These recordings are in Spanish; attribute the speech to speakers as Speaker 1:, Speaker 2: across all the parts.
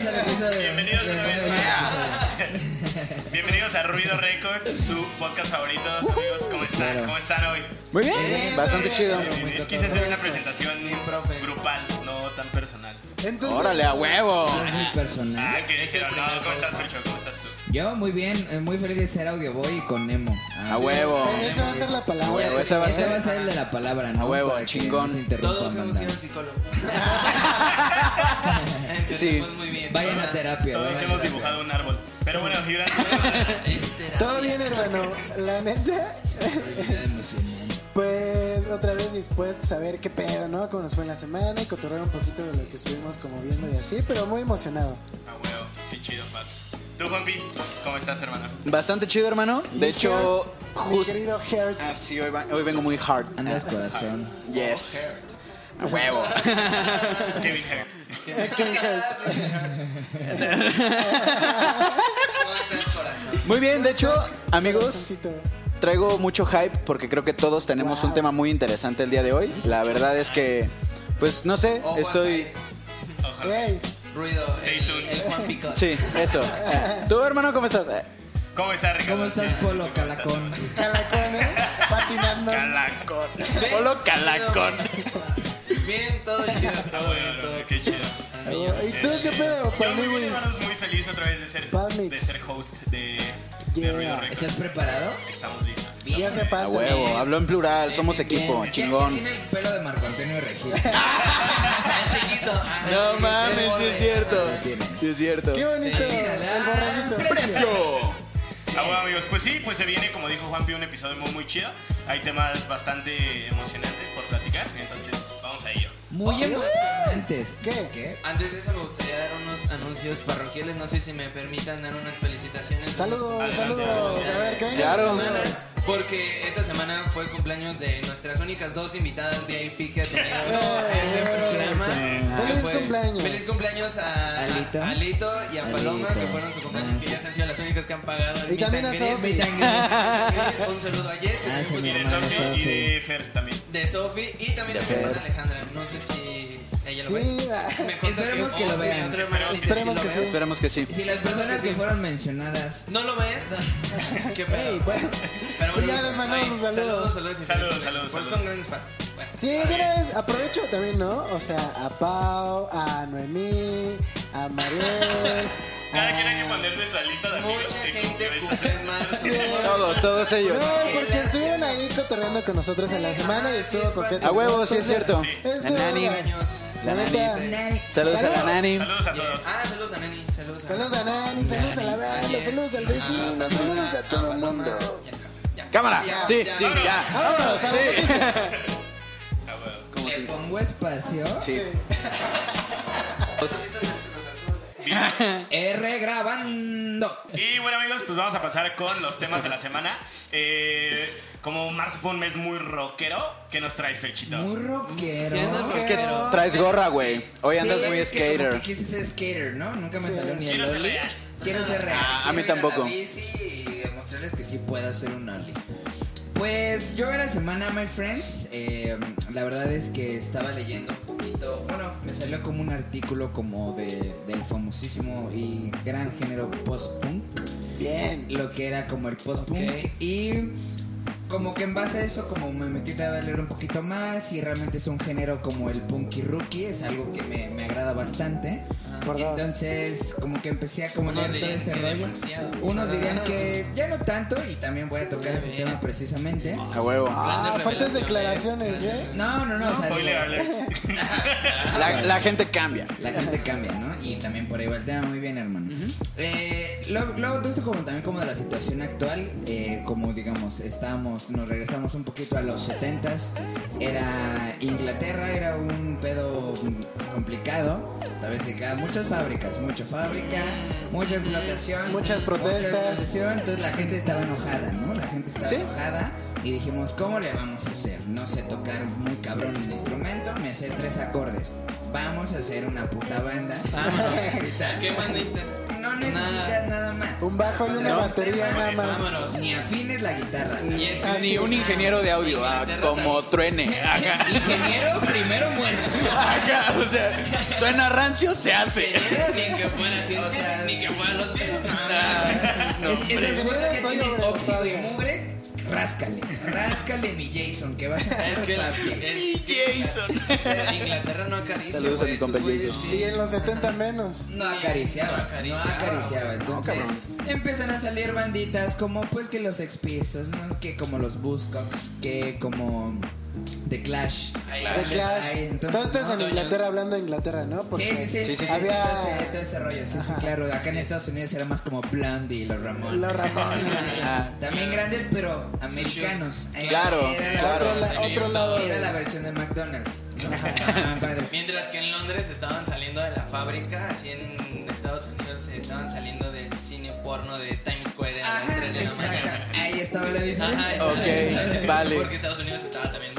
Speaker 1: Bienvenidos otra vez. Bienvenidos a Ruido Records, su podcast favorito. Amigos, ¿cómo están? ¿Cómo están hoy?
Speaker 2: Muy bien, bastante chido.
Speaker 1: Muy. Quise hacer una presentación grupal, no tan personal.
Speaker 3: Entonces,
Speaker 2: Órale, a huevo.
Speaker 4: Es muy personal.
Speaker 1: Ah, que dijeron, no, ¿cómo estás, Fercho? ¿Cómo estás tú?
Speaker 4: Yo muy bien, eh, muy feliz de ser Audioboy y con Nemo. Ah,
Speaker 2: A huevo.
Speaker 3: esa va a ser la palabra.
Speaker 2: A huevo, esa va a
Speaker 4: Ese va a
Speaker 2: ser.
Speaker 4: el de la palabra, ¿no?
Speaker 2: A huevo,
Speaker 4: Para que
Speaker 2: chingón.
Speaker 4: no
Speaker 5: Todos hemos ido al psicólogo.
Speaker 2: Sí.
Speaker 5: Muy bien.
Speaker 4: Vayan a terapia.
Speaker 1: Todos
Speaker 4: vayan
Speaker 1: hemos
Speaker 4: terapia.
Speaker 1: dibujado un árbol. Pero bueno, Gibran,
Speaker 5: Es terapia.
Speaker 3: Todo bien, hermano. La neta, pues otra vez dispuestos a ver qué pedo, ¿no? Cómo nos fue en la semana y cotorrear un poquito de lo que estuvimos como viendo y así, pero muy emocionado.
Speaker 1: a huevo, qué chido, Paps. Tú, Juanpi, ¿cómo estás, hermano?
Speaker 2: Bastante chido, hermano. De hecho,
Speaker 3: Mi
Speaker 2: justo.
Speaker 3: querido Heart.
Speaker 2: Ah, sí, hoy, va- hoy vengo muy hard.
Speaker 4: Andas corazón.
Speaker 2: Yes. A huevo.
Speaker 1: Kevin Hart.
Speaker 3: Kevin Hart.
Speaker 5: ¿Cómo estás, corazón?
Speaker 2: Muy bien, de hecho, amigos, traigo mucho hype porque creo que todos tenemos un tema muy interesante el día de hoy. La verdad es que, pues no sé, estoy.
Speaker 1: Ojalá.
Speaker 5: Ruido.
Speaker 1: Stay
Speaker 5: El,
Speaker 1: tuned.
Speaker 5: el Juan Picot.
Speaker 2: Sí, eso. Eh, ¿Tú, hermano, cómo estás? Eh,
Speaker 1: ¿Cómo estás, Ricardo?
Speaker 4: ¿Cómo estás, Polo Calacón?
Speaker 3: calacón, ¿eh? Patinando.
Speaker 2: Calacón. Polo calacón.
Speaker 5: Bien, todo chido. Todo bien,
Speaker 1: bueno,
Speaker 5: todo
Speaker 1: qué chido.
Speaker 3: ¿Y tú qué pedo,
Speaker 1: Yo muy bien, muy feliz otra vez de ser,
Speaker 3: Palmix.
Speaker 1: de ser host de. Ruido.
Speaker 4: ¿Estás preparado?
Speaker 1: Estamos listos.
Speaker 3: Y hace
Speaker 2: A
Speaker 3: falta.
Speaker 2: huevo. Habló en plural. Somos equipo.
Speaker 4: ¿Quién
Speaker 2: Chingón.
Speaker 4: tiene el pelo de Marco Antonio Regil?
Speaker 5: Tan chiquito. Ajá,
Speaker 2: No
Speaker 5: sí,
Speaker 2: mames, sí
Speaker 5: borde.
Speaker 2: es cierto.
Speaker 4: Tiene.
Speaker 2: Sí es cierto.
Speaker 3: Qué bonito.
Speaker 4: Sí,
Speaker 3: el borreguito.
Speaker 2: ¡Precio!
Speaker 1: Ah, bueno, amigos, pues sí, pues se viene, como dijo Juanpi, un episodio muy, muy chido. Hay temas bastante emocionantes por platicar, entonces vamos a ello.
Speaker 4: Muy emocionantes.
Speaker 3: ¿Qué?
Speaker 4: ¿Qué?
Speaker 5: Antes de eso me gustaría dar unos anuncios parroquiales. No sé si me permitan dar unas felicitaciones.
Speaker 3: Saludos, saludos. A ver, ¿qué
Speaker 2: Claro.
Speaker 5: Semanas, porque esta semana fue el cumpleaños de nuestras únicas dos invitadas VIP que ha tenido este programa.
Speaker 3: Feliz
Speaker 5: fue-
Speaker 3: cumpleaños.
Speaker 5: Feliz cumpleaños a
Speaker 4: Alito.
Speaker 5: a Alito y a Paloma, que fueron su cumpleaños, que ya han sido las únicas que han pagado.
Speaker 3: Y también a. Sofi.
Speaker 5: Un saludo a Jess, que
Speaker 4: Ah,
Speaker 5: también
Speaker 4: sí,
Speaker 5: fue
Speaker 4: mi
Speaker 1: Y de
Speaker 4: hermana
Speaker 1: Sofi y de Fer también.
Speaker 5: de Sofi y también de. Alejandra. No sé si ella lo
Speaker 3: Sí,
Speaker 5: ve. Me consta
Speaker 4: Esperemos
Speaker 5: es
Speaker 4: que lo vean.
Speaker 3: Esperemos que sí.
Speaker 2: Esperemos que sí.
Speaker 4: Si las personas que fueron mencionadas
Speaker 5: No lo ven. Qué pedo.
Speaker 3: Bueno.
Speaker 5: Pero bueno,
Speaker 3: ya les mandamos un saludo.
Speaker 5: Saludos, saludos.
Speaker 1: Saludos, saludos, saludos.
Speaker 5: Son grandes fans. Bueno.
Speaker 3: Sí, vez, aprovecho también, ¿no? O sea, a Pau, a Noemí, a Mariel.
Speaker 1: Cada quien hay que poner nuestra lista de amigos
Speaker 5: Mucha
Speaker 1: que
Speaker 5: gente
Speaker 1: cumplió
Speaker 5: cumple.
Speaker 2: Todos, todos ellos.
Speaker 3: No, porque estuvieron ahí cotorreando con nosotros en la semana y estuvo coqueto.
Speaker 2: A huevo, sí es cierto. La
Speaker 3: Estuvo
Speaker 2: nani. La nani. Saludos a la nani.
Speaker 1: Saludos a todos.
Speaker 5: Ah, saludos a Nani. Saludos a
Speaker 3: Saludos a Nani, saludos a la banda, saludos al vecino, saludos a todo el mundo.
Speaker 2: Cámara. Sí,
Speaker 5: ya,
Speaker 2: sí,
Speaker 5: vámonos.
Speaker 2: ya.
Speaker 3: Vámonos.
Speaker 1: Ah,
Speaker 4: le
Speaker 2: si-
Speaker 4: pongo espacio.
Speaker 2: Sí.
Speaker 4: R grabando.
Speaker 1: Y bueno amigos, pues vamos a pasar con los temas de la semana. Eh, como marzo fue un mes muy rockero, ¿qué nos traes, Ferchito?
Speaker 4: Muy rockero.
Speaker 5: Sí, andas
Speaker 2: Es que
Speaker 5: rockero.
Speaker 2: traes gorra, güey. Hoy andas
Speaker 4: Sí,
Speaker 2: muy
Speaker 4: es
Speaker 2: skater.
Speaker 4: que quise ser skater, ¿no? Nunca me
Speaker 3: Sí.
Speaker 4: salió ni el
Speaker 1: Quiero ser real.
Speaker 4: Quiero ser real.
Speaker 2: Ah, a mí
Speaker 4: ir
Speaker 2: tampoco.
Speaker 4: la bici y demostrarles que sí puedo hacer un ollie. Pues yo en la semana, my friends, eh, la verdad es que estaba leyendo un poquito, bueno, me salió como un artículo como de, del famosísimo y gran género post-punk.
Speaker 3: Bien.
Speaker 4: Lo que era como el post-punk. Y como que en base a eso, como me metí a leer un poquito más y realmente es un género como el punky rookie, es algo que me, me agrada bastante.
Speaker 3: Por dos.
Speaker 4: Entonces, como que empecé a como
Speaker 5: Unos
Speaker 4: leer todo
Speaker 5: dirían
Speaker 4: ese
Speaker 5: que
Speaker 4: rollo.
Speaker 5: demasiado.
Speaker 4: Unos dirían que ya no tanto, y también voy a tocar ese tema precisamente.
Speaker 2: A huevo.
Speaker 3: Ah, fuertes declaraciones, ¿eh?
Speaker 4: No, no, no, o sea,
Speaker 1: Spoiler
Speaker 4: digo,
Speaker 1: alert.
Speaker 2: La, la gente cambia.
Speaker 4: la gente cambia, ¿no? Y también por ahí va el tema, muy bien, hermano. Eh, luego, luego todo esto como también como de la situación actual, eh, como digamos, estábamos, nos regresamos un poquito a los 70s, era Inglaterra, era un pedo complicado, tal vez que cada- muchas fábricas, mucha fábrica, mucha explotación,
Speaker 3: Muchas protestas.
Speaker 4: mucha explotación, entonces la gente estaba enojada, ¿no? La gente estaba
Speaker 2: Sí.
Speaker 4: enojada y dijimos, ¿cómo le vamos a hacer? No sé tocar muy cabrón el instrumento, me sé tres acordes. Vamos a hacer una puta banda.
Speaker 5: Vámonos. ¿Qué más necesitas?
Speaker 4: No necesitas nada, más.
Speaker 3: Un bajo y una batería nada más.
Speaker 5: Vámonos.
Speaker 4: Ni afines la guitarra.
Speaker 5: Y es que
Speaker 2: Ni un ingeniero de audio, ah, como truene. Ajá.
Speaker 4: Ingeniero primero muerto.
Speaker 2: Ajá, o sea, suena rancio, se hace.
Speaker 5: Ni que fuera así,
Speaker 4: O sea,
Speaker 5: ni que fueran los pies.
Speaker 2: No,
Speaker 4: Es- esas güeyes que
Speaker 3: Soy
Speaker 4: tienen
Speaker 3: obrero,
Speaker 4: óxido y mugre, ráscale. Ráscale mi Jason, que vas a
Speaker 5: Es que la es,
Speaker 2: Jason.
Speaker 5: Inglaterra no acaricia.
Speaker 2: Saludos a mi compa Jason.
Speaker 3: Y
Speaker 5: sí.
Speaker 3: en los 70 menos.
Speaker 4: no acariciaba,
Speaker 5: No
Speaker 4: no
Speaker 5: acariciaba.
Speaker 4: acariciaba. Entonces empiezan a salir banditas como pues que los Sex Pistols, ¿no? que como los Buzzcocks, que como The Clash.
Speaker 5: Ay,
Speaker 3: The Clash.
Speaker 4: Ay, entonces,
Speaker 3: Todo esto es en
Speaker 4: no,
Speaker 3: Inglaterra, hablando de Inglaterra, ¿no? Porque
Speaker 4: Sí, sí, sí,
Speaker 2: Sí, sí, sí.
Speaker 3: Había-
Speaker 4: Todo, ese, todo ese rollo, sí, sí, claro. Acá en Estados Unidos era más como Blondie y los Ramones.
Speaker 3: Los Ramones.
Speaker 2: Ah,
Speaker 4: También grandes, pero americanos.
Speaker 2: Claro,
Speaker 4: era
Speaker 2: claro.
Speaker 3: La- otro lado.
Speaker 4: Era la versión de McDonald's.
Speaker 5: Mientras que en Londres estaban saliendo de la fábrica, así en Estados Unidos estaban saliendo del cine porno de Times Square a las
Speaker 4: Ajá,
Speaker 5: 3 de la mañana.
Speaker 4: Ahí estaba la diferencia.
Speaker 5: Ajá, esa
Speaker 2: Ok,
Speaker 5: es la diferencia,
Speaker 2: vale.
Speaker 5: Porque Estados Unidos estaba también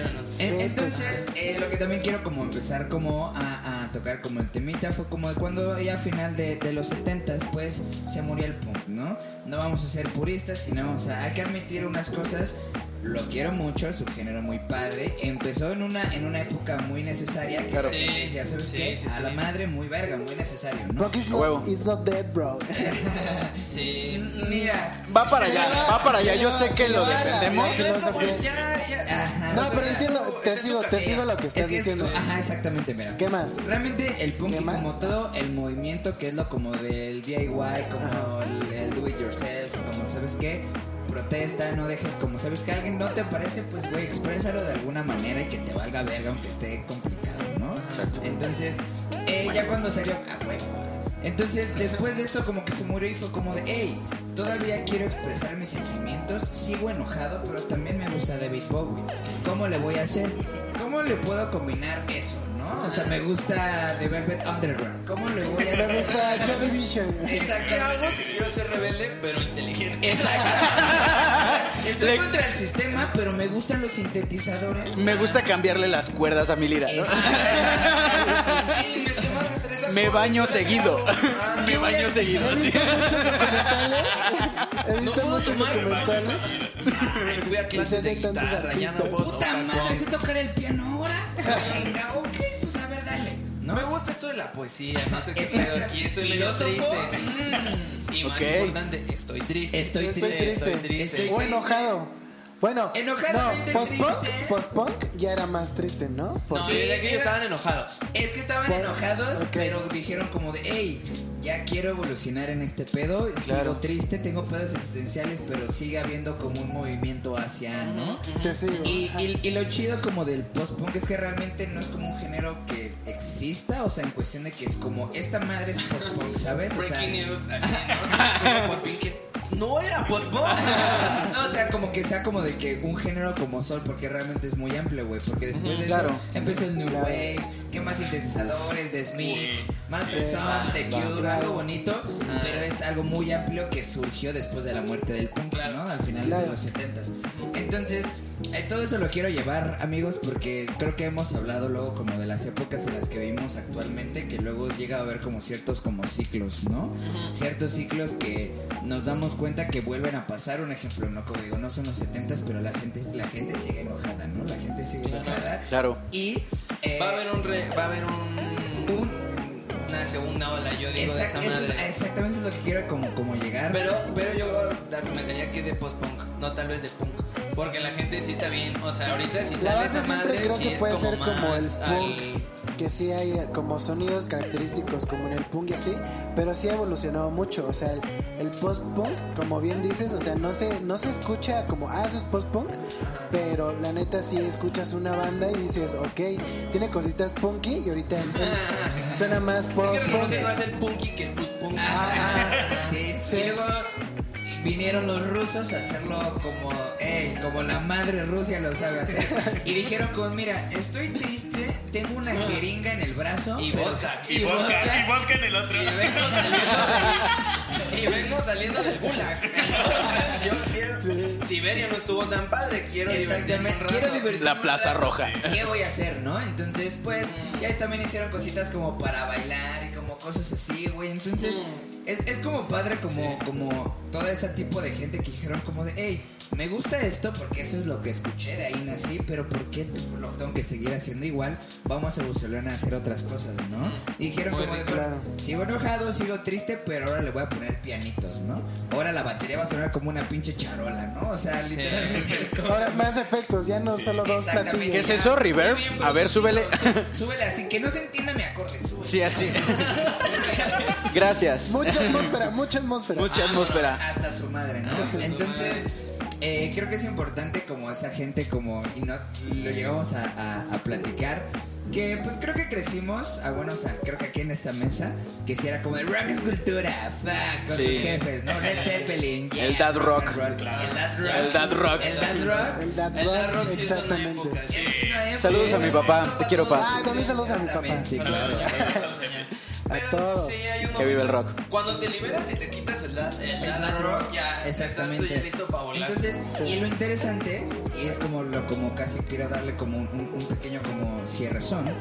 Speaker 5: ¿no?
Speaker 4: En- Entonces, eh, lo que también quiero como empezar como a, a tocar como el temita fue como de cuando ya a final de, de los 70s pues se murió el punk, ¿no? No vamos a ser puristas, sino vamos a, hay que admitir unas cosas. Lo quiero mucho, es un género muy padre. Empezó en una en una época muy necesaria. Que
Speaker 2: Claro.
Speaker 4: ya sabes
Speaker 5: Sí,
Speaker 4: qué,
Speaker 5: sí,
Speaker 4: a
Speaker 5: sí.
Speaker 4: la madre muy verga, muy necesario, ¿no?
Speaker 3: Punk is not, is not dead, bro.
Speaker 5: Sí.
Speaker 4: Mira,
Speaker 2: Va para allá, va para allá. Yo sé que lo defendemos.
Speaker 5: No,
Speaker 3: pero entiendo, te sigo, te sigo lo que estás
Speaker 4: Es que-
Speaker 3: diciendo.
Speaker 4: Ajá, exactamente, mira.
Speaker 3: ¿Qué más?
Speaker 4: Realmente el punk como todo el movimiento que es lo como del DIY, como el, el do it yourself, como sabes qué, protesta, no dejes como sabes que alguien no te parece, pues güey, exprésalo de alguna manera y que te valga verga aunque esté complicado, ¿no?
Speaker 2: Exacto.
Speaker 4: Entonces, eh, ya cuando salió, ah, güey. Entonces, después de esto como que se murió y fue como de, hey, todavía quiero expresar mis sentimientos, sigo enojado, pero también me gusta David Bowie. ¿Cómo le voy a hacer? ¿Cómo le puedo combinar eso, no? O sea, me gusta The Velvet Underground. ¿Cómo le voy a
Speaker 3: Me
Speaker 4: hacer?
Speaker 3: gusta Joy Division.
Speaker 4: Exacto.
Speaker 5: ¿Qué hago si quiero ser rebelde, pero inteligente?
Speaker 4: Exacto. Estoy
Speaker 2: Le-
Speaker 4: contra el sistema, pero me gustan los sintetizadores.
Speaker 2: Me gusta cambiarle las cuerdas a mi lira. ¿no?
Speaker 5: Sí, me
Speaker 2: Me baño
Speaker 5: estoy
Speaker 2: seguido.
Speaker 5: Ah,
Speaker 2: Me baño seguido.
Speaker 3: He
Speaker 2: sí.
Speaker 3: visto muchos documentales. He
Speaker 5: No
Speaker 3: visto muchos
Speaker 5: tomar.
Speaker 3: documentales.
Speaker 5: Ay, Fui a clases de guitarra, ya no puedo
Speaker 4: Puta
Speaker 5: tocar
Speaker 4: madre, ¿sé tocar el piano ahora? Chinga, ok, pues a ver, dale. ¿No?
Speaker 5: Me gusta esto de la poesía, no sé qué pedo. Y estoy medio triste. Y más
Speaker 2: Ok.
Speaker 5: importante, estoy triste.
Speaker 4: Estoy
Speaker 3: Estoy
Speaker 4: triste.
Speaker 3: triste.
Speaker 5: Estoy triste.
Speaker 4: Estoy
Speaker 3: O enojado. Bueno,
Speaker 4: Enojadamente
Speaker 3: no, post-punk,
Speaker 4: triste.
Speaker 3: post-punk ya era más triste, ¿no?
Speaker 5: No,
Speaker 3: Porque
Speaker 5: desde aquí
Speaker 4: era-
Speaker 5: estaban enojados.
Speaker 4: Es que estaban
Speaker 3: Bueno,
Speaker 4: enojados, pero dijeron como de, hey, ya quiero evolucionar en este pedo, sigo
Speaker 2: Claro.
Speaker 4: triste, tengo pedos existenciales, pero sigue habiendo como un movimiento hacia, ¿no?
Speaker 3: te sigo.
Speaker 4: Y,
Speaker 3: Ajá.
Speaker 4: y- y lo chido como del post-punk es que realmente no es como un género que exista, o sea, en cuestión de que es como, esta madre es post-punk, ¿sabes? O sea,
Speaker 5: Breaking news, así, ¿no? O sea, por fin que no era post-punk.
Speaker 4: No, o sea, como que sea como de que un género como Sol, porque realmente es muy amplio, güey. Porque después de
Speaker 2: Claro.
Speaker 4: eso empezó el New
Speaker 3: Claro.
Speaker 4: Wave, que más sintetizadores de Smiths, más son de Cure, algo bonito, pero es algo muy amplio que surgió después de la muerte del punk, ¿no? Al final de los 70s. Entonces, todo eso lo quiero llevar, amigos, porque creo que hemos hablado luego como de las épocas en las que vivimos actualmente, que luego llega a haber como ciertos como ciclos, ¿no? Ciertos ciclos que nos damos cuenta que vuelven a pasar. Un ejemplo, no como digo, no son los 70s, pero la gente, la gente sigue enojada, ¿no? La gente sigue enojada.
Speaker 2: Claro.
Speaker 4: Y eh,
Speaker 5: Va a haber un re- va a haber un una segunda ola, yo digo, de esa
Speaker 4: eso
Speaker 5: madre.
Speaker 4: exactamente es lo que quiero como, como llegar.
Speaker 5: Pero, pero yo argumentaría que de post-punk, no tal vez de punk. Porque la gente sí está bien, o sea, ahorita si
Speaker 3: La
Speaker 5: sale esa
Speaker 3: siempre
Speaker 5: madre,
Speaker 3: creo
Speaker 5: sí
Speaker 3: que
Speaker 5: es
Speaker 3: puede
Speaker 5: como
Speaker 3: ser como el punk,
Speaker 5: al-
Speaker 3: que sí hay como sonidos característicos como en el punk y así, pero sí ha evolucionado mucho, o sea, el, el post-punk, como bien dices, o sea, no se, no se escucha como, ah, eso es post-punk, pero la neta sí escuchas una banda y dices, ok, tiene cositas punky y ahorita en- en- suena más
Speaker 5: Es que
Speaker 3: post-punk.
Speaker 5: reconoces más el punky que el post-punk.
Speaker 4: Ah, sí,
Speaker 3: Sí.
Speaker 4: Y luego vinieron los rusos a hacerlo como, ey, como la madre Rusia lo sabe hacer. Y dijeron como, mira, estoy triste, tengo una jeringa en el brazo.
Speaker 5: Y
Speaker 4: pero-
Speaker 5: vodka.
Speaker 1: Y vodka, y vodka en el otro.
Speaker 5: Y vengo saliendo y vengo saliendo del gulag. Entonces, yo quiero. Siberia no estuvo tan padre. Quiero divertirme un
Speaker 4: Exactamente.
Speaker 5: rato.
Speaker 4: Quiero divertirme.
Speaker 2: La Plaza
Speaker 4: rato.
Speaker 2: Roja.
Speaker 4: ¿Qué voy a hacer, no? Entonces, pues, ya también hicieron cositas como para bailar y como cosas así, güey. Entonces, es, es como padre, como, como todo ese tipo de gente que dijeron como de, hey, me gusta esto porque eso es lo que escuché, de ahí nací, pero ¿por qué lo tengo que seguir haciendo igual? Vamos a evolucionar a hacer otras cosas, ¿no? Y dijeron
Speaker 5: Muy
Speaker 4: como de.
Speaker 3: Claro.
Speaker 4: sigo enojado, sigo triste, pero ahora le voy a poner pianitos, ¿no? Ahora la batería va a sonar como una pinche charola, ¿no? O sea,
Speaker 5: Sí.
Speaker 4: literalmente es como...
Speaker 3: Ahora más efectos, ya no solo dos
Speaker 4: Exactamente.
Speaker 3: platillos.
Speaker 2: ¿Qué es eso, Reverb? A ver, súbele.
Speaker 4: Súbele así, que no se entienda mi acorde, súbele.
Speaker 2: Sí, así. Gracias.
Speaker 3: Mucha atmósfera, mucha atmósfera.
Speaker 2: Mucha atmósfera.
Speaker 4: Hasta su madre, ¿no? Entonces, eh, creo que es importante como esa gente como, y no lo llegamos a, a- a platicar, que pues creo que crecimos, ah, bueno, o sea, creo que aquí en esta mesa, que si era como el rock es cultura, fuck, con
Speaker 2: Sí.
Speaker 4: tus jefes, ¿no? Red Zeppelin, yeah,
Speaker 2: El dad rock.
Speaker 4: El dad rock.
Speaker 2: El dad rock.
Speaker 4: El dad rock.
Speaker 3: El Dad
Speaker 5: El Dad
Speaker 3: Rock,
Speaker 5: Rock sí es una época. Sí.
Speaker 4: Es una época.
Speaker 2: Saludos a mi papá. Te quiero, pa.
Speaker 3: Ah, también saludos a mi papá.
Speaker 4: Sí, claro.
Speaker 3: A
Speaker 5: Pero
Speaker 3: todos.
Speaker 5: sí, hay un
Speaker 2: Que vive el rock.
Speaker 5: Cuando te liberas y te quitas el, dad rock,
Speaker 4: rock,
Speaker 5: ya
Speaker 4: exactamente.
Speaker 5: estás tú ya listo para volar.
Speaker 4: Entonces,
Speaker 3: Sí.
Speaker 4: y lo interesante, y es como lo como casi quiero darle como un, un- un pequeño como cierrezón,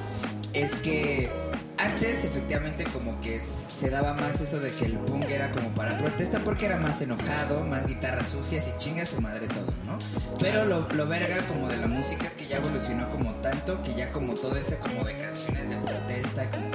Speaker 4: es que antes efectivamente como que se daba más eso de que el punk era como para protesta porque era más enojado, más guitarras sucias y chinga su madre todo, ¿no? Pero lo, lo verga como de la música es que ya evolucionó como tanto que ya como todo ese como de canciones de protesta, como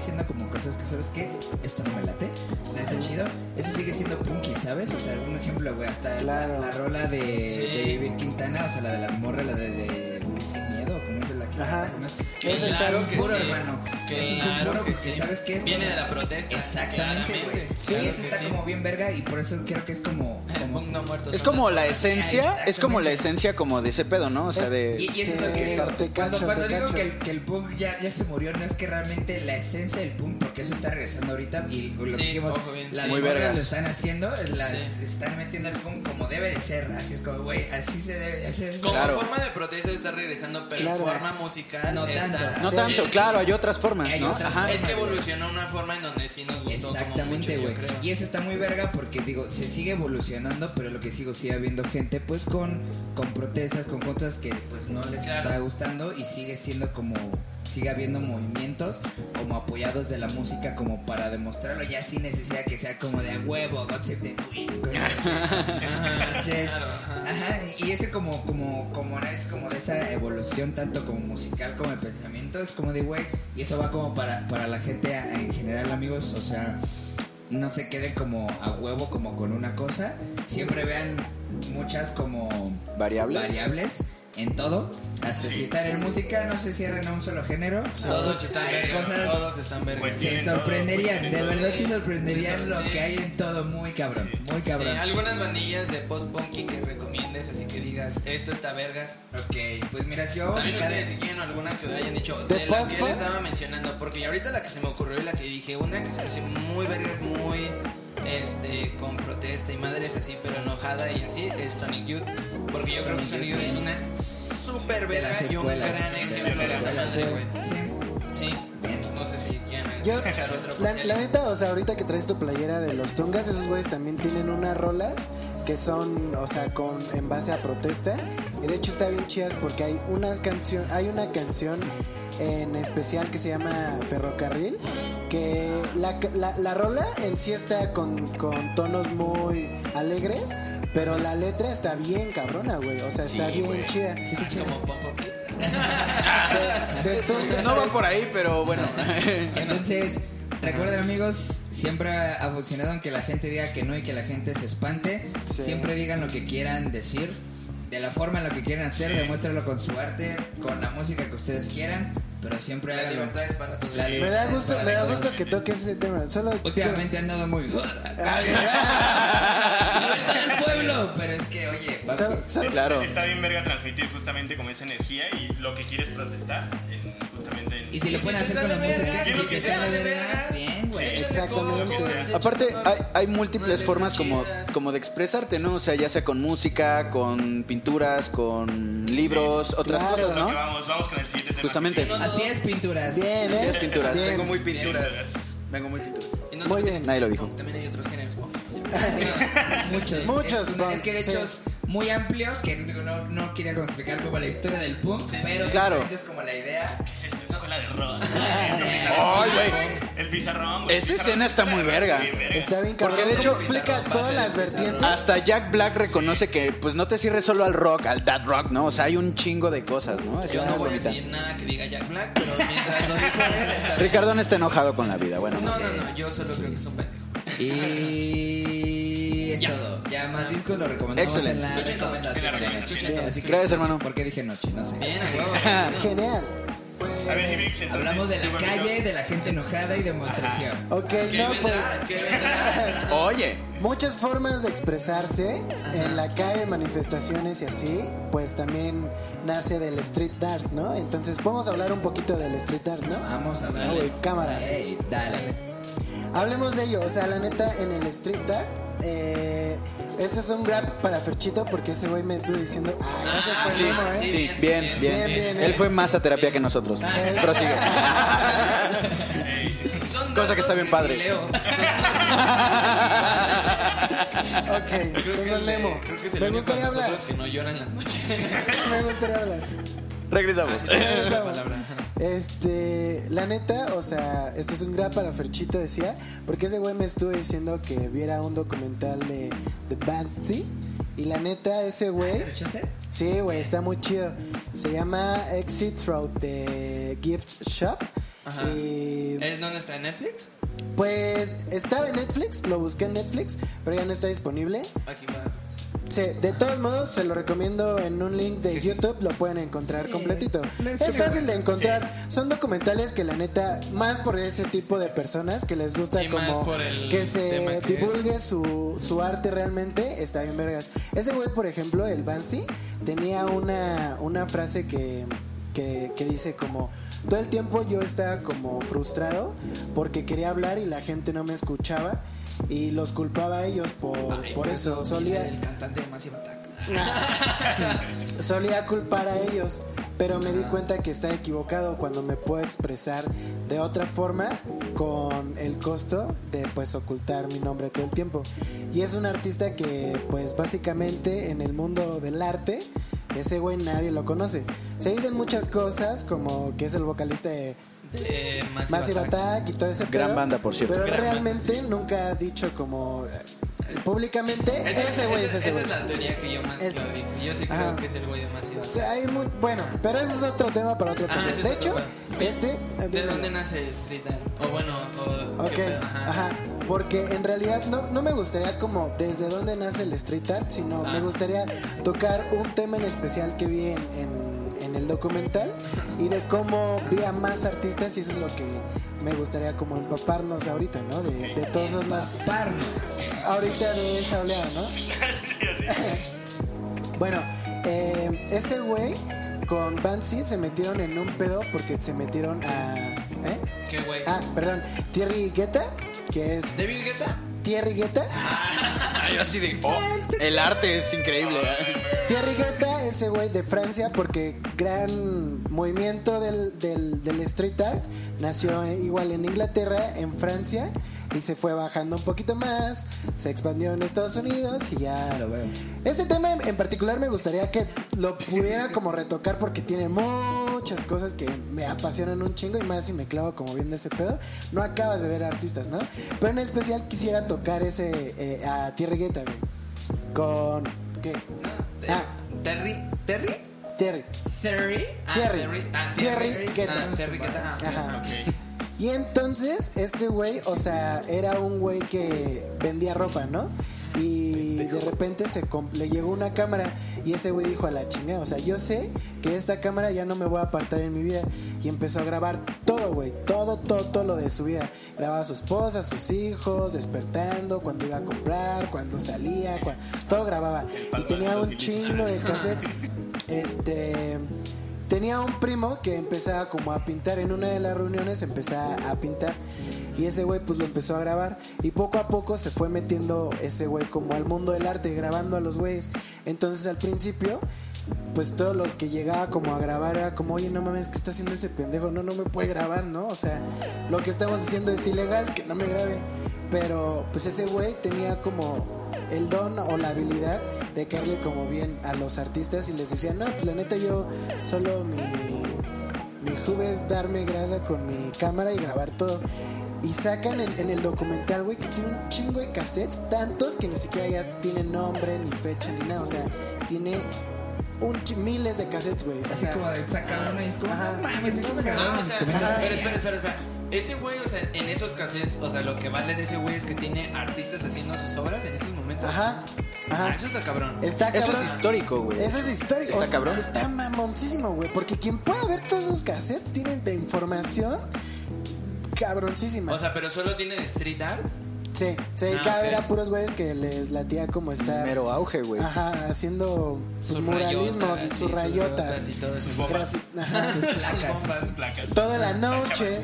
Speaker 4: diciendo como cosas que sabes que esto no me late, no está chido, eso sigue siendo punky, ¿sabes? O sea, un ejemplo, güey, hasta
Speaker 3: Claro.
Speaker 4: la, la rola de,
Speaker 5: Sí.
Speaker 4: de Vivir Quintana, o sea, la de las morras, la de, de Vivir sin miedo, ¿cómo es la que
Speaker 3: Ajá.
Speaker 4: ¿Cómo es?
Speaker 5: Que
Speaker 4: Eso
Speaker 5: claro que
Speaker 4: puro,
Speaker 5: sí.
Speaker 4: hermano.
Speaker 5: Que
Speaker 4: Eso es
Speaker 5: claro
Speaker 4: puro
Speaker 5: que
Speaker 4: porque
Speaker 5: sí.
Speaker 4: sabes que es
Speaker 5: Viene
Speaker 4: como-
Speaker 5: de la protesta.
Speaker 4: Exactamente, güey. Sí,
Speaker 5: Claro
Speaker 4: eso está
Speaker 5: sí.
Speaker 4: como bien verga y por eso creo que es como... Como
Speaker 5: no muerto.
Speaker 2: Es como la esencia, es como la esencia como de ese pedo, ¿no? O sea,
Speaker 4: y,
Speaker 2: de...
Speaker 4: y eso es lo que digo.
Speaker 3: te
Speaker 4: cuando
Speaker 3: cacho,
Speaker 4: cuando
Speaker 3: te
Speaker 4: digo que el, que el punk ya, ya se murió, no es que realmente la esencia del punk, porque eso está regresando ahorita y lo que dijimos,
Speaker 5: ojo bien,
Speaker 4: las
Speaker 5: sí.
Speaker 2: Muy vergas.
Speaker 4: lo están haciendo, las
Speaker 5: Sí.
Speaker 4: están metiendo el punk como debe de ser. Así es como, güey, así se debe de hacer.
Speaker 5: Como forma de protesta está regresando, pero
Speaker 3: Claro.
Speaker 5: forma musical
Speaker 4: No
Speaker 5: está-
Speaker 4: tanto.
Speaker 2: No
Speaker 3: Sí.
Speaker 2: tanto, claro, hay otras formas,
Speaker 4: Hay
Speaker 2: ¿no?
Speaker 4: otras
Speaker 2: Ajá.
Speaker 5: Es que evolucionó una forma en donde sí nos gustó
Speaker 4: Exactamente, güey. Y eso está muy verga porque digo, se sigue evolucionando, pero lo que sigo sigue habiendo gente pues con, con protestas, con cosas que pues no les
Speaker 5: Claro.
Speaker 4: está gustando y sigue siendo como sigue habiendo movimientos como apoyados de la música como para demostrarlo ya sin necesidad que sea como de a huevo, God Save the Queen, cosas así. Entonces, ajá, y ese como como como es como de esa evolución tanto como musical como de pensamiento es como de güey y eso va como para para la gente en general amigos, o sea, no se queden como a huevo como con una cosa, siempre vean muchas como
Speaker 2: Variables.
Speaker 4: variables en todo, hasta si están en música no se cierren a un solo género.
Speaker 5: Todos están
Speaker 4: Hay
Speaker 5: verga,
Speaker 4: cosas-
Speaker 5: todos están verga.
Speaker 1: Pues
Speaker 4: se
Speaker 1: tienen todo,
Speaker 4: sorprenderían,
Speaker 1: pues
Speaker 4: de verdad se sorprenderían
Speaker 5: Sí,
Speaker 4: lo que hay en todo, muy cabrón, muy
Speaker 5: Sí,
Speaker 4: cabrón.
Speaker 5: algunas bandillas de post-punky que recomiendes, así que digas, esto está vergas.
Speaker 4: Ok, pues mira, si vamos a
Speaker 5: También si quieren alguna que hayan dicho
Speaker 3: ¿De
Speaker 5: de las que él estaba mencionando, porque ahorita la que se me ocurrió y la que dije, una que se me hizo muy vergas, muy este con protesta y madres así, pero enojada y así, es Sonic Youth. Porque yo creo que Youth, es una super
Speaker 4: de las
Speaker 5: verga y un gran ejemplo de esa
Speaker 4: escuelas,
Speaker 5: madre,
Speaker 3: sí.
Speaker 5: güey.
Speaker 4: Sí.
Speaker 5: No sé si quieren
Speaker 3: Yo, la, la neta, o sea, ahorita que traes tu playera de los Tungas, esos güeyes también tienen unas rolas que son, o sea, con en base a protesta. Y de hecho está bien chidas porque hay unas canción, hay una canción en especial que se llama Ferrocarril, que la, la, la rola en sí está con, con tonos muy alegres, pero la letra está bien cabrona, güey. O sea, está
Speaker 2: Sí,
Speaker 3: bien
Speaker 2: güey.
Speaker 3: chida.
Speaker 5: Ah, como Pump Up Kids.
Speaker 3: De, de Tungas-
Speaker 2: No va por ahí, pero bueno.
Speaker 4: Entonces, recuerden amigos, siempre ha funcionado aunque la gente diga que no y que la gente se espante.
Speaker 3: Sí.
Speaker 4: Siempre digan lo que quieran decir, de la forma en la que quieran hacer, demuéstralo con su arte, con la música que ustedes quieran, pero siempre
Speaker 5: La libertad es para todos.
Speaker 4: La
Speaker 3: Me
Speaker 4: libertad
Speaker 3: da
Speaker 4: es
Speaker 3: gusto,
Speaker 4: para
Speaker 3: me da
Speaker 4: todos.
Speaker 3: gusto que toques ese tema. Solo
Speaker 4: Últimamente han dado muy... Libertad del pueblo, pero es que, oye, papi,
Speaker 3: Solo- solo-
Speaker 2: Claro.
Speaker 1: Está bien verga transmitir justamente como esa energía y lo que quieres protestar en, justamente en...
Speaker 4: y si lo pueden
Speaker 5: si te
Speaker 4: hacer con la
Speaker 5: sale
Speaker 4: música,
Speaker 5: verga,
Speaker 4: si
Speaker 1: lo
Speaker 4: te
Speaker 1: que
Speaker 4: sale
Speaker 5: sale
Speaker 4: verga,
Speaker 5: verga,
Speaker 4: bien, güey.
Speaker 3: Exactamente.
Speaker 2: Aparte, hay, hay múltiples formas como, como de expresarte, ¿no? O sea, ya sea con música, con pinturas, con libros, otras
Speaker 3: Claro.
Speaker 2: cosas, ¿no?
Speaker 1: vamos, vamos con el siguiente tema.
Speaker 2: Justamente.
Speaker 4: Así es, pinturas.
Speaker 3: Bien,
Speaker 2: Así
Speaker 3: ¿eh?
Speaker 2: es pinturas.
Speaker 3: Bien.
Speaker 2: Vengo muy pinturas.
Speaker 1: Bien.
Speaker 2: Vengo muy pinturas.
Speaker 5: Y no
Speaker 3: Muy
Speaker 5: solamente
Speaker 3: bien.
Speaker 2: Nadie lo dijo.
Speaker 5: También hay otros géneros punk.
Speaker 4: Muchos.
Speaker 3: Muchos
Speaker 4: Es, es que de hecho muy amplio, que no, no quería explicar como la historia del punk, pero
Speaker 2: Claro.
Speaker 4: simplemente es como la idea.
Speaker 1: ¿Qué es esto? Escuela de rock.
Speaker 2: Ay, güey.
Speaker 1: El pizarrón, güey.
Speaker 2: Esa escena está muy verga.
Speaker 3: Está bien
Speaker 2: Porque de hecho-
Speaker 3: explica todas las vertientes.
Speaker 2: Hasta Jack Black reconoce que pues no te cierres solo al rock, al dad rock, ¿no? O sea, hay un chingo de cosas, ¿no?
Speaker 5: Yo no voy a decir nada que diga Jack Black, pero mientras lo dijo él, está bien.
Speaker 2: Ricardo no está enojado con la vida, bueno.
Speaker 5: No, no, no, yo solo creo que es un pendejo.
Speaker 4: Y es todo. Ya más discos lo recomendamos
Speaker 2: Excelente.
Speaker 4: en la
Speaker 5: Escuchen todo,
Speaker 4: recomendación.
Speaker 1: en la recomendación.
Speaker 4: Así que-
Speaker 2: Gracias, hermano.
Speaker 4: ¿Por qué dije noche? No sé.
Speaker 5: Bien, a huevo.
Speaker 3: Genial.
Speaker 1: A ver, Hibix, entonces,
Speaker 4: Hablamos de la calle, de la gente enojada y demostración.
Speaker 3: Ok,
Speaker 5: ¿Qué
Speaker 3: no, pues.
Speaker 2: Oye,
Speaker 3: Muchas formas de expresarse en la calle, manifestaciones y así, pues también nace del street art, ¿no? Entonces, vamos a hablar un poquito del street art, ¿no?
Speaker 4: Vamos a
Speaker 3: güey, cámara.
Speaker 4: Ey, dale.
Speaker 3: Hablemos de ello, o sea, la neta, en el street art, eh, este es un rap para Ferchito porque ese güey me estuvo diciendo, ay, gracias por el
Speaker 2: sí,
Speaker 3: memo, ¿eh?
Speaker 2: sí, bien,
Speaker 5: bien,
Speaker 2: bien.
Speaker 3: bien, bien.
Speaker 2: Él fue más a terapia que nosotros. Prosigue.
Speaker 5: Son
Speaker 2: Cosa que está bien padre.
Speaker 5: sí leo.
Speaker 3: Ok,
Speaker 5: Creo que,
Speaker 3: tengo el
Speaker 5: el de-
Speaker 3: memo.
Speaker 5: creo que es el
Speaker 3: Me gustaría hablar,
Speaker 5: nosotros que no llora en las noches.
Speaker 3: me gustaría hablar.
Speaker 2: Regresamos.
Speaker 5: la palabra.
Speaker 3: Este, la neta, o sea, esto es un grab para Ferchito, decía, porque ese güey me estuvo diciendo que viera un documental de, de Banksy. Y la neta, ese güey, sí, güey, está muy chido. Se llama Exit Through the Gift Shop.
Speaker 5: Ajá.
Speaker 3: Y
Speaker 5: ¿Eh, ¿Dónde está? ¿En Netflix?
Speaker 3: pues estaba en Netflix, lo busqué en Netflix, pero ya no está disponible.
Speaker 5: Aquí va.
Speaker 3: Sí, de todos modos se lo recomiendo en un link de YouTube, lo pueden encontrar completito. Es fácil de encontrar, son documentales que la neta, más por ese tipo de personas que les gusta
Speaker 5: Y
Speaker 3: como que se
Speaker 5: es.
Speaker 3: divulgue su, su arte realmente, está bien vergas. Ese güey, por ejemplo, el Bansi, tenía una, una frase que, que, que dice como... Todo el tiempo yo estaba como frustrado porque quería hablar y la gente no me escuchaba y los culpaba a ellos por,
Speaker 5: Ay,
Speaker 3: por eso.
Speaker 5: quise
Speaker 3: Solía,
Speaker 5: El cantante de Massive Attack.
Speaker 3: solía culpar a ellos, pero me di cuenta que estaba equivocado cuando me puedo expresar de otra forma con el costo de pues ocultar mi nombre todo el tiempo. Y es un artista que pues básicamente en el mundo del arte ese güey nadie lo conoce. Se dicen muchas cosas como que es el vocalista de
Speaker 5: De Massive,
Speaker 3: Massive
Speaker 5: Attack.
Speaker 3: Attack y todo ese
Speaker 2: Gran
Speaker 3: pedo,
Speaker 2: banda, por cierto.
Speaker 3: Pero
Speaker 5: Gran
Speaker 3: realmente nunca ha dicho como eh, públicamente
Speaker 5: Esa,
Speaker 3: ese güey es ese
Speaker 5: esa
Speaker 3: güey.
Speaker 5: es la teoría que yo más
Speaker 3: Es-
Speaker 5: yo digo. Yo sí creo
Speaker 3: Ajá.
Speaker 5: que es el güey de Massive
Speaker 3: O
Speaker 5: Attack.
Speaker 3: sea, hay muy, bueno, pero eso es otro tema para otro
Speaker 5: Ah,
Speaker 3: tema.
Speaker 5: ese es
Speaker 3: de hecho,
Speaker 5: tema.
Speaker 3: Este... eh,
Speaker 5: ¿De dónde nace el street art? O bueno, o.
Speaker 3: Ok,
Speaker 5: ¿qué pedo?
Speaker 3: ajá. Porque en realidad no, no me gustaría como desde dónde nace el street art, sino
Speaker 5: Ah.
Speaker 3: me gustaría tocar un tema en especial que vi en, en- en el documental y de cómo vi a más artistas y eso es lo que me gustaría como empaparnos ahorita, ¿no? De, de todos esos más...
Speaker 4: Parnos.
Speaker 3: Ahorita de esa oleada, ¿no? bueno, eh, ese güey con Banksy se metieron en un pedo porque se metieron a... ¿eh?
Speaker 5: ¿Qué güey?
Speaker 3: Ah, perdón, Thierry Guetta, que es
Speaker 5: ¿David Guetta?
Speaker 3: Thierry Guetta.
Speaker 2: Ay, así de, oh, el arte es increíble. ¿eh?
Speaker 3: Thierry Guetta, ese güey de Francia, porque gran movimiento del, del, del street art nació igual en Inglaterra, en Francia, y se fue bajando un poquito más, se expandió en Estados Unidos y ya...
Speaker 4: Sí, lo veo.
Speaker 3: Ese tema en particular me gustaría que lo pudiera como retocar porque tiene muchas cosas que me apasionan un chingo y más si me clavo como viendo ese pedo. No acabas de ver artistas, ¿no? Pero en especial quisiera tocar ese eh, a Thierry Guetta, güey. Con... ¿Qué? Ah.
Speaker 5: Terry. ¿Terry?
Speaker 3: Thierry.
Speaker 5: Terry. Ah,
Speaker 3: Terry.
Speaker 5: Terry. Ah, Terry
Speaker 3: Guetta.
Speaker 5: Ah, Terry. Ah,
Speaker 3: Ajá. Y entonces, este güey, o sea, era un güey que vendía ropa, ¿no? Y de repente se le llegó una cámara y ese güey dijo a la chingada, o sea, yo sé que esta cámara ya no me voy a apartar en mi vida. Y empezó a grabar todo, güey, todo, todo, todo lo de su vida. Grababa a su esposa, a sus hijos, despertando, cuando iba a comprar, cuando salía, cua- todo grababa. Y tenía un chingo de cassettes. Este tenía un primo que empezaba como a pintar en una de las reuniones empezaba a pintar y ese güey pues lo empezó a grabar y poco a poco se fue metiendo ese güey como al mundo del arte grabando a los güeyes entonces al principio pues todos los que llegaba como a grabar era como oye no mames ¿qué está haciendo ese pendejo? no no me puede grabar ¿no? o sea lo que estamos haciendo es ilegal que no me grabe Pero pues ese güey tenía como el don o la habilidad de caerle como bien a los artistas y les decía, no, pues la neta yo solo mi, mi hobby es darme grasa con mi cámara y grabar todo. Y sacan en, en el documental, güey, que tiene un chingo de cassettes, tantos que ni siquiera ya tienen nombre, ni fecha, ni nada. O sea, tiene un miles de cassettes, güey. O
Speaker 4: Así
Speaker 3: sea,
Speaker 4: como de sacar uno y es como, no mames, ¿de qué me
Speaker 5: Ah, espera, espera, espera, espera. Ese güey, o sea, en esos cassettes, o sea, lo que vale de ese güey es que tiene artistas haciendo sus obras en esos momentos.
Speaker 3: Ajá, ajá.
Speaker 5: Ah, eso está cabrón.
Speaker 3: Está
Speaker 2: Eso
Speaker 3: cabrón.
Speaker 2: es histórico, güey.
Speaker 3: Eso es histórico.
Speaker 2: Está cabrón.
Speaker 3: Está mamoncísimo, güey. Porque quien pueda ver todos esos cassettes tienen de información cabroncísima.
Speaker 5: O sea, pero solo tiene de street art.
Speaker 3: Sí, se
Speaker 5: Ah,
Speaker 3: dedicaba a ver
Speaker 5: ok.
Speaker 3: a puros güeyes que les latía como estar.
Speaker 2: Mero auge, güey.
Speaker 3: Ajá, haciendo sus, muralismos
Speaker 5: rayotas,
Speaker 3: y
Speaker 5: sí,
Speaker 3: sus rayotas.
Speaker 5: y todo eso.
Speaker 3: Grafi- Ajá.
Speaker 4: Sus placas.
Speaker 5: Bombas.
Speaker 1: placas.
Speaker 3: Toda la noche.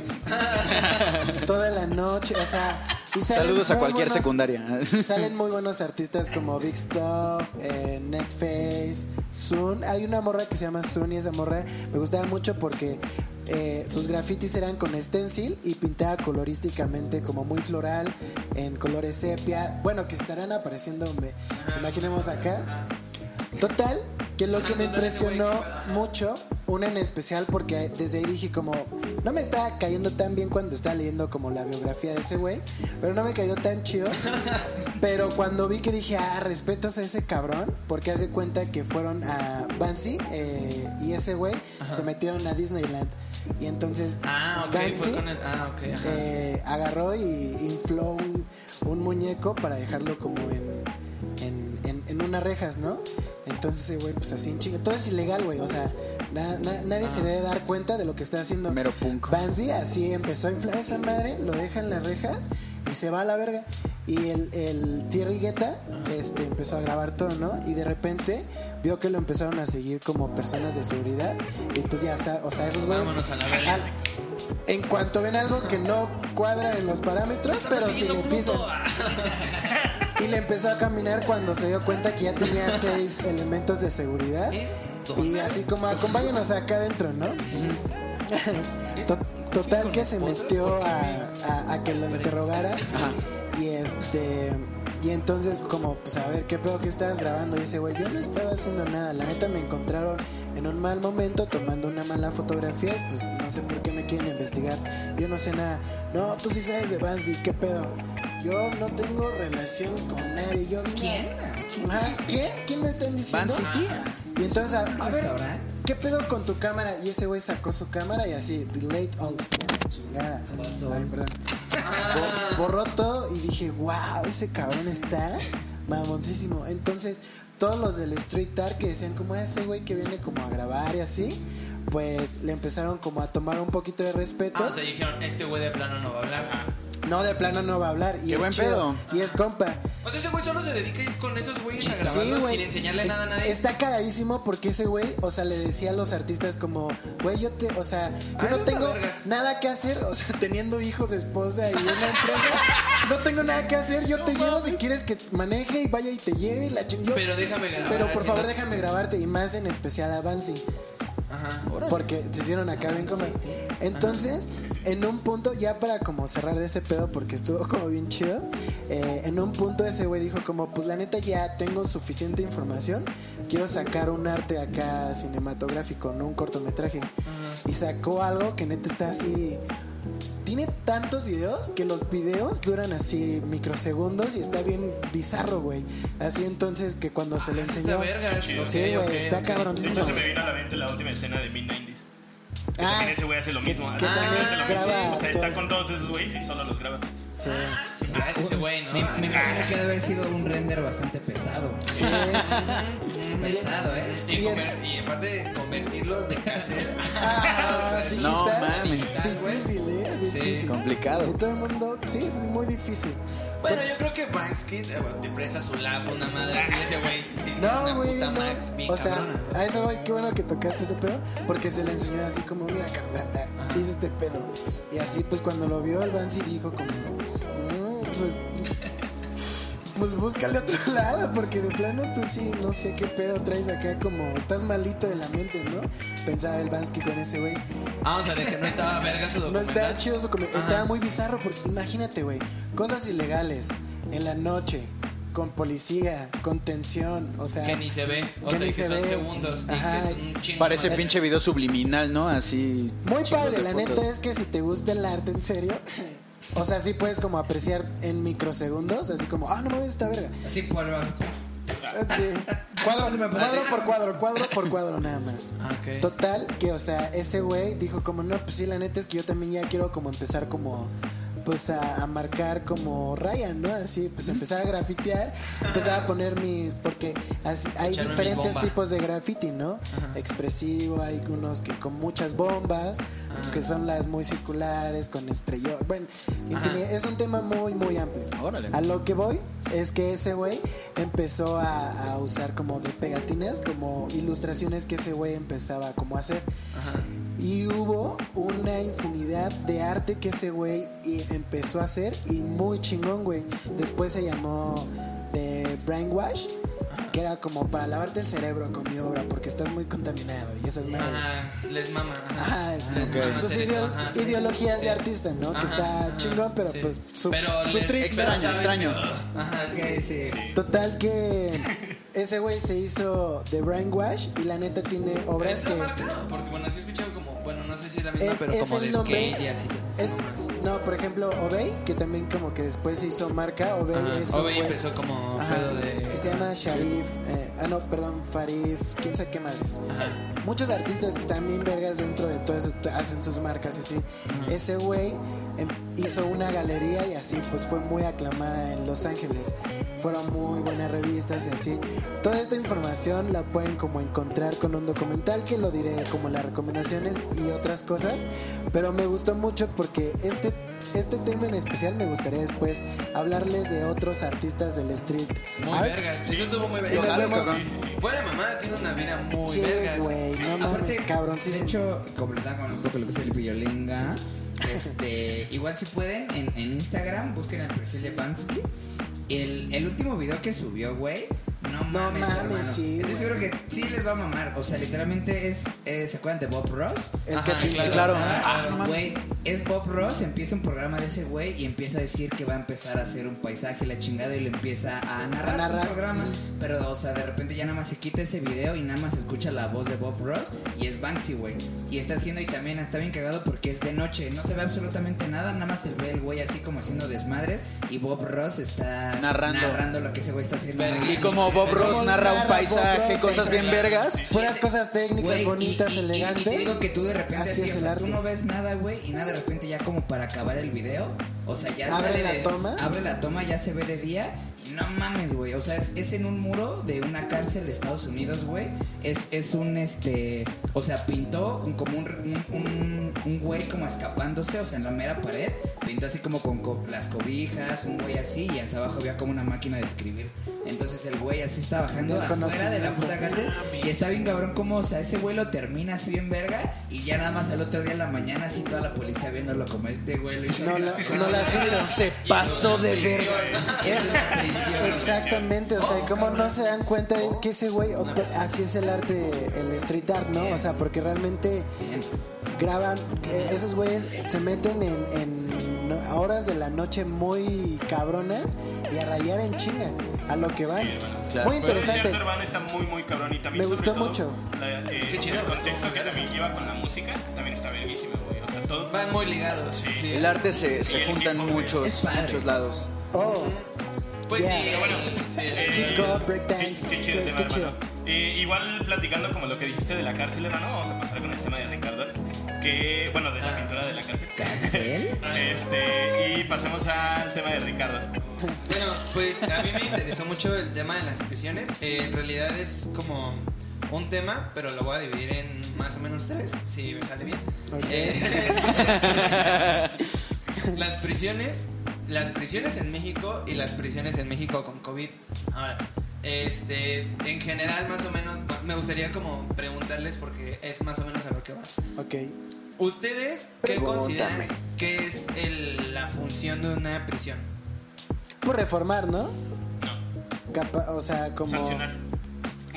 Speaker 3: toda la noche. O sea. y
Speaker 2: Saludos a cualquier
Speaker 3: buenos-
Speaker 2: secundaria.
Speaker 3: Salen muy buenos artistas como Big Stuff, eh, Neckface, Sun. Hay una morra que se llama Sun y esa morra me gustaba mucho porque eh, sus grafitis eran con stencil y pintada colorísticamente como muy floral, en colores sepia. Bueno, que estarán apareciendo, me, imaginemos acá. Total, que lo que me impresionó mucho, una en especial, porque desde ahí dije como, no me estaba cayendo tan bien cuando estaba leyendo como la biografía de ese güey, pero no me cayó tan chido. Pero cuando vi que dije, ah, respetos a ese cabrón, porque hace cuenta que fueron a Banksy eh, y ese güey se metieron a Disneyland. Y entonces
Speaker 5: Ah, ok,
Speaker 3: Banksy
Speaker 5: fue con el. Ah, ok. ajá.
Speaker 3: eh, agarró y infló un, un muñeco para dejarlo como en, en, en, en unas rejas, ¿no? Entonces güey, pues así en chinga. Todo es ilegal, güey. O sea, na- na- nadie se debe dar cuenta de lo que está haciendo.
Speaker 2: Mero punk.
Speaker 3: Banksy así empezó a inflar esa madre, lo deja en las rejas y se va a la verga. Y el, el Thierry Guetta este, empezó a grabar todo, ¿no? Y de repente vio que lo empezaron a seguir como personas de seguridad. Y pues ya, o sea, esos güeyes. En cuanto ven algo que no cuadra en los parámetros, pero si le pisan. Y le empezó a caminar cuando se dio cuenta que ya tenía seis elementos de seguridad. Y así como, acompáñanos acá adentro, ¿no? To- Total que se metió a, a- a que lo interrogaran. Y este. Y entonces, como, pues a ver, ¿qué pedo que estabas grabando? Y ese güey, yo no estaba haciendo nada. La neta me encontraron en un mal momento tomando una mala fotografía. Pues no sé por qué me quieren investigar. Yo no sé nada. No, tú sí sabes de Banksy, ¿qué pedo? Yo no tengo relación con nadie. Yo a-
Speaker 4: ¿Quién?
Speaker 3: Ajá, ¿Quién? ¿Quién me están diciendo?
Speaker 2: Banksy, tía.
Speaker 3: Y entonces, a, a ver? ¿qué pedo con tu cámara? Y ese güey sacó su cámara y así, delete all. Chingada. Ay, perdón. Bo- Borró todo y dije, wow, ese cabrón está mamoncísimo. Entonces, todos los del street art que decían como "Ah, ese güey que viene como a grabar y así, pues le empezaron como a tomar un poquito de respeto.
Speaker 5: Ah, o sea, dijeron, este güey de plano no va a hablar.
Speaker 3: No, de plano no va a hablar. Y
Speaker 2: Qué
Speaker 3: es
Speaker 2: buen
Speaker 3: chido,
Speaker 2: pedo.
Speaker 3: Y es compa.
Speaker 5: O sea, ese güey solo se dedica a ir con esos güeyes a
Speaker 3: Sí,
Speaker 5: grabarlos
Speaker 3: güey.
Speaker 5: sin enseñarle
Speaker 3: Es-
Speaker 5: nada a nadie.
Speaker 3: Está cagadísimo porque ese güey, o sea, le decía a los artistas como, güey, yo te, o sea, yo
Speaker 5: Ah,
Speaker 3: no tengo nada que hacer, o sea, teniendo hijos, esposa y una empresa, no tengo nada que hacer, yo te llevo si quieres que maneje y vaya y te lleve y la ching- yo-
Speaker 5: Pero déjame grabar.
Speaker 3: Pero por favor
Speaker 5: ¿no?
Speaker 3: déjame grabarte y más en especial a Banksy.
Speaker 5: Ajá.
Speaker 3: Porque se hicieron acá bien comas. Entonces, en un punto, ya para como cerrar de ese pedo, porque estuvo como bien chido, eh, en un punto ese güey dijo como, pues la neta ya tengo suficiente información, quiero sacar un arte acá cinematográfico, no un cortometraje. Y sacó algo que neta está así... Tiene tantos videos que los videos duran así microsegundos y está bien bizarro, güey. Así entonces que cuando se le enseñó...
Speaker 5: vergas.
Speaker 3: Sí, güey,
Speaker 5: ok,
Speaker 3: está
Speaker 5: ok.
Speaker 3: cabrón.
Speaker 1: Hecho, se me vino a la mente la última escena de Mid-90s. Que
Speaker 3: Ah,
Speaker 1: también ese güey hace lo mismo. hace exactamente lo mismo.
Speaker 3: graba
Speaker 1: O sea, está con todos esos güeyes y solo los graba.
Speaker 3: sí.
Speaker 5: Sí, ah, es ese güey, ¿no?
Speaker 4: Me, me
Speaker 5: Ah,
Speaker 4: imagino que debe haber sido un render bastante pesado.
Speaker 3: Sí.
Speaker 4: Pesado, ¿eh?
Speaker 5: Y, conver- y aparte convertirlos de cassette.
Speaker 3: Ah,
Speaker 5: O sea,
Speaker 2: No mames.
Speaker 3: Difícil.
Speaker 2: Complicado.
Speaker 3: Y todo el mundo, sí, es muy difícil.
Speaker 5: Bueno, yo creo que Banksy eh, te presta su lap, una madre así. Ese güey sí
Speaker 3: No,
Speaker 5: una
Speaker 3: güey, no.
Speaker 5: Mac
Speaker 3: O sea, a eso, güey, qué bueno que tocaste ese pedo, porque se le enseñó así como, mira, carnal, hice este pedo. Y así, pues, cuando lo vio, el Bansi dijo como, "Mm, pues, pues búscale otro lado, porque de plano tú sí, no sé qué pedo traes acá, como estás malito de la mente, ¿no? Pensaba el Bansky con ese güey.
Speaker 5: Ah, o sea, de que no estaba verga su
Speaker 3: No
Speaker 5: documental.
Speaker 3: está chido su comen- Estaba muy bizarro, porque imagínate, güey, cosas ilegales en la noche, con policía, con tensión, o sea.
Speaker 5: Que ni se ve. O
Speaker 3: que
Speaker 5: sea,
Speaker 3: ni
Speaker 5: que
Speaker 3: se
Speaker 5: son
Speaker 3: ve.
Speaker 5: segundos.
Speaker 3: Ajá.
Speaker 5: Y que es un chingo
Speaker 2: Parece
Speaker 5: madre.
Speaker 2: pinche video subliminal, ¿no? Así.
Speaker 3: Muy
Speaker 2: chingos
Speaker 3: padre,
Speaker 2: de
Speaker 3: la
Speaker 2: fotos.
Speaker 3: neta es que si te gusta el arte en serio, o sea, sí puedes como apreciar en microsegundos, así como, ah, no mames, esta verga.
Speaker 4: Así por.
Speaker 3: Sí. Cuadro,
Speaker 4: me
Speaker 3: por cuadro, cuadro por cuadro nada más.
Speaker 5: Ah.
Speaker 3: Total, que o sea, ese güey dijo como, no, pues sí, la neta es que yo también ya quiero como empezar como pues a, a marcar como Ryan, ¿no? Así, pues empezar a grafitear, empezar a poner mis, porque así- hay
Speaker 5: Echarme
Speaker 3: diferentes tipos de graffiti, ¿no? Expresivo, hay unos que con muchas bombas, que son las muy circulares, con estrellas, bueno, es un tema muy, muy amplio.
Speaker 2: Órale.
Speaker 3: A lo que voy es que ese güey empezó a, a usar como de pegatinas, como ilustraciones que ese güey empezaba como a hacer. Y hubo una infinidad de arte que ese güey y- empezó a hacer y muy chingón, güey. Después se llamó The Brainwash, que era como para lavarte el cerebro con mi obra porque estás muy contaminado y esas madres.
Speaker 5: Ajá, les mama. Ajá.
Speaker 3: Ajá,
Speaker 5: Les mama
Speaker 3: ideo-
Speaker 5: ajá.
Speaker 3: ideologías
Speaker 5: Sí.
Speaker 3: de artista, ¿no? que está chingón, pero
Speaker 5: sí.
Speaker 3: pues su,
Speaker 5: Pero
Speaker 3: su
Speaker 5: les-
Speaker 2: Extraño, extraño.
Speaker 5: Ajá,
Speaker 4: Ok, sí.
Speaker 3: Total que ese güey se hizo The Brainwash y la neta tiene obras
Speaker 5: ¿Es
Speaker 3: que...
Speaker 5: marca? Porque bueno, sí he escuchado como, bueno, no sé si es la misma,
Speaker 3: Es,
Speaker 5: pero
Speaker 3: es
Speaker 5: como
Speaker 3: el
Speaker 5: de
Speaker 3: nombre.
Speaker 5: skate y así.
Speaker 3: es- no, por ejemplo, Obey, que también como que después se hizo marca. Obey
Speaker 5: Ajá,
Speaker 3: es
Speaker 5: Obey empezó como
Speaker 3: Ajá,
Speaker 5: pedo de-
Speaker 3: Que se llama Sharif. eh, ah, no, perdón, Farif. Quién sabe qué madres.
Speaker 5: Ajá.
Speaker 3: Muchos artistas que están bien vergas dentro de todo eso hacen sus marcas y así. Ese güey em, hizo una galería y así pues fue muy aclamada en Los Ángeles. Fueron muy buenas revistas y así. Toda esta información la pueden como encontrar con un documental que lo diré como las recomendaciones y otras cosas. Pero me gustó mucho porque este, este tema en especial me gustaría después hablarles de otros artistas del street.
Speaker 5: Muy
Speaker 3: art.
Speaker 5: vergas. Eso estuvo muy vergas.
Speaker 3: hablemos.
Speaker 5: Fuera- Fuera mamada, tiene una vida muy
Speaker 3: Sí,
Speaker 5: vergas.
Speaker 3: güey, no mames,
Speaker 4: Aparte,
Speaker 3: cabrón. sí,
Speaker 4: de
Speaker 3: sí.
Speaker 4: hecho, completando con un poco lo que es el Villolenga, este, igual si pueden, en, en Instagram, busquen el perfil de Banksy. El, el último video que subió, güey, no mames,
Speaker 3: mames,
Speaker 4: hermano.
Speaker 3: sí,
Speaker 4: Estoy seguro que sí les va a mamar. O sea, literalmente es, eh, ¿se acuerdan de Bob Ross?
Speaker 3: El
Speaker 5: Ajá,
Speaker 3: que pinche-
Speaker 2: claro.
Speaker 4: Ah,
Speaker 2: Ah, no.
Speaker 4: Güey, es Bob Ross, empieza un programa de ese güey y empieza a decir que va a empezar a hacer un paisaje la chingada y lo empieza a narrar,
Speaker 3: A narrar.
Speaker 4: un programa. Pero, o sea, de repente ya nada más se quita ese video y nada más se escucha la voz de Bob Ross y es Banksy, güey. Y está haciendo y también está bien cagado porque es de noche, no se ve absolutamente nada, nada más se ve el güey así como haciendo desmadres y Bob Ross está
Speaker 2: Narrando.
Speaker 4: lo que ese güey está haciendo.
Speaker 2: Y como Bob Ross narra un paisaje,
Speaker 3: Ross,
Speaker 2: cosas bien vergas.
Speaker 3: Puras cosas técnicas, bonitas,
Speaker 4: y- y-
Speaker 3: elegantes.
Speaker 4: Y, te digo que tú de repente
Speaker 3: Así
Speaker 4: así,
Speaker 3: es
Speaker 4: o
Speaker 3: el
Speaker 4: sea,
Speaker 3: arte.
Speaker 4: tú no ves nada, güey, y nada de repente ya como para acabar el video, o sea, ya
Speaker 3: Abre
Speaker 4: sale
Speaker 3: la
Speaker 4: de-
Speaker 3: toma.
Speaker 4: abre la toma, ya se ve de día. No mames, güey. O sea, es, es en un muro de una cárcel de Estados Unidos, güey. Es, es un este. O sea, pintó un, como un, un, un- un güey como escapándose, o sea, en la mera pared. Pintó así como con co- las cobijas, un güey así, y hasta abajo había como una máquina de escribir. Entonces el güey así está bajando afuera de la puta cárcel. Y está bien cabrón como, o sea, ese güey lo termina así bien verga. Y ya nada más al otro día en la mañana, así toda la policía viéndolo como este güey lo hizo.
Speaker 3: No, la- no hizo.
Speaker 2: Se pasó de verga.
Speaker 4: Es una prisión.
Speaker 3: Exactamente, o sea, como no se dan cuenta es que ese güey, así es el arte, el street art, ¿no? O sea, porque realmente graban, eh, esos güeyes se meten en, en no- horas de la noche muy cabronas y a rayar en chinga, a lo que van.
Speaker 1: hermano.
Speaker 2: Claro.
Speaker 3: Muy
Speaker 1: Pues sí,
Speaker 3: interesante.
Speaker 1: cierto, Urbano está muy, muy cabrón y también
Speaker 3: Me gustó
Speaker 1: todo,
Speaker 3: mucho.
Speaker 1: la- eh,
Speaker 5: Qué chido,
Speaker 1: el
Speaker 5: pues,
Speaker 1: contexto que también lleva con la música también está verguísimo, güey. O sea, todo...
Speaker 5: Van muy ligados. Sí.
Speaker 2: El arte se, se
Speaker 1: el
Speaker 2: junta en
Speaker 1: hip hop, güey.
Speaker 2: muchos, muchos lados.
Speaker 3: Oh,
Speaker 5: Pues
Speaker 3: Yeah.
Speaker 5: sí,
Speaker 1: Bueno,
Speaker 5: sí.
Speaker 1: eh,
Speaker 3: Hip hop, breakdance,
Speaker 1: Qué, qué chido
Speaker 3: qué-
Speaker 1: tema,
Speaker 3: qué chido.
Speaker 1: hermano. Eh, igual platicando como lo que dijiste de la cárcel, hermano, vamos a pasar con el tema de Ricardo. Que, bueno, de la
Speaker 5: Ah.
Speaker 1: pintura de la cárcel.
Speaker 4: ¿Cárcel?
Speaker 1: Este, y pasemos al tema de Ricardo.
Speaker 5: Bueno, pues a mí me interesó mucho el tema de las prisiones. Eh, en realidad es como un tema, pero lo voy a dividir en más o menos tres, si me sale bien. Eh, las prisiones, las prisiones en México y las prisiones en México con COVID. Ahora, este, en general más o menos, me gustaría como preguntarles porque es más o menos a lo que va.
Speaker 3: ok.
Speaker 5: ¿Ustedes qué consideran que es el- la función de una prisión?
Speaker 3: Por reformar, ¿no?
Speaker 1: No.
Speaker 3: capa- o sea, como...
Speaker 1: Sancionar.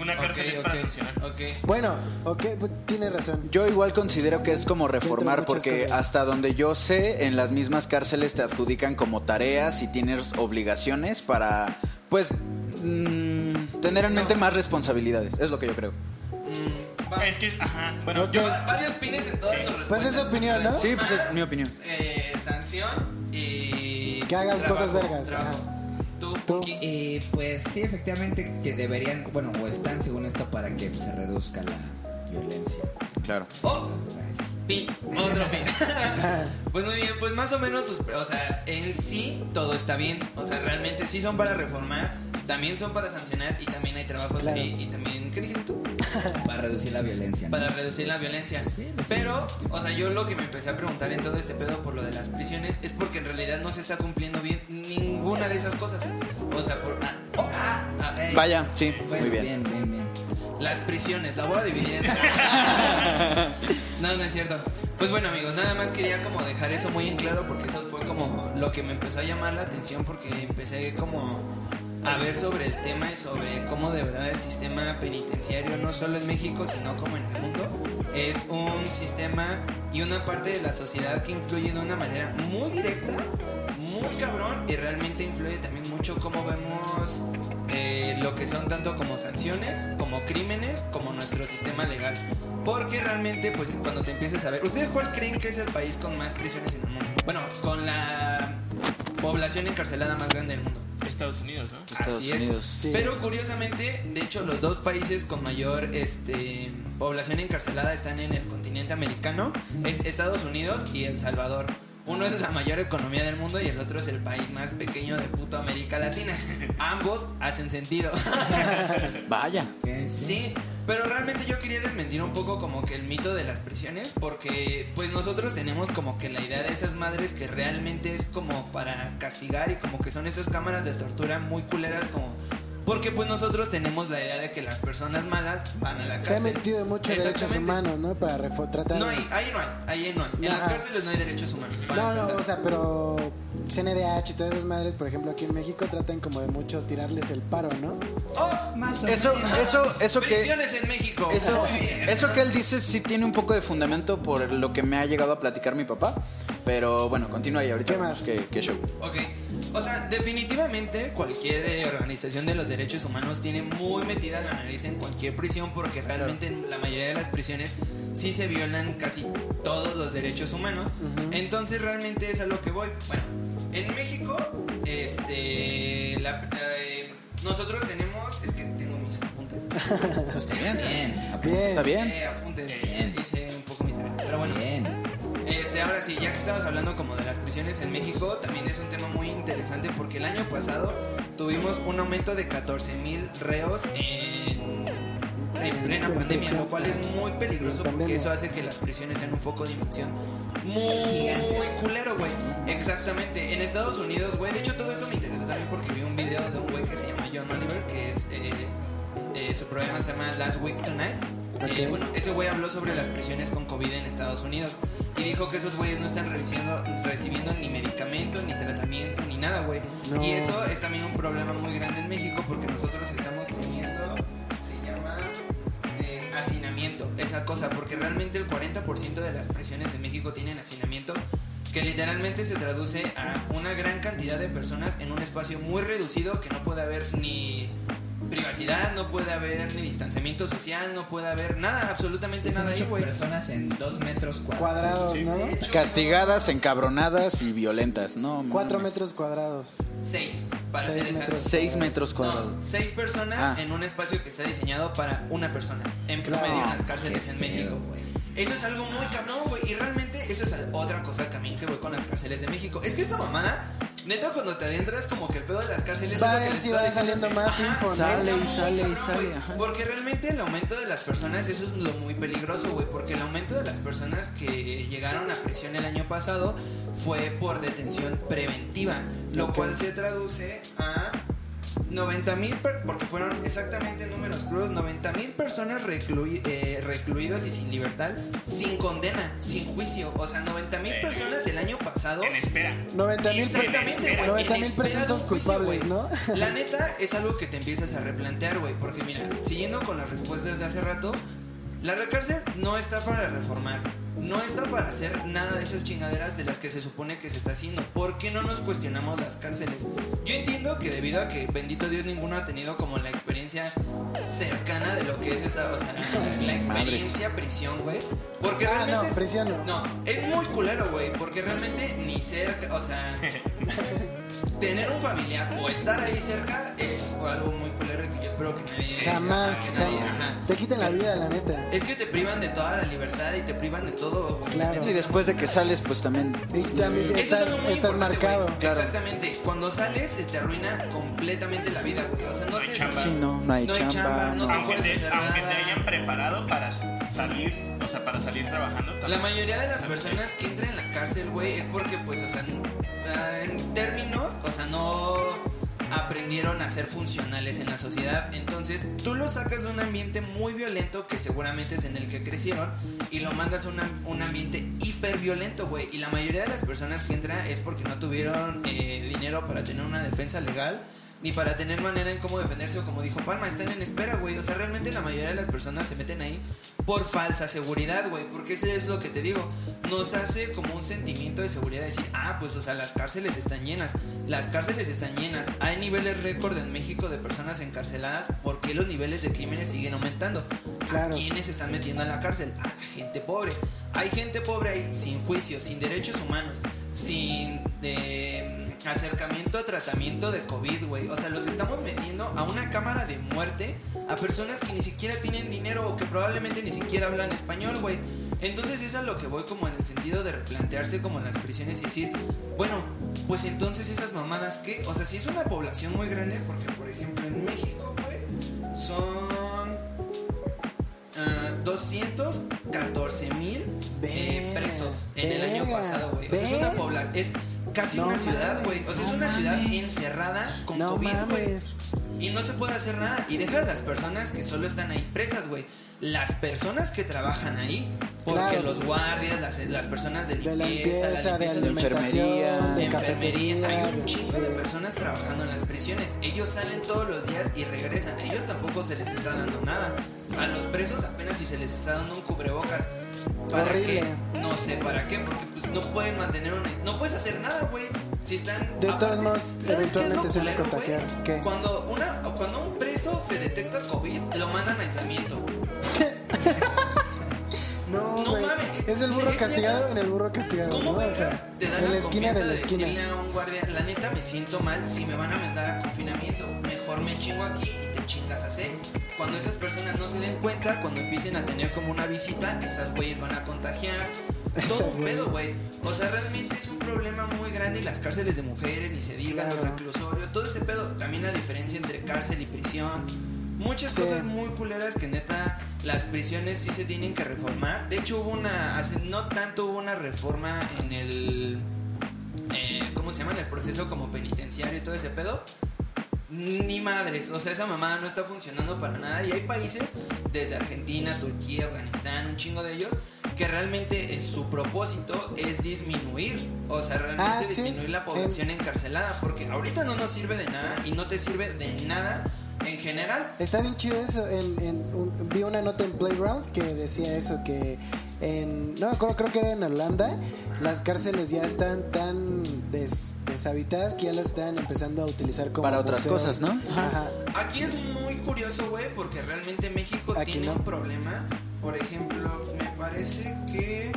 Speaker 1: Una cárcel
Speaker 5: Ok,
Speaker 1: es para
Speaker 5: ok,
Speaker 1: sancionar.
Speaker 5: ok.
Speaker 3: Bueno, ok, pues, tiene razón.
Speaker 2: Yo igual considero que es como reformar, porque
Speaker 3: cosas.
Speaker 2: hasta donde yo sé, en las mismas cárceles te adjudican como tareas y tienes obligaciones para, pues, mm, tener en mente más responsabilidades. Es lo que yo creo.
Speaker 5: Mm, va.
Speaker 1: Es que, es- ajá, bueno, yo,
Speaker 5: Va- varios pines en todas sus
Speaker 3: Pues
Speaker 5: respuestas.
Speaker 3: es opinión, ¿no?
Speaker 2: Sí, pues es mi opinión.
Speaker 5: Eh, sanción y.
Speaker 3: Que hagas cosas vergas,
Speaker 5: trabajo. Tú,
Speaker 3: Tú.
Speaker 5: Punky.
Speaker 4: Y pues sí, efectivamente que deberían, bueno, o están según esto para que se reduzca la violencia
Speaker 2: Claro.
Speaker 5: Oh,
Speaker 4: lugares.
Speaker 5: pin, otro pin. pues muy bien, pues más o menos, sus- o sea, en sí todo está bien. O sea, realmente sí son para reformar, también son para sancionar y también hay trabajos
Speaker 3: Claro.
Speaker 5: ahí. Y también, ¿qué dijiste tú?
Speaker 4: Para reducir la violencia. ¿no?
Speaker 5: Para reducir la violencia.
Speaker 4: Sí, sí.
Speaker 5: Pero, o sea, yo lo que me empecé a preguntar en todo este pedo por lo de las prisiones es porque en realidad no se está cumpliendo bien ninguna de esas cosas. O sea, por. ah, oh, ah, ah,
Speaker 2: Vaya, sí,
Speaker 4: bueno,
Speaker 2: muy bien.
Speaker 4: bien, bien, bien.
Speaker 5: Las prisiones, la voy a dividir en No, no es cierto. Pues bueno, amigos, nada más quería como dejar eso muy en claro porque eso fue como lo que me empezó a llamar la atención porque empecé como a ver sobre el tema y sobre cómo de verdad el sistema penitenciario, no solo en México, sino como en el mundo, es un sistema y una parte de la sociedad que influye de una manera muy directa, muy cabrón y realmente influye también mucho cómo vemos eh, lo que son tanto como sanciones, como crímenes, como nuestro sistema legal. Porque realmente, pues cuando te empieces a ver, ¿ustedes cuál creen que es el país con más prisiones en el mundo? Bueno, con la población encarcelada más grande del mundo.
Speaker 1: Estados Unidos, ¿no?
Speaker 2: Estados
Speaker 5: Así es.
Speaker 3: Sí.
Speaker 5: Pero curiosamente, de hecho, los dos países con mayor este, población encarcelada están en el continente americano. Es Estados Unidos y El Salvador. Uno es la mayor economía del mundo y el otro es el país más pequeño de puta América Latina. Ambos hacen sentido.
Speaker 2: Vaya.
Speaker 4: ¿Qué? Sí.
Speaker 5: Sí, pero realmente yo quería desmentir un poco como que el mito de las prisiones, porque pues nosotros tenemos como que la idea de esas madres que realmente es como para castigar y como que son esas cámaras de tortura muy culeras como... Porque pues nosotros tenemos la idea de que las personas malas van a la
Speaker 3: Se ha
Speaker 5: cárcel.
Speaker 3: metido mucho derechos humanos, ¿no? Para tratar...
Speaker 5: No hay, ahí no hay, ahí no hay. En las cárceles no hay derechos humanos.
Speaker 3: No, no, o sea, pero CNDH y todas esas madres, por ejemplo, aquí en México tratan como de mucho tirarles el paro, ¿no?
Speaker 5: ¡Oh!
Speaker 4: Más o
Speaker 2: Eso,
Speaker 4: menos.
Speaker 2: eso, eso que.
Speaker 5: Prisiones en México.
Speaker 2: Eso,
Speaker 5: Muy bien.
Speaker 2: eso que él dice sí tiene un poco de fundamento por lo que me ha llegado a platicar mi papá. Pero bueno, continúa y ahorita
Speaker 3: ¿Qué más?
Speaker 2: qué, qué show.
Speaker 5: Ok, o sea, definitivamente cualquier eh, organización de los derechos humanos tiene muy metida la nariz en cualquier prisión porque realmente en la mayoría de las prisiones sí se violan casi todos los derechos humanos. Entonces realmente es a lo que voy. Bueno, en México, este, la- eh, nosotros tenemos, es que tengo mis apuntes.
Speaker 2: Está bien.
Speaker 4: Bien,
Speaker 3: Bien.
Speaker 2: Está bien.
Speaker 5: Eh, apuntes,
Speaker 4: Bien.
Speaker 5: hice este, ahora sí, ya que estamos hablando como de las prisiones en México, también es un tema muy interesante porque el año pasado tuvimos un aumento de 14 mil reos en, en plena
Speaker 3: En
Speaker 5: pandemia, lo cual es muy peligroso porque eso hace que las prisiones sean un foco de infección muy culero, güey. Exactamente. En Estados Unidos, güey, de hecho todo esto me interesó también porque vi un video de un güey que se llama John Oliver, que es... eh, eh, su programa se llama Last Week Tonight. Eh, bueno, ese güey habló sobre las prisiones con COVID en Estados Unidos y dijo que esos güeyes no están recibiendo, recibiendo ni medicamento, ni tratamiento, ni nada, güey.
Speaker 3: No.
Speaker 5: Y eso es también un problema muy grande en México porque nosotros estamos teniendo, se llama eh, hacinamiento, esa cosa, porque realmente el 40% de las prisiones en México tienen hacinamiento que literalmente se traduce a una gran cantidad de personas en un espacio muy reducido que no puede haber ni privacidad, no puede haber ni distanciamiento social, no puede haber nada, absolutamente nada ahí, güey.
Speaker 4: personas en dos metros cuadrados.
Speaker 3: Cuadrados, ¿no?
Speaker 5: De hecho,
Speaker 2: Castigadas, encabronadas y violentas, ¿no?
Speaker 3: Cuatro
Speaker 2: mames.
Speaker 3: metros cuadrados.
Speaker 5: Seis, para
Speaker 3: Seis
Speaker 5: ser exacto.
Speaker 3: metros.
Speaker 2: Seis metros
Speaker 5: No,
Speaker 2: cuadrados.
Speaker 5: seis personas
Speaker 2: Ah.
Speaker 5: en un espacio que está diseñado para una persona. En promedio en las cárceles en México.
Speaker 4: güey.
Speaker 5: Eso es algo muy cabrón, güey. Y realmente eso es otra cosa también que voy con las cárceles de México. Es que esta mamada, neta, cuando te adentras, como que el pedo de las cárceles
Speaker 3: Va
Speaker 5: es estoy
Speaker 3: va saliendo más
Speaker 5: Ajá,
Speaker 3: info,
Speaker 2: Sale y sale y sale, ajá.
Speaker 5: Porque realmente el aumento de las personas, eso es lo muy peligroso, güey. Porque el aumento de las personas que llegaron a prisión el año pasado fue por detención preventiva. Lo cual se traduce a 90 mil, porque fueron exactamente números crudos, 90 mil personas reclui- eh, recluidas y sin libertad, sin condena, sin juicio. O sea, 90 mil
Speaker 1: Eh,
Speaker 5: personas el año pasado.
Speaker 1: En espera.
Speaker 3: 90 mil
Speaker 5: Exactamente, güey.
Speaker 3: 90
Speaker 5: en
Speaker 3: mil presuntos culpables. ¿no?
Speaker 5: La neta es algo que te empiezas a replantear, güey. Porque mira, siguiendo con las respuestas de hace rato, la cárcel no está para reformar. No está para hacer nada de esas chingaderas de las que se supone que se está haciendo. ¿Por qué no nos cuestionamos las cárceles? Yo entiendo que debido a que, bendito Dios, ninguno ha tenido como la experiencia cercana de lo que es esta, o sea, la experiencia prisión, güey. Porque
Speaker 3: Ah,
Speaker 5: realmente...
Speaker 3: no,
Speaker 5: es-
Speaker 3: prisión no.
Speaker 5: no, es muy culero, güey, porque realmente ni cerca, o sea, tener un familiar o estar ahí cerca es algo muy culero que yo espero que nadie...
Speaker 3: Jamás,
Speaker 5: ajá, que nadie,
Speaker 3: jamás.
Speaker 5: ajá.
Speaker 3: Te quitan la vida, la neta.
Speaker 5: Es que te privan de toda la libertad y te privan de todo, güey.
Speaker 3: Claro.
Speaker 2: Y después de que sales, pues también.
Speaker 3: Y también
Speaker 5: Eso
Speaker 3: estás,
Speaker 5: es algo muy
Speaker 3: estás
Speaker 5: importante,
Speaker 3: marcado.
Speaker 5: güey.
Speaker 2: Claro.
Speaker 5: Exactamente. Cuando sales se te arruina completamente la vida, güey. O sea, no,
Speaker 1: No hay
Speaker 5: te...
Speaker 1: chamba.
Speaker 2: Sí, no, no hay
Speaker 5: No hay
Speaker 2: chamba.
Speaker 5: chamba, no
Speaker 2: no.
Speaker 5: te
Speaker 1: Aunque te,
Speaker 5: hacer
Speaker 1: aunque te hayan preparado para salir, o sea, para salir trabajando.
Speaker 5: La mayoría de las personas que entran en la cárcel, güey, es porque, pues, o sea, en términos, o sea, no aprendieron a ser funcionales en la sociedad. Entonces, tú los sacas de un ambiente muy violento, que seguramente es en el que crecieron, y lo mandas a una- un ambiente hiper violento, güey. Y la mayoría de las personas que entran es porque no tuvieron eh, dinero para tener una defensa legal. Ni para tener manera en cómo defenderse o como dijo Palma, están en espera, güey. O sea, realmente la mayoría de las personas se meten ahí por falsa seguridad, güey. Porque ese es lo que te digo. Nos hace como un sentimiento de seguridad decir, ah, pues, o sea, las cárceles están llenas. Las cárceles están llenas. Hay niveles récord en México de personas encarceladas. ¿Por qué los niveles de crímenes siguen aumentando?
Speaker 3: Claro.
Speaker 5: ¿A quiénes se están metiendo a la cárcel? A la gente pobre. Hay gente pobre ahí sin juicio, sin derechos humanos, sin eh, acercamiento a tratamiento de COVID, güey. O sea, los estamos metiendo a una cámara de muerte a personas que ni siquiera tienen dinero o que probablemente ni siquiera hablan español, güey. Entonces es a lo que voy como en el sentido de replantearse como en las prisiones y decir, bueno, pues entonces esas mamadas que, o sea, si es una población muy grande, porque por ejemplo en México, güey, son ah, 214 mil presos en el año pasado, güey. O sea, es una población, casi
Speaker 3: No
Speaker 5: una ciudad, güey. O sea, es una ciudad encerrada con
Speaker 3: No
Speaker 5: COVID, güey. Y no se puede hacer nada. Y deja a las personas que solo están ahí presas, güey. Las personas que trabajan ahí. Porque
Speaker 3: Claro.
Speaker 5: los guardias, las, las personas de
Speaker 3: De la
Speaker 5: limpieza,
Speaker 3: limpieza,
Speaker 5: la
Speaker 3: de
Speaker 5: limpieza de
Speaker 3: alimentación,
Speaker 5: de
Speaker 3: de
Speaker 5: enfermería. Hay un chingo
Speaker 3: sí.
Speaker 5: de personas trabajando en las prisiones. Ellos salen todos los días y regresan. A ellos tampoco se les está dando nada. A los presos apenas si se les está dando un cubrebocas. ¿Para
Speaker 3: Horrible.
Speaker 5: qué? No sé para qué, porque pues no pueden mantener una... No puedes hacer nada, güey. Si están...
Speaker 3: De todos
Speaker 5: aparte,
Speaker 3: modos,
Speaker 5: ¿sabes qué es lo
Speaker 3: eventualmente se van a contagiar. ¿Qué?
Speaker 5: Cuando, una, cuando un preso se detecta COVID, lo mandan a aislamiento.
Speaker 3: No,
Speaker 5: No mames,
Speaker 3: Es el burro castigado en el burro castigado.
Speaker 5: ¿Cómo
Speaker 3: ¿no? O sea,
Speaker 5: te dan
Speaker 3: en la
Speaker 5: la
Speaker 3: esquina de la
Speaker 5: de
Speaker 3: esquina.
Speaker 5: decirle a un guardia, la neta me siento mal si me van a meter a confinamiento? Mejor me chingo aquí y te chingas a seis. Cuando esas personas no se den cuenta, cuando empiecen a tener como una visita, esas güeyes van a contagiar. Todo un pedo, güey. O sea, realmente es un problema muy grande y las cárceles de mujeres, ni se digan, los
Speaker 3: Claro.
Speaker 5: reclusorios, todo ese pedo. También la diferencia entre cárcel y prisión. Muchas
Speaker 3: Sí.
Speaker 5: cosas muy culeras que neta las prisiones sí se tienen que reformar. De hecho hubo una, hace no tanto hubo una reforma en el, eh, ¿cómo se llama? En el proceso como penitenciario y todo ese pedo. Ni madres, o sea, esa mamada no está funcionando para nada. Y hay países, desde Argentina, Turquía, Afganistán, un chingo de ellos, que realmente eh, su propósito es disminuir, o sea, realmente
Speaker 3: Ah, sí.
Speaker 5: disminuir la población encarcelada, porque ahorita no nos sirve de nada y no te sirve de nada en general.
Speaker 3: Está bien chido eso. En, en un- vi una nota en Playground que decía eso, que en... No me acuerdo, creo que era en Holanda. Las cárceles ya están tan des- deshabitadas que ya las están empezando a utilizar como
Speaker 2: Para otras
Speaker 3: museos.
Speaker 2: cosas, ¿no?
Speaker 3: Ajá.
Speaker 5: Aquí es muy curioso, güey, porque realmente México
Speaker 3: Aquí
Speaker 5: tiene
Speaker 3: no.
Speaker 5: un problema. Por ejemplo, me parece que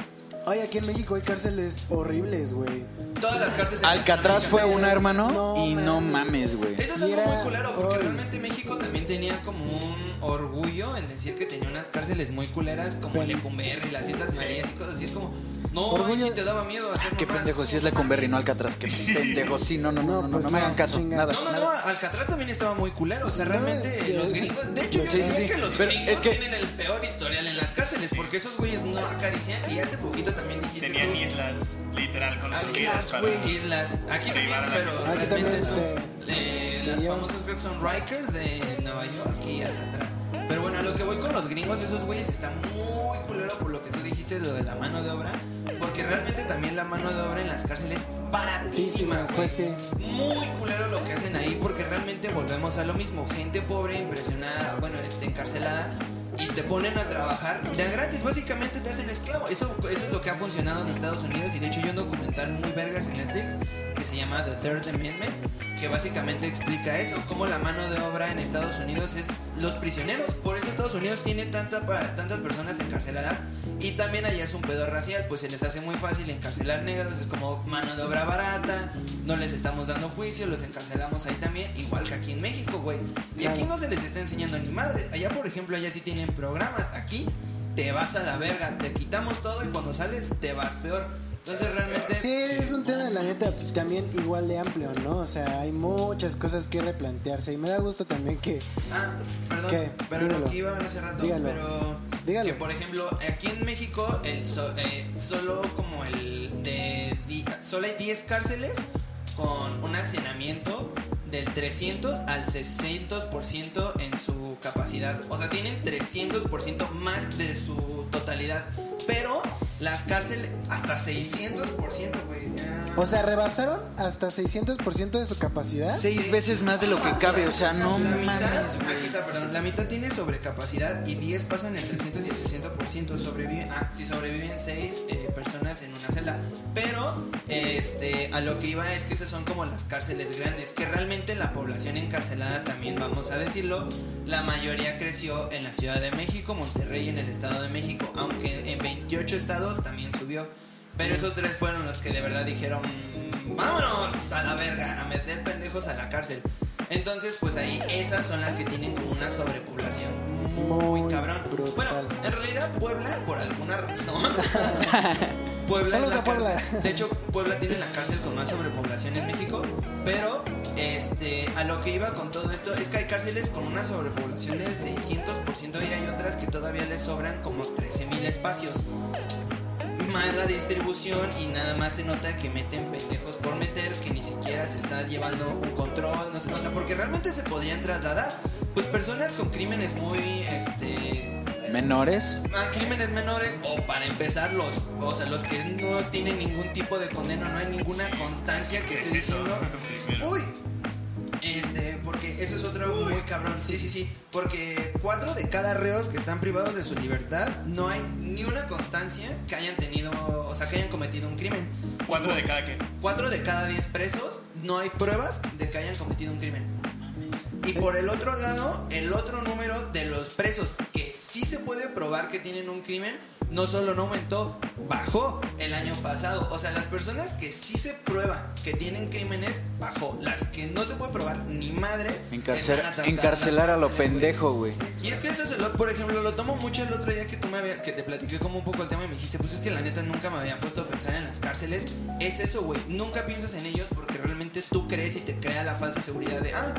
Speaker 3: Oye, aquí en México hay cárceles horribles, güey.
Speaker 5: todas las cárceles...
Speaker 2: Alcatraz fue una, hermano,
Speaker 3: No
Speaker 2: y no
Speaker 3: mames.
Speaker 2: güey.
Speaker 5: Eso es algo
Speaker 3: era-
Speaker 5: muy culero, porque
Speaker 3: Ay.
Speaker 5: realmente México también tenía como un orgullo en decir que tenía unas cárceles muy culeras como
Speaker 3: Pen-
Speaker 5: Lecumberri, las Islas Marías y cosas así. Es como, no,
Speaker 3: Orgullo-
Speaker 5: sí te daba miedo hacer
Speaker 2: Qué pendejo, si es Lecumberri, no Alcatraz, qué pendejo. Sí, no, no, no, no, no,
Speaker 3: pues
Speaker 2: no me
Speaker 3: no,
Speaker 2: hagan caso, nada.
Speaker 5: No, no, no,
Speaker 2: nada.
Speaker 5: Alcatraz también estaba muy culero. O sea,
Speaker 3: No,
Speaker 5: realmente
Speaker 3: sí,
Speaker 5: los gringos. De hecho, yo
Speaker 2: Sí, sí,
Speaker 5: diría
Speaker 2: sí.
Speaker 5: que los
Speaker 2: Pero
Speaker 5: gringos
Speaker 2: es que-
Speaker 5: tienen el peor historial en las cárceles. Porque esos güeyes no acarician. Y hace poquito también dijiste.
Speaker 1: Tenían
Speaker 5: tú,
Speaker 1: islas, literal,
Speaker 5: Ah,
Speaker 1: construidas
Speaker 5: Islas, güey. Islas. Aquí también, pero.
Speaker 3: Aquí
Speaker 5: realmente
Speaker 3: también,
Speaker 5: son
Speaker 3: este-
Speaker 5: las famosas creo que son Rikers de Nueva York y acá atrás. Pero bueno, a lo que voy con los gringos, esos güeyes están muy culero por lo que tú dijiste de lo de la mano de obra. Porque realmente también la mano de obra en las cárceles es baratísima, güey.
Speaker 3: pues sí.
Speaker 5: Muy culero lo que hacen ahí porque realmente volvemos a lo mismo. Gente pobre, impresionada, bueno, este, encarcelada. Y te ponen a trabajar de gratis, básicamente te hacen esclavo. Eso, eso es lo que ha funcionado en Estados Unidos. Y de hecho, hay un documental muy vergas en Netflix que se llama The Third Amendment, que básicamente explica eso: cómo la mano de obra en Estados Unidos es los prisioneros. Por eso Estados Unidos tiene tanta, tantas personas encarceladas. Y también allá es un pedo racial, pues se les hace muy fácil encarcelar negros. Es como mano de obra barata, no les estamos dando juicio, los encarcelamos ahí también, igual que aquí en México, güey. Y aquí no se les está enseñando ni madres. Allá, por ejemplo, allá sí tienen programas. Aquí te vas a la verga, te quitamos todo y cuando sales te vas peor. Entonces realmente...
Speaker 3: Sí, es un tema, la neta, también igual de amplio, ¿no? O sea, hay muchas cosas que replantearse y me da gusto también que...
Speaker 5: Ah, perdón, pero
Speaker 3: Dígalo.
Speaker 5: lo que iba hace rato,
Speaker 3: Dígalo.
Speaker 5: pero
Speaker 3: Dígalo.
Speaker 5: que por ejemplo aquí en México el so- eh, solo como el de di- solo hay 10 cárceles con un hacinamiento del 300 al 600% en su capacidad. O sea, tienen 300% más de su totalidad. Pero las cárceles hasta 600%, güey.
Speaker 3: O sea, rebasaron hasta 600% de su capacidad.
Speaker 2: Seis
Speaker 5: Sí.
Speaker 2: veces más de lo que cabe, o sea, no
Speaker 5: la mitad,
Speaker 2: mames,
Speaker 5: aquí está, perdón, la mitad tiene sobrecapacidad y 10 pasan el 300 y el 60%. Sobreviven, ah, sí, sobreviven 6 personas en una celda. Pero, este, a lo que iba es que esas son como las cárceles grandes, que realmente la población encarcelada también, vamos a decirlo, la mayoría creció en la Ciudad de México, Monterrey y en el Estado de México, aunque en 28 estados también subió. Pero esos tres fueron los que de verdad dijeron, vámonos a la verga, a meter pendejos a la cárcel. Entonces, pues ahí esas son las que tienen como una sobrepoblación muy, cabrón.
Speaker 3: brutal.
Speaker 5: Bueno, en realidad Puebla, por alguna razón, Puebla es la
Speaker 3: Puebla.
Speaker 5: cárcel. De hecho, Puebla tiene la cárcel con más sobrepoblación en México. Pero, este, a lo que iba con todo esto es que hay cárceles con una sobrepoblación del 600% y hay otras que todavía les sobran como 13.000 espacios mala distribución y nada más se nota que meten pendejos por meter, que ni siquiera se está llevando un control, no sé, o sea, porque realmente se podrían trasladar, pues personas con crímenes muy, este,
Speaker 2: Menores.
Speaker 5: a crímenes menores o para empezar los, o sea, los que no tienen ningún tipo de condena, no hay ninguna constancia que
Speaker 1: ¿Qué
Speaker 5: esté
Speaker 1: es
Speaker 5: diciendo, uy, este, porque eso es otro muy cabrón, sí, sí, sí, porque cuatro de cada reos que están privados de su libertad no hay ni una constancia que hayan tenido, o sea, que hayan cometido un crimen. Y
Speaker 1: ¿Cuánto
Speaker 5: por-
Speaker 1: de cada qué?
Speaker 5: Cuatro de cada diez presos no hay pruebas de que hayan cometido un crimen. Y por el otro lado, el otro número de los presos que sí se puede probar que tienen un crimen, no solo no aumentó, bajó el año pasado. O sea, las personas que sí se prueba que tienen crímenes, bajó. Las que no se puede probar ni madres.
Speaker 2: Encarcel-
Speaker 5: están atascadas en las
Speaker 2: encarcelar a lo pendejo, güey.
Speaker 5: Y es que eso se lo, por ejemplo, lo tomo mucho el otro día que tú me había- que te platiqué como un poco el tema y me dijiste, pues es que la neta nunca me había puesto a pensar en las cárceles. Es eso, güey. Nunca piensas en ellos porque realmente tú crees y te crea la falsa seguridad de, ah,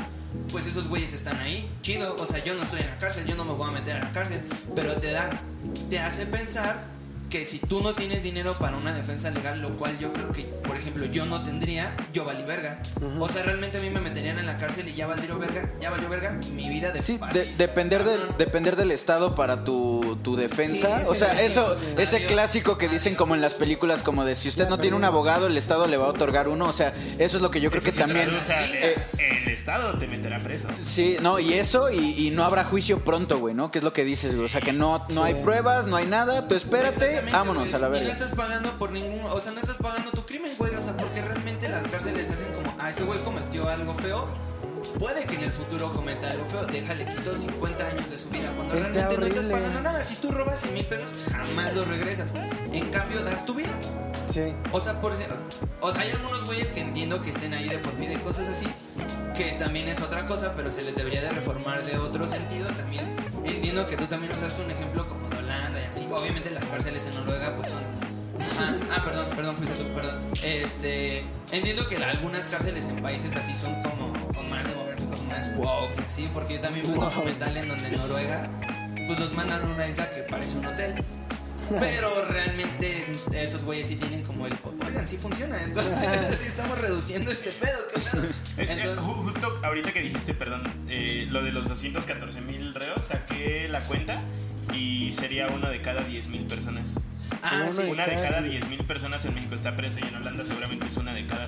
Speaker 5: pues esos güeyes están ahí. Chido, o sea, yo no estoy en la cárcel, yo no me voy a meter a la cárcel. Pero te da, te hace pensar que si tú no tienes dinero para una defensa legal, lo cual yo creo que, por ejemplo, yo no tendría, yo valí verga. O sea, realmente a mí me meterían en la cárcel y ya valió verga, ya valió verga mi vida de
Speaker 2: Sí, de- depender, del,
Speaker 5: cabrón.
Speaker 2: depender del Estado para tu, tu defensa.
Speaker 5: Sí,
Speaker 2: o sea,
Speaker 5: sí,
Speaker 2: eso,
Speaker 5: sí.
Speaker 2: ese
Speaker 5: Adiós.
Speaker 2: clásico que dicen
Speaker 5: Adiós.
Speaker 2: como en las películas, como de si usted
Speaker 3: Ya
Speaker 2: no tiene un abogado, el Estado le va a otorgar uno. O sea, eso es lo que yo creo que también...
Speaker 1: traduce a-
Speaker 5: Eh,
Speaker 1: el, Estado te meterá preso.
Speaker 2: Sí, no, y eso, y, y no habrá juicio pronto, güey, ¿no? Que es lo que dices, güey. O sea, que no, no
Speaker 3: Sí.
Speaker 2: hay pruebas, no hay nada, tú espérate,
Speaker 5: Exactamente,
Speaker 2: vámonos
Speaker 5: güey.
Speaker 2: a la
Speaker 5: Y no
Speaker 2: verga.
Speaker 5: estás pagando por ningún, o sea, no estás pagando tu crimen, güey, o sea, porque realmente las cárceles hacen como, ah, ese güey cometió algo feo. Puede que en el futuro cometa algo feo, déjale quito 50 años de su vida. Cuando
Speaker 3: Está
Speaker 5: realmente no estás
Speaker 3: horrible.
Speaker 5: pagando nada, si tú robas 100 mil pesos, jamás los regresas. En cambio, das tu vida.
Speaker 3: Sí.
Speaker 5: O sea, por, o sea, hay algunos güeyes que entiendo que estén ahí de por vida y cosas así, que también es otra cosa, pero se les debería de reformar de otro sentido también. Entiendo que tú también usaste un ejemplo como Obviamente las cárceles en Noruega pues son... Ah, ah, perdón, perdón, fuiste tú, perdón. Este, entiendo que algunas cárceles en países así son como con más demográficos, más woke, así, porque yo también vi un documental en donde en Noruega pues los mandan a una isla que parece un hotel. Pero realmente esos güeyes sí tienen como el. Oigan, sí funciona. Entonces, sí estamos reduciendo este pedo. ¿qué?
Speaker 1: Eh, eh,
Speaker 5: Entonces,
Speaker 1: ju- justo justo ahorita que dijiste, perdón, eh, lo de los 214 mil reos, saqué la cuenta y sería uno de cada 10 mil personas.
Speaker 5: Ah, sí.
Speaker 1: Una de
Speaker 3: cada
Speaker 1: cada
Speaker 3: 10.
Speaker 1: 10 mil personas en México está presa y en Holanda seguramente es una de cada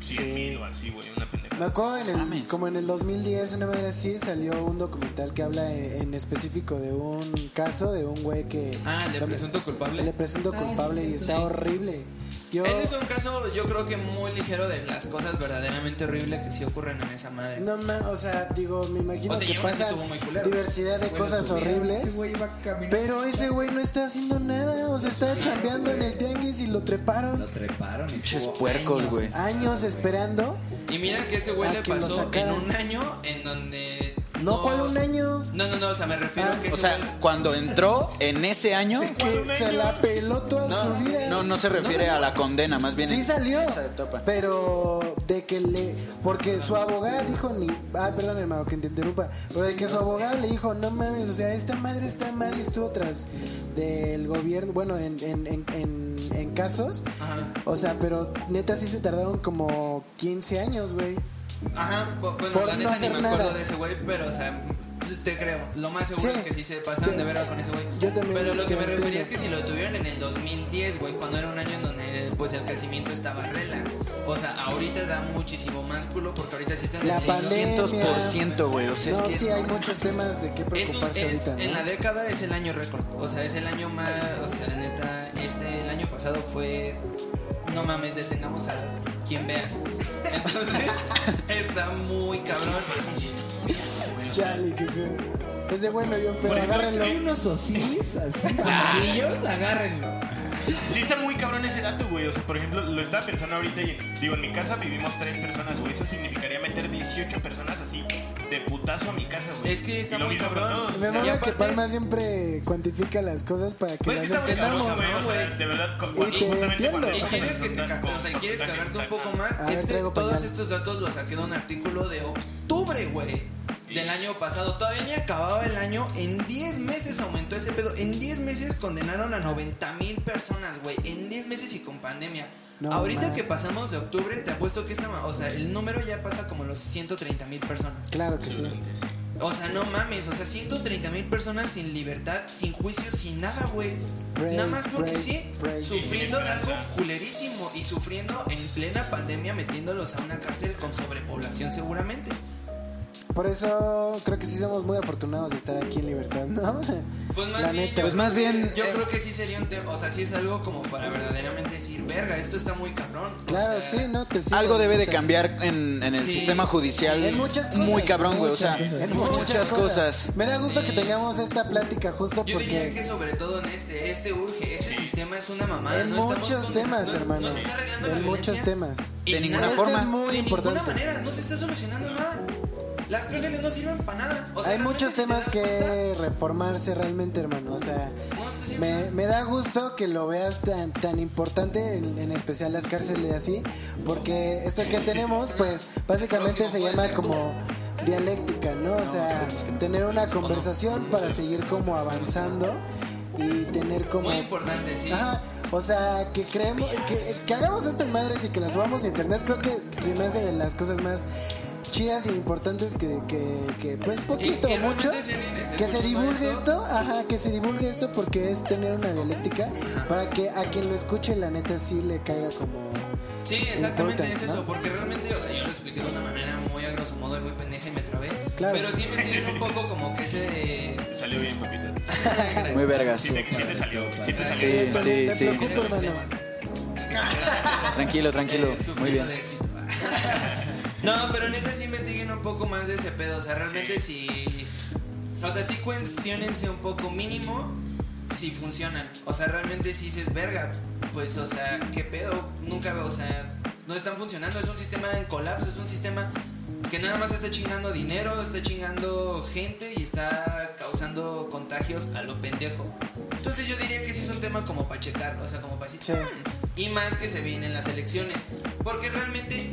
Speaker 1: 100 mil o así, güey, una pendeja.
Speaker 3: Me acuerdo en el,
Speaker 2: Mames.
Speaker 3: como en el 2010, una manera así, salió un documental que habla en, en específico de un caso de un güey que...
Speaker 5: Ah, el de presunto culpable.
Speaker 3: El de presunto
Speaker 4: Ah, sí,
Speaker 3: culpable y
Speaker 4: sí,
Speaker 3: está
Speaker 5: sí.
Speaker 3: horrible. Yo...
Speaker 5: Él es un caso, yo creo que muy ligero de las cosas verdaderamente horribles que sí ocurren en esa madre.
Speaker 3: No, ma, o sea, digo, me imagino
Speaker 5: O sea,
Speaker 3: que pasa
Speaker 5: estuvo muy culero.
Speaker 3: diversidad de
Speaker 4: lo
Speaker 3: cosas horribles.
Speaker 4: Ese güey iba.
Speaker 3: Pero ese güey no está haciendo nada, o sea, está chambeando en el tianguis y lo
Speaker 4: Lo
Speaker 3: treparon
Speaker 4: treparon. y
Speaker 2: Pinches puercos,
Speaker 4: años
Speaker 2: güey.
Speaker 4: esperando,
Speaker 3: años
Speaker 4: güey.
Speaker 3: esperando.
Speaker 5: Y mira que ese güey le
Speaker 3: lo
Speaker 5: pasó en un año en donde.
Speaker 3: No, ¿cuál un año?
Speaker 5: No, no, no, o sea, me refiero
Speaker 3: Ah.
Speaker 5: a que
Speaker 2: O sea, cuando entró en ese año,
Speaker 3: Que se la peló toda su vida.
Speaker 2: no, no se refiere a la condena, más bien
Speaker 3: Sí salió, pero de que le... Porque su abogada dijo ni... Ah, perdón hermano, que te interrumpa. Pero de que su abogada le dijo, no mames, o sea, esta madre está mal y estuvo tras del gobierno, bueno, en, en, en, en, en casos.
Speaker 5: Ajá.
Speaker 3: O sea, pero neta sí se tardaron como 15 años, güey.
Speaker 5: Ajá, bu- bueno,
Speaker 3: Por
Speaker 5: la
Speaker 3: no
Speaker 5: neta ni me acuerdo
Speaker 3: nada.
Speaker 5: de ese güey, pero o sea, te creo. Lo más seguro
Speaker 3: Sí.
Speaker 5: es que sí se pasaron de verga con ese güey.
Speaker 3: Yo también
Speaker 5: Pero lo que me refería es que si lo tuvieron en el 2010, güey, cuando era un año en donde pues el crecimiento estaba relax. O sea, ahorita da muchísimo más culo porque ahorita sí están
Speaker 3: La
Speaker 5: en
Speaker 3: pandemia.
Speaker 2: 600%, güey. O sea,
Speaker 3: no,
Speaker 2: es que.
Speaker 3: sí, hay muchos temas de qué
Speaker 5: Es un-
Speaker 3: preocuparse
Speaker 5: es-
Speaker 3: ahorita,
Speaker 5: en la década es el año récord. O sea, es el año más. O sea, neta, este el año pasado fue. No mames, detengamos a quien veas. Entonces, está muy cabrón.
Speaker 3: Chale, qué feo. Ese güey me dio feo, agárrenlo.
Speaker 1: eh,
Speaker 4: Unos osis así, amarillos, agárrenlo.
Speaker 1: Sí está muy cabrón ese dato, güey. O sea, por ejemplo, lo estaba pensando ahorita y digo, en mi casa vivimos tres personas, güey. Eso significaría meter 18 personas así de putazo a mi casa, güey.
Speaker 5: Es que está
Speaker 1: Y lo
Speaker 5: muy
Speaker 1: mismo con
Speaker 5: cabrón.
Speaker 1: todos, o
Speaker 3: Me
Speaker 1: sea,
Speaker 5: y
Speaker 3: que Palma siempre cuantifica las cosas para que
Speaker 1: Pues es que
Speaker 3: las
Speaker 1: está muy cabrón,
Speaker 3: entendamos.
Speaker 1: güey. O sea,
Speaker 5: güey.
Speaker 1: de verdad,
Speaker 3: Y
Speaker 1: cuando
Speaker 3: te
Speaker 1: justamente cuando.
Speaker 5: Y quieres que te ca- o sea, quieres cagarte un poco más.
Speaker 3: A ver,
Speaker 5: Este,
Speaker 3: traigo
Speaker 5: todos
Speaker 3: pañal.
Speaker 5: estos datos los saqué de un artículo de octubre, güey. Del año pasado. Todavía ni acababa el año. En 10 meses aumentó ese pedo. En 10 meses condenaron a 90 mil personas, güey. En 10 meses y con pandemia.
Speaker 3: No
Speaker 5: Ahorita
Speaker 3: mames.
Speaker 5: que pasamos de octubre, te apuesto que esta, o sea, el número ya pasa como los 130 mil personas.
Speaker 3: Claro que sí.
Speaker 5: O sea, no mames, o sea, 130 mil personas sin libertad, sin juicio, sin nada, güey. Nada más porque
Speaker 3: pray,
Speaker 5: sí,
Speaker 3: pray.
Speaker 5: sufriendo algo culerísimo y sufriendo en plena pandemia metiéndolos a una cárcel con sobrepoblación seguramente.
Speaker 3: Por eso creo que sí somos muy afortunados de estar aquí en libertad, ¿no?
Speaker 5: Pues más
Speaker 3: La
Speaker 5: bien,
Speaker 3: neta.
Speaker 5: yo
Speaker 2: Pues
Speaker 5: creo
Speaker 2: más
Speaker 5: que-
Speaker 2: bien,
Speaker 5: yo
Speaker 2: eh,
Speaker 5: creo que sí sería un tema, o sea, sí es algo como para verdaderamente decir, verga, esto está muy cabrón. O
Speaker 3: Claro,
Speaker 5: sea,
Speaker 3: sí, no te sigo,
Speaker 2: Algo debe de cambiar en, en el
Speaker 5: Sí.
Speaker 2: sistema judicial.
Speaker 3: En muchas cosas.
Speaker 2: Muy cabrón, güey. O sea,
Speaker 4: Muchas cosas.
Speaker 3: En
Speaker 2: muchas, cosas.
Speaker 3: Me da gusto
Speaker 5: Sí.
Speaker 3: que tengamos esta plática justo
Speaker 5: Yo diría
Speaker 3: porque
Speaker 5: que sobre todo en este, este urge, ese sistema es una mamada.
Speaker 3: en
Speaker 5: no
Speaker 3: muchos
Speaker 5: con-
Speaker 3: temas,
Speaker 5: no-
Speaker 3: hermano.
Speaker 5: No se está arreglando la
Speaker 3: En muchos
Speaker 5: violencia.
Speaker 3: temas.
Speaker 2: De ninguna forma.
Speaker 3: es muy
Speaker 5: de
Speaker 3: importante.
Speaker 5: ninguna manera, no se está solucionando nada. Las cárceles no sirven para nada. O sea,
Speaker 3: Hay muchos
Speaker 5: te
Speaker 3: temas que reformarse realmente, hermano. O sea,
Speaker 5: no
Speaker 3: me, da gusto que lo veas tan, tan importante, en, en especial las cárceles así, porque esto que tenemos, pues básicamente se llama
Speaker 5: tú.
Speaker 3: como dialéctica, ¿no? O sea, tener una conversación para seguir como avanzando y tener como...
Speaker 5: Muy importante, sí.
Speaker 3: Ajá, o sea, que creemos, que, que hagamos estas madres y que las subamos a internet, creo que se me hace de las cosas más chidas e importantes que, que, que pues poquito
Speaker 5: y
Speaker 3: o mucho, que se divulgue
Speaker 5: esto-
Speaker 3: esto, ajá, que se divulgue esto porque es tener una dialéctica para que a quien lo escuche la neta sí le caiga como...
Speaker 5: Sí, exactamente es eso,
Speaker 3: ¿no?
Speaker 5: porque realmente, o sea, yo lo expliqué de una manera muy a grosso modo muy pendeja y me trabé.
Speaker 3: Claro.
Speaker 5: Pero sí me tienen un poco como que ese.
Speaker 1: Te salió bien, papito.
Speaker 2: Muy vergas.
Speaker 1: Sí te, sí te salió, sí te salió.
Speaker 2: Sí, sí, sí.
Speaker 3: preocupa, hermano.
Speaker 2: Tranquilo, tranquilo.
Speaker 5: Eh,
Speaker 2: Muy bien.
Speaker 5: de éxito. No, pero neta sí investiguen un poco más de ese pedo. O sea, realmente sí. O sea, sí cuestionense un poco mínimo si funcionan. O sea, realmente sí dices, verga. Pues, o sea, ¿qué pedo? Nunca, o sea, no están funcionando. Es un sistema en colapso, es un sistema que nada más está chingando dinero, está chingando gente y está causando contagios a lo pendejo. Entonces yo diría que sí es un tema como para checar, o sea, como para decir,
Speaker 3: Sí.
Speaker 5: "Mm", y más que se vienen las elecciones, porque realmente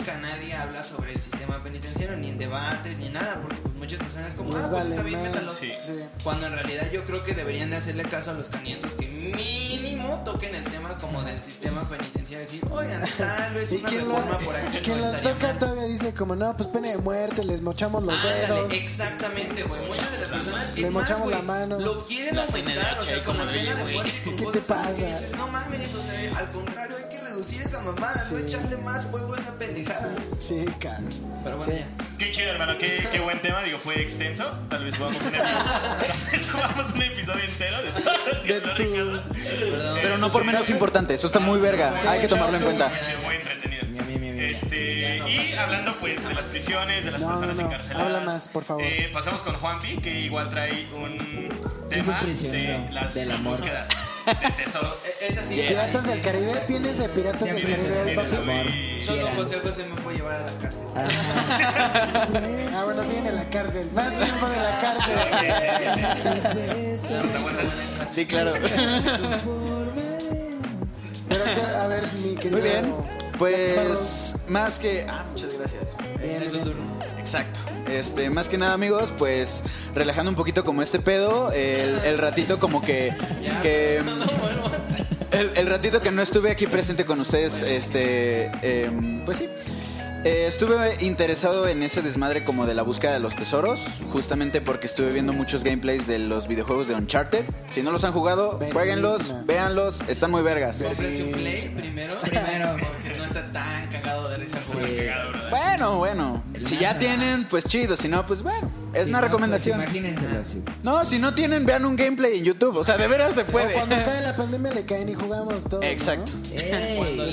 Speaker 5: nunca nadie habla sobre el sistema penitenciario, ni en debates, ni nada, porque muchas personas como,
Speaker 3: Les
Speaker 5: ah, pues
Speaker 3: vale
Speaker 5: está bien,
Speaker 3: más.
Speaker 5: métalo.
Speaker 1: Sí.
Speaker 3: Sí.
Speaker 5: Cuando en realidad yo creo que deberían de hacerle caso a los candidatos que mínimo toquen el tema como del sistema penitenciario. Decir, oigan, tal vez
Speaker 3: Y
Speaker 5: una
Speaker 3: quien,
Speaker 5: reforma
Speaker 3: lo-
Speaker 5: por aquí
Speaker 3: quien
Speaker 5: no
Speaker 3: los
Speaker 5: estaría
Speaker 3: toca
Speaker 5: mal.
Speaker 3: todavía dice como, no, pues pena de muerte, les mochamos los dedos.
Speaker 5: Exactamente, güey. Muchas de las personas
Speaker 3: Le
Speaker 5: es más,
Speaker 3: mochamos
Speaker 5: güey,
Speaker 3: la mano.
Speaker 5: lo quieren
Speaker 1: La
Speaker 5: aumentar, o sea, con la pena de muerte y con
Speaker 3: ¿qué te
Speaker 5: cosas así que
Speaker 3: pasa?
Speaker 5: dices, no mames, o sea, al contrario, hay que reducir esa mamada, no
Speaker 3: Sí.
Speaker 5: echarle más fuego a esa pendejada.
Speaker 3: Sí, cara.
Speaker 5: Pero bueno,
Speaker 3: Sí.
Speaker 5: ya.
Speaker 1: Qué chido, hermano, qué, qué buen tema. Digo, fue extenso. Tal vez subamos un episodio, tal vez subamos un episodio entero de
Speaker 3: De.
Speaker 2: Pero no por menos importante, eso está muy verga, hay que tomarlo en cuenta.
Speaker 1: Muy entretenido. Este, y hablando pues de las prisiones, de las
Speaker 3: No,
Speaker 1: personas
Speaker 3: no, no.
Speaker 1: encarceladas.
Speaker 3: Habla más, por favor.
Speaker 1: eh, pasamos con Juanpi, que igual trae un tema de las
Speaker 4: del amor.
Speaker 1: búsquedas de tesoros.
Speaker 5: Es así.
Speaker 3: Piratas del Caribe, ¿tienes de Piratas del Caribe, papi?
Speaker 5: Solo. José José me puede llevar a la cárcel.
Speaker 3: Ah, bueno, siguen en la cárcel. Más tiempo de la cárcel.
Speaker 2: Sí, claro.
Speaker 3: Pero a ver, mi querido.
Speaker 2: Muy bien. Pues más que... Ah, muchas gracias.
Speaker 3: Sparrow. Bien,
Speaker 5: Es su
Speaker 3: bien.
Speaker 5: turno.
Speaker 2: Exacto. Este, más que nada, amigos, pues relajando un poquito como este pedo, el, el ratito como que, que el, el ratito que no estuve aquí presente con ustedes, este, em, pues sí. Eh, estuve interesado en ese desmadre como de la búsqueda de los tesoros, justamente porque estuve viendo muchos gameplays de los videojuegos de Uncharted. Si no los han jugado,
Speaker 3: Verguísima.
Speaker 2: jueguenlos, véanlos, están muy vergas.
Speaker 5: Cómprense un play primero.
Speaker 4: Primero.
Speaker 5: Cagado,
Speaker 1: ¿verdad?
Speaker 2: Bueno, si ya tienen, pues chido, si no, pues bueno, es una
Speaker 4: no,
Speaker 2: recomendación.
Speaker 4: Pues, imagínenselo así.
Speaker 2: No, si no tienen, vean un gameplay en YouTube. O sea, de veras se
Speaker 3: O
Speaker 2: puede.
Speaker 3: cuando cae la pandemia le caen y jugamos todo.
Speaker 2: Exacto.
Speaker 4: Ey.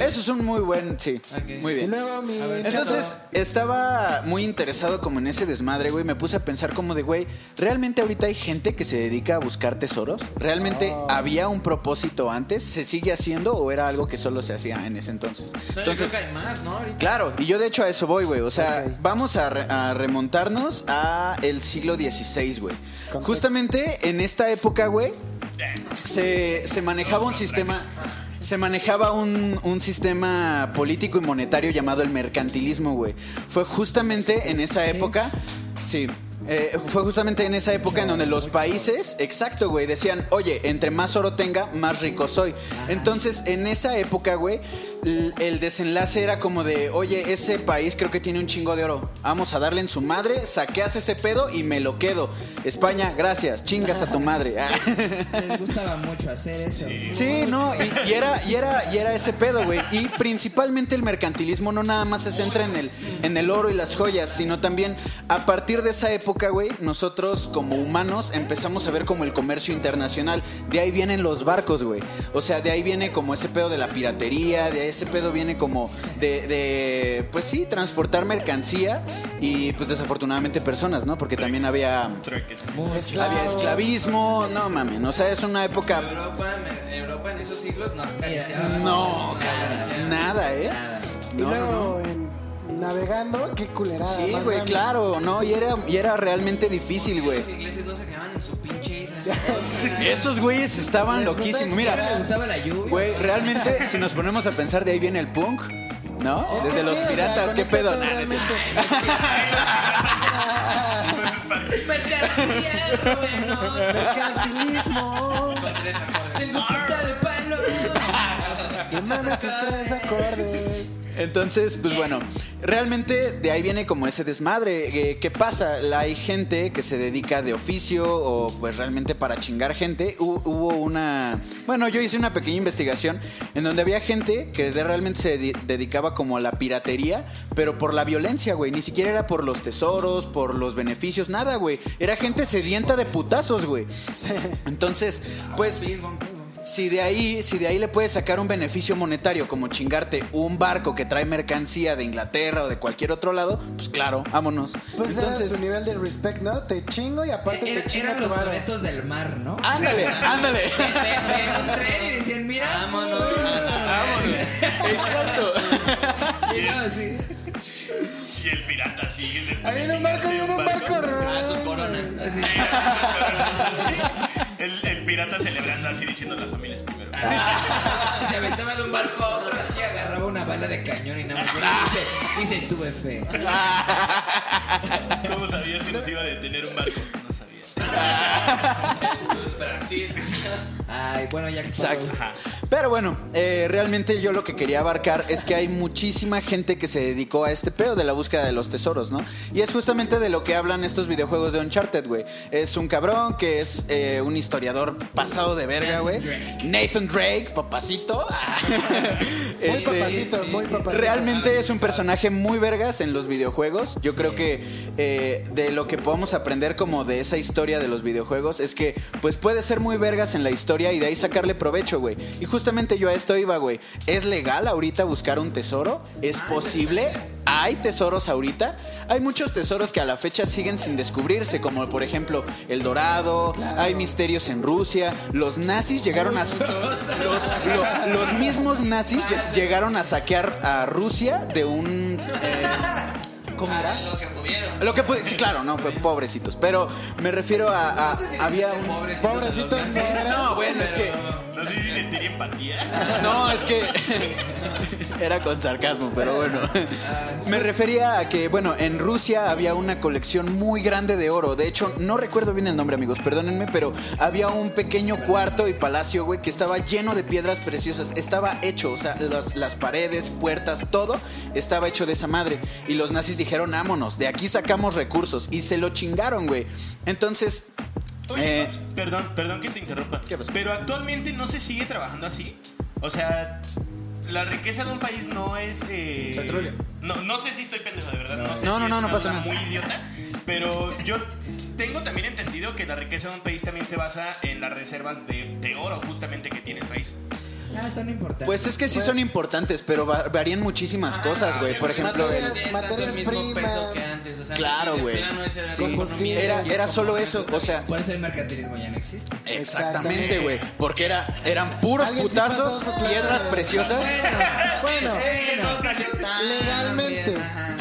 Speaker 2: Eso es un muy buen, sí. Muy
Speaker 3: Y
Speaker 2: bien.
Speaker 3: luego mi.
Speaker 2: Entonces, estaba muy interesado como en ese desmadre, güey. Me puse a pensar como de, güey, ¿realmente ahorita hay gente que se dedica a buscar tesoros? ¿Realmente había un propósito antes? ¿Se sigue haciendo o era algo que solo se hacía en ese entonces?
Speaker 5: No, yo
Speaker 2: Entonces,
Speaker 5: creo que hay más, ¿no? Ahorita.
Speaker 2: Claro, y yo de hecho a eso voy, güey. O sea,
Speaker 3: Ok.
Speaker 2: vamos a, re- a remontarnos a el siglo XVI, güey. Justamente en esta época, güey, se, se manejaba un sistema. Se manejaba un, un sistema político y monetario llamado el mercantilismo, güey. Fue justamente en esa época. Sí. Eh, fue justamente en esa época en donde los países, exacto, güey, decían, oye, entre más oro tenga, más rico soy. Entonces, en esa época, güey, el desenlace era como de, oye, ese país creo que tiene un chingo de oro. Vamos a darle en su madre, saqueas ese pedo y me lo quedo. España, gracias, chingas a tu madre.
Speaker 4: Les gustaba mucho hacer eso.
Speaker 2: Sí, no, y, y era, y era, y era ese pedo, güey. Y principalmente el mercantilismo no nada más se centra en el, en el oro y las joyas, sino también a partir de esa época, güey, nosotros como humanos empezamos a ver como el comercio internacional. De ahí vienen los barcos, güey. O sea, de ahí viene como ese pedo de la piratería, de ahí ese pedo viene como de, de pues sí, transportar mercancía y pues desafortunadamente personas, ¿no? Porque también había, había esclavismo, no mames, o sea, es una época...
Speaker 5: Europa, me- Europa en esos siglos no acariciaba.
Speaker 2: No,
Speaker 4: Nada.
Speaker 2: Nada, ¿eh?
Speaker 4: Nada.
Speaker 3: Y
Speaker 2: No, no,
Speaker 3: luego en- navegando, qué culerada.
Speaker 2: Sí, güey,
Speaker 3: grande.
Speaker 2: claro, no, y era, y era realmente difícil, güey.
Speaker 5: Los ingleses no se quedaban en su pinche isla.
Speaker 2: Esos güeyes estaban loquísimos.
Speaker 4: ¿A
Speaker 2: Mira,
Speaker 4: le gustaba la lluvia?
Speaker 2: güey, realmente, si nos ponemos a pensar, de ahí viene el punk, ¿no?
Speaker 3: Es
Speaker 2: Desde los
Speaker 3: sí, o sea,
Speaker 2: piratas, ¿qué
Speaker 3: conecta
Speaker 2: pedo?
Speaker 3: Mercantilismo.
Speaker 5: tres acordes.
Speaker 2: Entonces, pues bueno, realmente de ahí viene como ese desmadre. Eh, ¿Qué pasa? La- Hay gente que se dedica de oficio o pues realmente para chingar gente. Hu- Hubo una... Bueno, yo hice una pequeña investigación en donde había gente que realmente se dedi- dedicaba como a la piratería, pero por la violencia, güey. Ni siquiera era por los tesoros, por los beneficios, nada, güey. Era gente sedienta de putazos, güey.
Speaker 3: Sí.
Speaker 2: Entonces, pues... Si de ahí, si de ahí le puedes sacar un beneficio monetario como chingarte un barco que trae mercancía de Inglaterra o de cualquier otro lado, pues claro, vámonos.
Speaker 3: Pues era
Speaker 2: Entonces,
Speaker 3: su nivel de respect, ¿no? Te chingo y aparte
Speaker 4: Era-
Speaker 3: te chingo
Speaker 4: eran los toretos del mar, ¿no?
Speaker 2: ándale, ándale.
Speaker 4: Un tren y decían, mira.
Speaker 5: Vámonos la
Speaker 2: Exacto.
Speaker 4: Y no, así.
Speaker 1: Y el pirata así. después
Speaker 3: Ahí viene un barco, viene un barco.
Speaker 5: Ah, sus coronas.
Speaker 1: El, el pirata celebrando así diciendo la familia es primero.
Speaker 4: Se aventaba de un barco a otro así, agarraba una bala de cañón y nada más. Dice, dice, tuve fe.
Speaker 1: ¿Cómo sabía? sabías que nos iba a detener un barco. No sabía.
Speaker 5: Esto es Brasil.
Speaker 4: Ay, bueno, ya Sparrow.
Speaker 2: Exacto. Pero bueno, eh, realmente yo lo que quería abarcar es que hay muchísima gente que se dedicó a este pedo de la búsqueda de los tesoros, ¿no? Y es justamente de lo que hablan estos videojuegos de Uncharted, güey. Es un cabrón que es eh, un historiador pasado de verga, güey. Nathan Drake, papacito.
Speaker 3: Muy
Speaker 2: Este,
Speaker 3: papacito, muy papacito.
Speaker 2: Realmente es un personaje muy vergas en los videojuegos. Yo creo que eh, de lo que podemos aprender como de esa historia de los videojuegos es que pues puede ser muy vergas en la historia y de ahí sacarle provecho, güey. Y justamente yo a esto iba, güey. ¿Es legal ahorita buscar un tesoro? ¿Es posible? ¿Hay tesoros ahorita? Hay muchos tesoros que a la fecha siguen sin descubrirse, como por ejemplo el Dorado, hay misterios en Rusia, los nazis llegaron a... Los, lo- los mismos nazis lle- llegaron a saquear a Rusia de un... eh, ¿Cómo era?
Speaker 5: Harán lo que pudieron.
Speaker 2: Lo que pude, sí, claro, no, pues, pobrecitos. Pero me refiero a. a-
Speaker 5: No sé si
Speaker 2: había un.
Speaker 5: pobrecitos
Speaker 3: Pobrecitos, no,
Speaker 2: No, bueno, es que.
Speaker 1: No sé si sentiría empatía.
Speaker 2: No, es que. Era con sarcasmo, pero bueno. Me refería a que, bueno, en Rusia había una colección muy grande de oro. De hecho, no recuerdo bien el nombre, amigos, perdónenme, pero había un pequeño cuarto y palacio, güey, que estaba lleno de piedras preciosas. Estaba hecho, o sea, las, las paredes, puertas, todo estaba hecho de esa madre. Y los nazis dijeron, vámonos, de aquí sacamos recursos. Y se lo chingaron, güey. Entonces.
Speaker 1: Oye,
Speaker 2: eh,
Speaker 1: perdón, perdón que te interrumpa.
Speaker 2: ¿Qué pasó?
Speaker 1: Pero actualmente no se sigue trabajando así. O sea, la riqueza de un país no es. eh,
Speaker 5: Petróleo.
Speaker 1: No, no sé si estoy pendejo, de verdad. No, sé
Speaker 2: No,
Speaker 1: si
Speaker 2: no, no, no pasa nada.
Speaker 1: muy idiota. Pero yo tengo también entendido que la riqueza de un país también se basa en las reservas de, de oro, justamente, que tiene el país.
Speaker 4: Ah, son importantes.
Speaker 2: Pues es que sí son importantes, pero va- varían muchísimas cosas, güey. Por ejemplo, el,
Speaker 3: materias-
Speaker 5: el,
Speaker 3: materias
Speaker 5: el mismo
Speaker 3: primas.
Speaker 5: peso que antes. O sea,
Speaker 2: Claro,
Speaker 5: sí,
Speaker 2: güey.
Speaker 5: era
Speaker 2: Sí. solo
Speaker 5: ah,
Speaker 2: eso, o sea,
Speaker 4: Por eso el mercantilismo ya no existe.
Speaker 2: exactamente, güey. Porque era, eran puros
Speaker 3: sí
Speaker 2: putazos, piedras preciosas.
Speaker 3: Bueno,
Speaker 5: Este no salió tan
Speaker 3: legalmente.
Speaker 5: bien, ajá.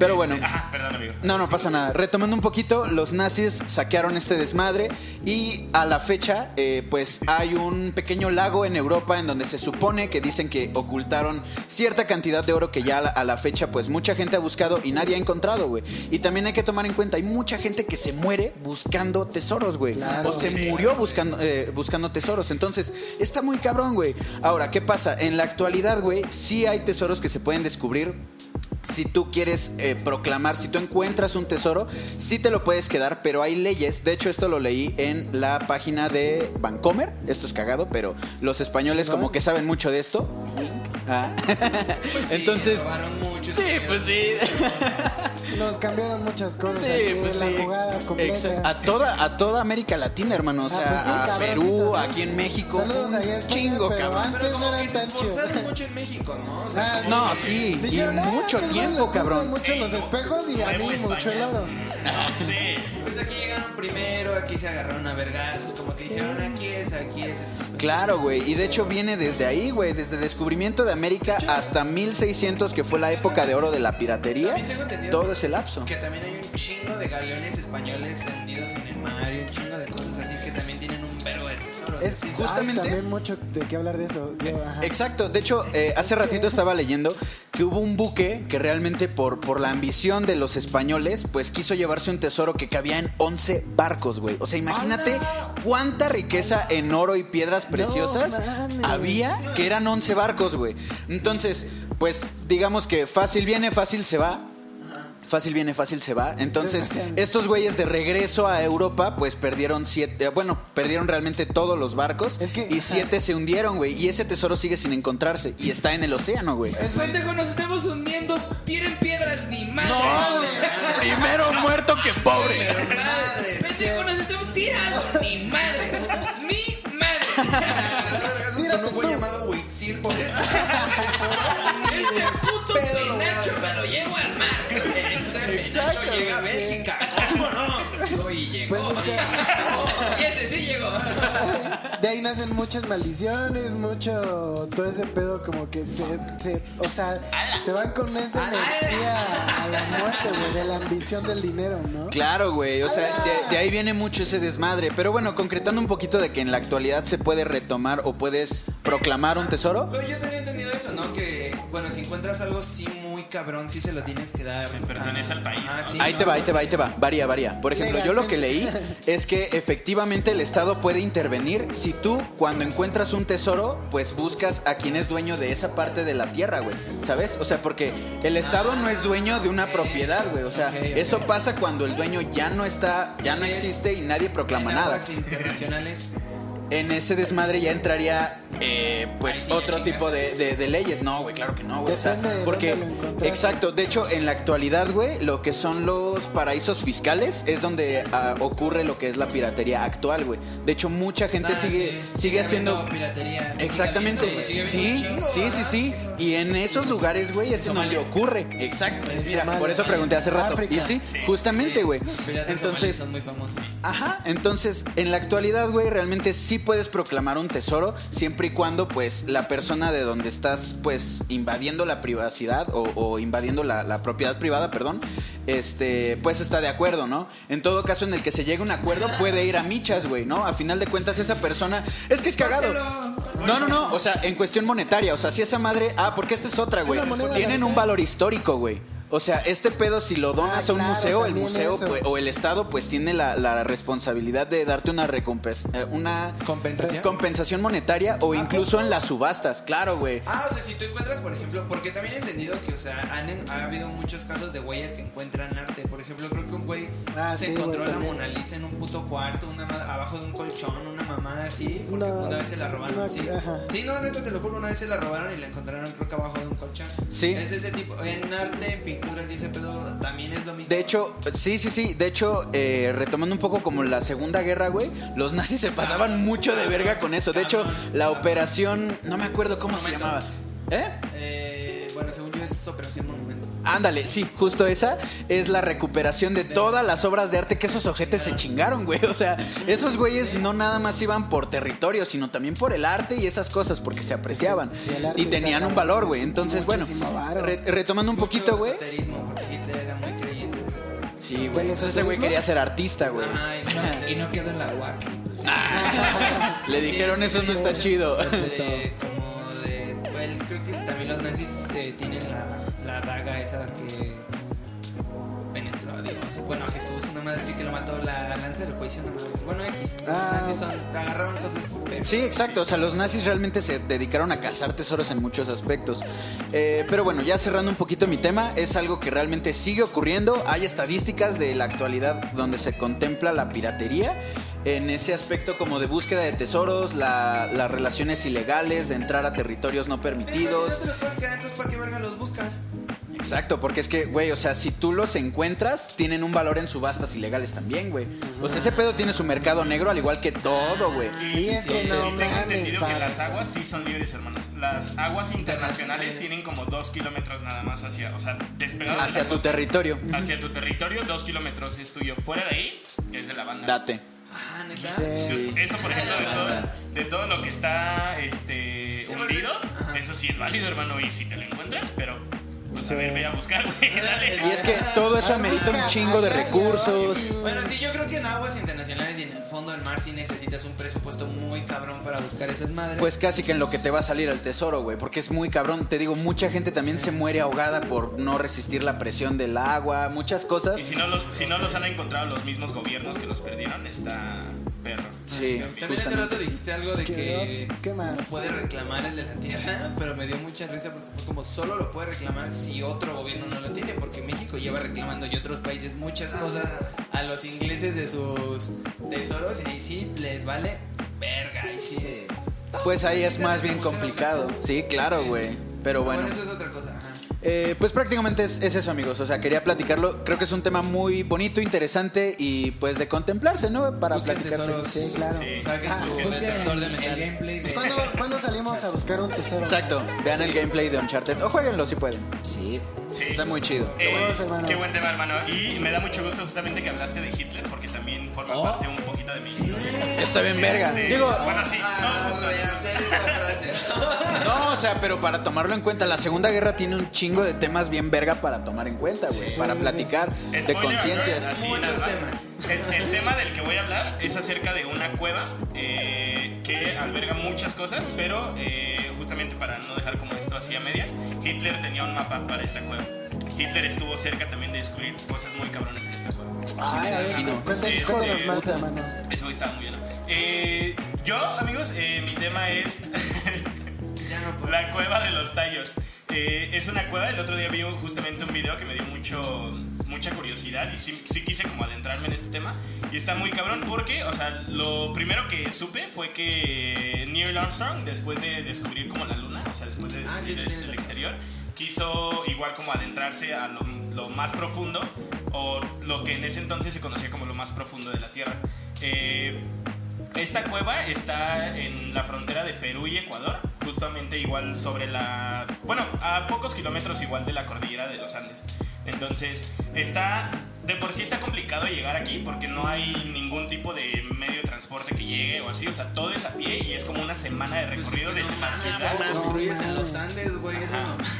Speaker 2: Pero bueno.
Speaker 1: Ajá, perdón, amigo.
Speaker 2: No, no pasa nada. Retomando un poquito, los nazis saquearon este desmadre y a la fecha, eh, pues hay un pequeño lago en Europa en donde se supone que dicen que ocultaron cierta cantidad de oro que ya a la, a la fecha, pues mucha gente ha buscado y nadie ha encontrado, güey. Y también hay que tomar en cuenta, hay mucha gente que se muere buscando tesoros, güey.
Speaker 3: Claro.
Speaker 2: O se murió buscando, eh, buscando tesoros. Entonces, está muy cabrón, güey. Ahora, ¿qué pasa? En la actualidad, güey, sí hay tesoros que se pueden descubrir si tú quieres eh, proclamar, si tú encuentras un tesoro, sí te lo puedes quedar, pero hay leyes. De hecho, esto lo leí en la página de Vancomer. Esto es cagado, pero los españoles
Speaker 3: Sí, ¿no?
Speaker 2: como que saben mucho de esto. Ah.
Speaker 5: Pues sí,
Speaker 2: Entonces,
Speaker 5: mucho,
Speaker 2: sí, pues sí.
Speaker 3: Nos cambiaron muchas cosas
Speaker 2: Sí,
Speaker 3: aquí
Speaker 2: pues sí.
Speaker 3: la jugada completa.
Speaker 2: Exacto. A toda, a toda América Latina, hermano. O
Speaker 3: Ah,
Speaker 2: sea,
Speaker 3: pues sí,
Speaker 2: a Perú,
Speaker 3: sí.
Speaker 2: aquí en México.
Speaker 3: Saludos allá España,
Speaker 2: chingo,
Speaker 3: pero
Speaker 2: cabrón.
Speaker 3: antes
Speaker 5: Pero
Speaker 3: no
Speaker 5: como que
Speaker 3: eran tan
Speaker 5: esforzaron mucho en México, ¿no? O sea,
Speaker 3: Ah,
Speaker 2: No, sí, y
Speaker 3: Dijeron, "Ah,
Speaker 2: mucho
Speaker 3: estos
Speaker 2: tiempo,
Speaker 3: les
Speaker 2: cabrón.
Speaker 3: mucho los espejos y a mí mucho el oro.
Speaker 1: No sé.
Speaker 5: Pues aquí llegaron primero, aquí se agarraron a vergazos, como que dijeron, aquí es, aquí es esto.
Speaker 2: Claro, güey. Y de hecho viene desde ahí, güey. Desde el descubrimiento de América hasta 1600, que fue la época de oro de la piratería.
Speaker 5: También tengo entendido
Speaker 2: Todo ese lapso.
Speaker 5: Que también hay un chingo de galeones españoles hundidos en el mar y un chingo de cosas así que también tienen un vergo de tesoros.
Speaker 3: Es
Speaker 5: así.
Speaker 2: justamente-
Speaker 3: Hay también mucho de qué hablar de eso. Yo, ajá.
Speaker 2: Exacto, de hecho, eh, hace ratito estaba leyendo que hubo un buque que realmente por, por la ambición de los españoles, pues quiso llevarse un tesoro que cabía en 11 barcos, güey. O sea, imagínate cuánta riqueza en oro y piedras preciosas había que eran 11 barcos, güey. Entonces, pues digamos que fácil viene, fácil se va. Fácil viene, fácil se va. Entonces, estos güeyes de regreso a Europa, pues perdieron siete, bueno, perdieron realmente todos los barcos
Speaker 3: Es que-
Speaker 2: y
Speaker 3: ajá.
Speaker 2: siete se hundieron, güey. Y ese tesoro sigue sin encontrarse y está en el océano, güey.
Speaker 4: Es pendejo, nos estamos hundiendo. Tiren piedras, ni madre.
Speaker 2: Primero muerto que pobre.
Speaker 5: Madres.
Speaker 4: Pendejo, nos estamos tirando. Ni madres. Ni madres.
Speaker 5: Tírate un güey llamado Huitzil por esto.
Speaker 4: Este puto
Speaker 5: Pedo lo
Speaker 4: lo llevo al mar.
Speaker 2: Exacto,
Speaker 5: penacho llega a. Bélgica. ¿Cómo no?
Speaker 4: Y llegó.
Speaker 3: Pues es que
Speaker 4: Y ese sí llegó.
Speaker 3: de ahí nacen muchas maldiciones, mucho todo ese pedo como que se, se o sea, se van con esa energía a la muerte, güey, de la ambición del dinero, ¿no?
Speaker 2: Claro, güey. O sea, de, de ahí viene mucho ese desmadre. Pero bueno, concretando un poquito de que en la actualidad se puede retomar o puedes proclamar un tesoro.
Speaker 5: Pero yo tenía entendido eso, ¿no? Que, bueno, si encuentras algo sí muy cabrón, sí se lo tienes que dar.
Speaker 1: Pertenece al país,
Speaker 5: Ah,
Speaker 1: ¿no?
Speaker 5: sí,
Speaker 2: Ahí
Speaker 5: no,
Speaker 2: te va,
Speaker 5: no
Speaker 2: ahí te va, ahí te va. Varía, varía. Por ejemplo, yo lo que leí es que efectivamente el Estado puede intervenir si tú, cuando encuentras un tesoro, pues buscas a quien es dueño de esa parte de la tierra, güey. ¿Sabes? O sea, porque el Estado no es dueño de una propiedad, güey. O sea, eso pasa cuando el dueño ya no está, ya no existe y nadie proclama
Speaker 5: en
Speaker 2: nada.
Speaker 5: internacionales.
Speaker 2: En ese desmadre ya entraría, eh, pues,
Speaker 5: sí
Speaker 2: otro tipo de, de- de leyes. No, güey, claro que no, güey. O sea, porque,
Speaker 3: dónde lo encontraste.
Speaker 2: exacto. De hecho, en la actualidad, güey, lo que son los paraísos fiscales es donde ah, ocurre lo que es la piratería actual, güey. De hecho, mucha gente
Speaker 5: Ah,
Speaker 2: sigue,
Speaker 5: sí,
Speaker 2: sigue haciendo.
Speaker 5: piratería.
Speaker 2: Exactamente.
Speaker 5: Sigue habiendo, sigue habiendo
Speaker 2: Sí,
Speaker 5: chingo,
Speaker 2: sí, sí,
Speaker 5: ¿verdad?
Speaker 2: sí. Y en esos lugares, güey, es en donde ocurre. Exacto. Mira,
Speaker 3: Somalia.
Speaker 2: por eso pregunté hace rato.
Speaker 3: África.
Speaker 2: Y sí,
Speaker 1: Sí.
Speaker 2: justamente, güey.
Speaker 5: Somalíes
Speaker 2: Entonces,
Speaker 5: son muy famosos.
Speaker 2: Ajá, entonces en la actualidad, güey, realmente sí puedes proclamar un tesoro siempre y cuando, pues, la persona de donde estás, pues, invadiendo la privacidad o, o invadiendo la, la propiedad privada, perdón, este, pues está de acuerdo, ¿no? En todo caso, en el que se llegue a un acuerdo, puede ir a michas, güey, ¿no? A final de cuentas, esa persona, es que es cagado. No, no, no, o sea, en cuestión monetaria, o sea, si esa madre, ah, porque esta es otra, güey. Tienen un valor histórico, güey. O sea, este pedo, si lo donas
Speaker 3: Ah,
Speaker 2: a un
Speaker 3: claro,
Speaker 2: museo, el museo pues, o el Estado, pues tiene la, la responsabilidad de darte una recompensa, eh, una
Speaker 5: ¿Compensación?
Speaker 2: compensación monetaria o incluso en las subastas, claro, güey.
Speaker 5: Ah, o sea, si tú encuentras, por ejemplo, porque también he entendido que, o sea, han, ha habido muchos casos de güeyes que encuentran arte. Por ejemplo, creo que un güey
Speaker 3: Ah,
Speaker 5: se
Speaker 3: sí,
Speaker 5: encontró
Speaker 3: güey,
Speaker 5: la
Speaker 3: también.
Speaker 5: Mona Lisa en un puto cuarto, una abajo de un colchón, una mamada así, porque
Speaker 3: No,
Speaker 5: una vez se la robaron,
Speaker 3: no,
Speaker 5: sí.
Speaker 3: ajá.
Speaker 5: Sí, no, neta, te lo juro, una vez se la robaron y la encontraron, creo que abajo de un colchón.
Speaker 2: Sí.
Speaker 5: Es ese tipo, en arte, en pinturas y ese pedo también es lo mismo.
Speaker 2: De hecho, sí, sí, sí. De hecho, eh, retomando un poco como la Segunda Guerra, güey, los nazis se pasaban mucho de verga con eso. De hecho, la operación, no me acuerdo cómo se llamaba. ¿Eh?
Speaker 5: Eh, bueno, según yo es Operación Monumento.
Speaker 2: Ándale, sí, justo esa es la recuperación de todas las obras de arte que esos ojetes se chingaron, güey. O sea, esos güeyes no nada más iban por territorio, sino también por el arte y esas cosas, porque se apreciaban.
Speaker 3: Sí, el arte
Speaker 2: y tenían un valor, güey.
Speaker 3: es
Speaker 2: Entonces, bueno, re- retomando un poquito, güey. Sí,
Speaker 3: ¿Del
Speaker 2: güey. Entonces ese güey quería ser artista, güey.
Speaker 4: No, y no quedó en la UAC. pues,
Speaker 2: Le dijeron,
Speaker 5: Sí,
Speaker 2: eso
Speaker 5: sí,
Speaker 2: no
Speaker 5: sí,
Speaker 2: está chido.
Speaker 5: de- como de. Well, creo que también los nazis eh, tienen la, la daga esa que Dios. Bueno, a Jesús, una madre sí que lo mató, la lanza del juicio, una madre así. Bueno, X. Los
Speaker 3: Ah.
Speaker 5: nazis son, agarraban cosas.
Speaker 2: Sí, exacto. O sea, los nazis realmente se dedicaron a cazar tesoros en muchos aspectos. Eh, pero bueno, ya cerrando un poquito mi tema, es algo que realmente sigue ocurriendo. Hay estadísticas de la actualidad donde se contempla la piratería. En ese aspecto como de búsqueda de tesoros, la- las relaciones ilegales, de entrar a territorios no
Speaker 5: pues, si
Speaker 2: permitidos.
Speaker 5: no te los puedes quedar, entonces ¿para qué verga los buscas?
Speaker 2: Exacto, porque es que, güey, o sea, si tú los encuentras, tienen un valor en subastas ilegales también, güey. O sea, ese pedo tiene su mercado negro al igual que todo, güey.
Speaker 3: Es que
Speaker 1: sí,
Speaker 3: no
Speaker 1: sí, tengo entendido que las aguas sí son libres, hermanos. Las aguas internacionales tienen como dos kilómetros nada más hacia, o sea, despegado de
Speaker 2: Hacia tu
Speaker 1: costa,
Speaker 2: territorio.
Speaker 1: Hacia tu territorio, dos kilómetros es tuyo. Fuera de ahí, es de la banda.
Speaker 2: Date.
Speaker 5: Ah, neta.
Speaker 3: Sí.
Speaker 1: Sí, Eso, por ejemplo, de todo, de todo lo que está este,
Speaker 5: Sí,
Speaker 1: hundido,
Speaker 5: pues, ajá.
Speaker 1: eso sí es válido, hermano. Y si te lo encuentras, pero pues
Speaker 3: Sí.
Speaker 1: a ver, ve a buscar, güey. Dale.
Speaker 2: Y es que todo eso amerita un chingo de recursos.
Speaker 5: Bueno, sí, yo creo que en aguas internacionales y en el fondo del mar sí necesitas un presupuesto muy cabrón para buscar esas madres.
Speaker 2: Pues casi que en lo que te va a salir el tesoro, güey. Porque es muy cabrón. Te digo, mucha gente también se muere ahogada por no resistir la presión del agua, muchas cosas.
Speaker 1: Y si no, lo- si no los han encontrado los mismos gobiernos que los perdieron, está perro.
Speaker 2: Sí,
Speaker 5: También hace rato dijiste algo de
Speaker 3: ¿Qué-
Speaker 5: que
Speaker 3: qué más?
Speaker 5: no puede reclamar el de la tierra, pero me dio mucha risa porque fue como solo lo puede reclamar si otro gobierno no lo tiene, porque México lleva reclamando y otros países muchas cosas a los ingleses de sus tesoros y ahí sí les vale verga. Y sí.
Speaker 2: Pues ahí es
Speaker 5: Existe
Speaker 2: más bien complicado. Sí, claro,
Speaker 5: Sí.
Speaker 2: güey. Pero bueno.
Speaker 5: eso es otra cosa.
Speaker 2: Eh, pues prácticamente es, es eso, amigos. O sea, quería platicarlo. Creo que es un tema muy bonito, interesante y pues de contemplarse, ¿no? Para
Speaker 5: Busquen
Speaker 2: platicarse.
Speaker 5: tesoros.
Speaker 3: Sí, claro.
Speaker 1: Sí.
Speaker 5: Saquen
Speaker 3: Ah,
Speaker 5: su
Speaker 1: busquen
Speaker 5: detector de
Speaker 4: el,
Speaker 5: metal.
Speaker 4: gameplay de.
Speaker 3: ¿Cuándo, cuándo salimos a buscar un tesoro?
Speaker 2: Exacto. Vean el gameplay de Uncharted. O jueguenlo si pueden.
Speaker 4: Sí.
Speaker 1: Sí.
Speaker 2: Está muy chido.
Speaker 1: Eh, qué buen tema, hermano. Y me da mucho gusto justamente que hablaste de Hitler, porque también forma
Speaker 4: Oh.
Speaker 1: parte un poquito de mi historia.
Speaker 2: Está bien verga. Digo,
Speaker 1: bueno, sí.
Speaker 5: Ah,
Speaker 1: no,
Speaker 5: voy a hacer esa frase.
Speaker 2: no, o sea, pero para tomarlo en cuenta, la Segunda Guerra tiene un chingo de temas bien verga para tomar en cuenta, güey. para platicar de conciencias.
Speaker 5: Muchos
Speaker 1: nada
Speaker 5: temas.
Speaker 1: El, el tema del que voy a hablar es acerca de una cueva eh, que que alberga muchas cosas, pero eh, justamente para no dejar como esto así a medias, Hitler tenía un mapa para esta cueva. Hitler estuvo cerca también de descubrir cosas muy cabrones en esta cueva.
Speaker 3: Ay, a ver,
Speaker 2: imagino.
Speaker 3: cuéntanos
Speaker 1: Sí, sí,
Speaker 3: más, hermano.
Speaker 1: Eso estaba muy bien. Eh, yo, amigos, eh, mi tema es
Speaker 5: Ya no puedo.
Speaker 1: la cueva de los tallos. Eh, es una cueva, el otro día vi justamente un video que me dio mucho, mucha curiosidad y sí, sí quise como adentrarme en este tema. Y está muy cabrón porque, o sea, lo primero que supe fue que Neil Armstrong, después de descubrir como la luna, o sea, después de
Speaker 5: Ah, sí,
Speaker 1: descubrir el, el exterior, quiso igual como adentrarse a lo, más profundo o lo que en ese entonces se conocía como lo más profundo de la Tierra. Eh, esta cueva está en la frontera de Perú y Ecuador, justamente igual sobre la... Bueno, a pocos kilómetros igual de la cordillera de los Andes. Entonces, está... De por sí está complicado llegar aquí porque no hay ningún tipo de medio de transporte que llegue o así. O sea, todo es a pie y es como una semana de
Speaker 5: Pues es
Speaker 1: recorrido
Speaker 5: que no
Speaker 1: la
Speaker 5: mames,
Speaker 1: ciudad.
Speaker 5: ¿cómo construyes
Speaker 3: No
Speaker 5: en los. Andes, güey?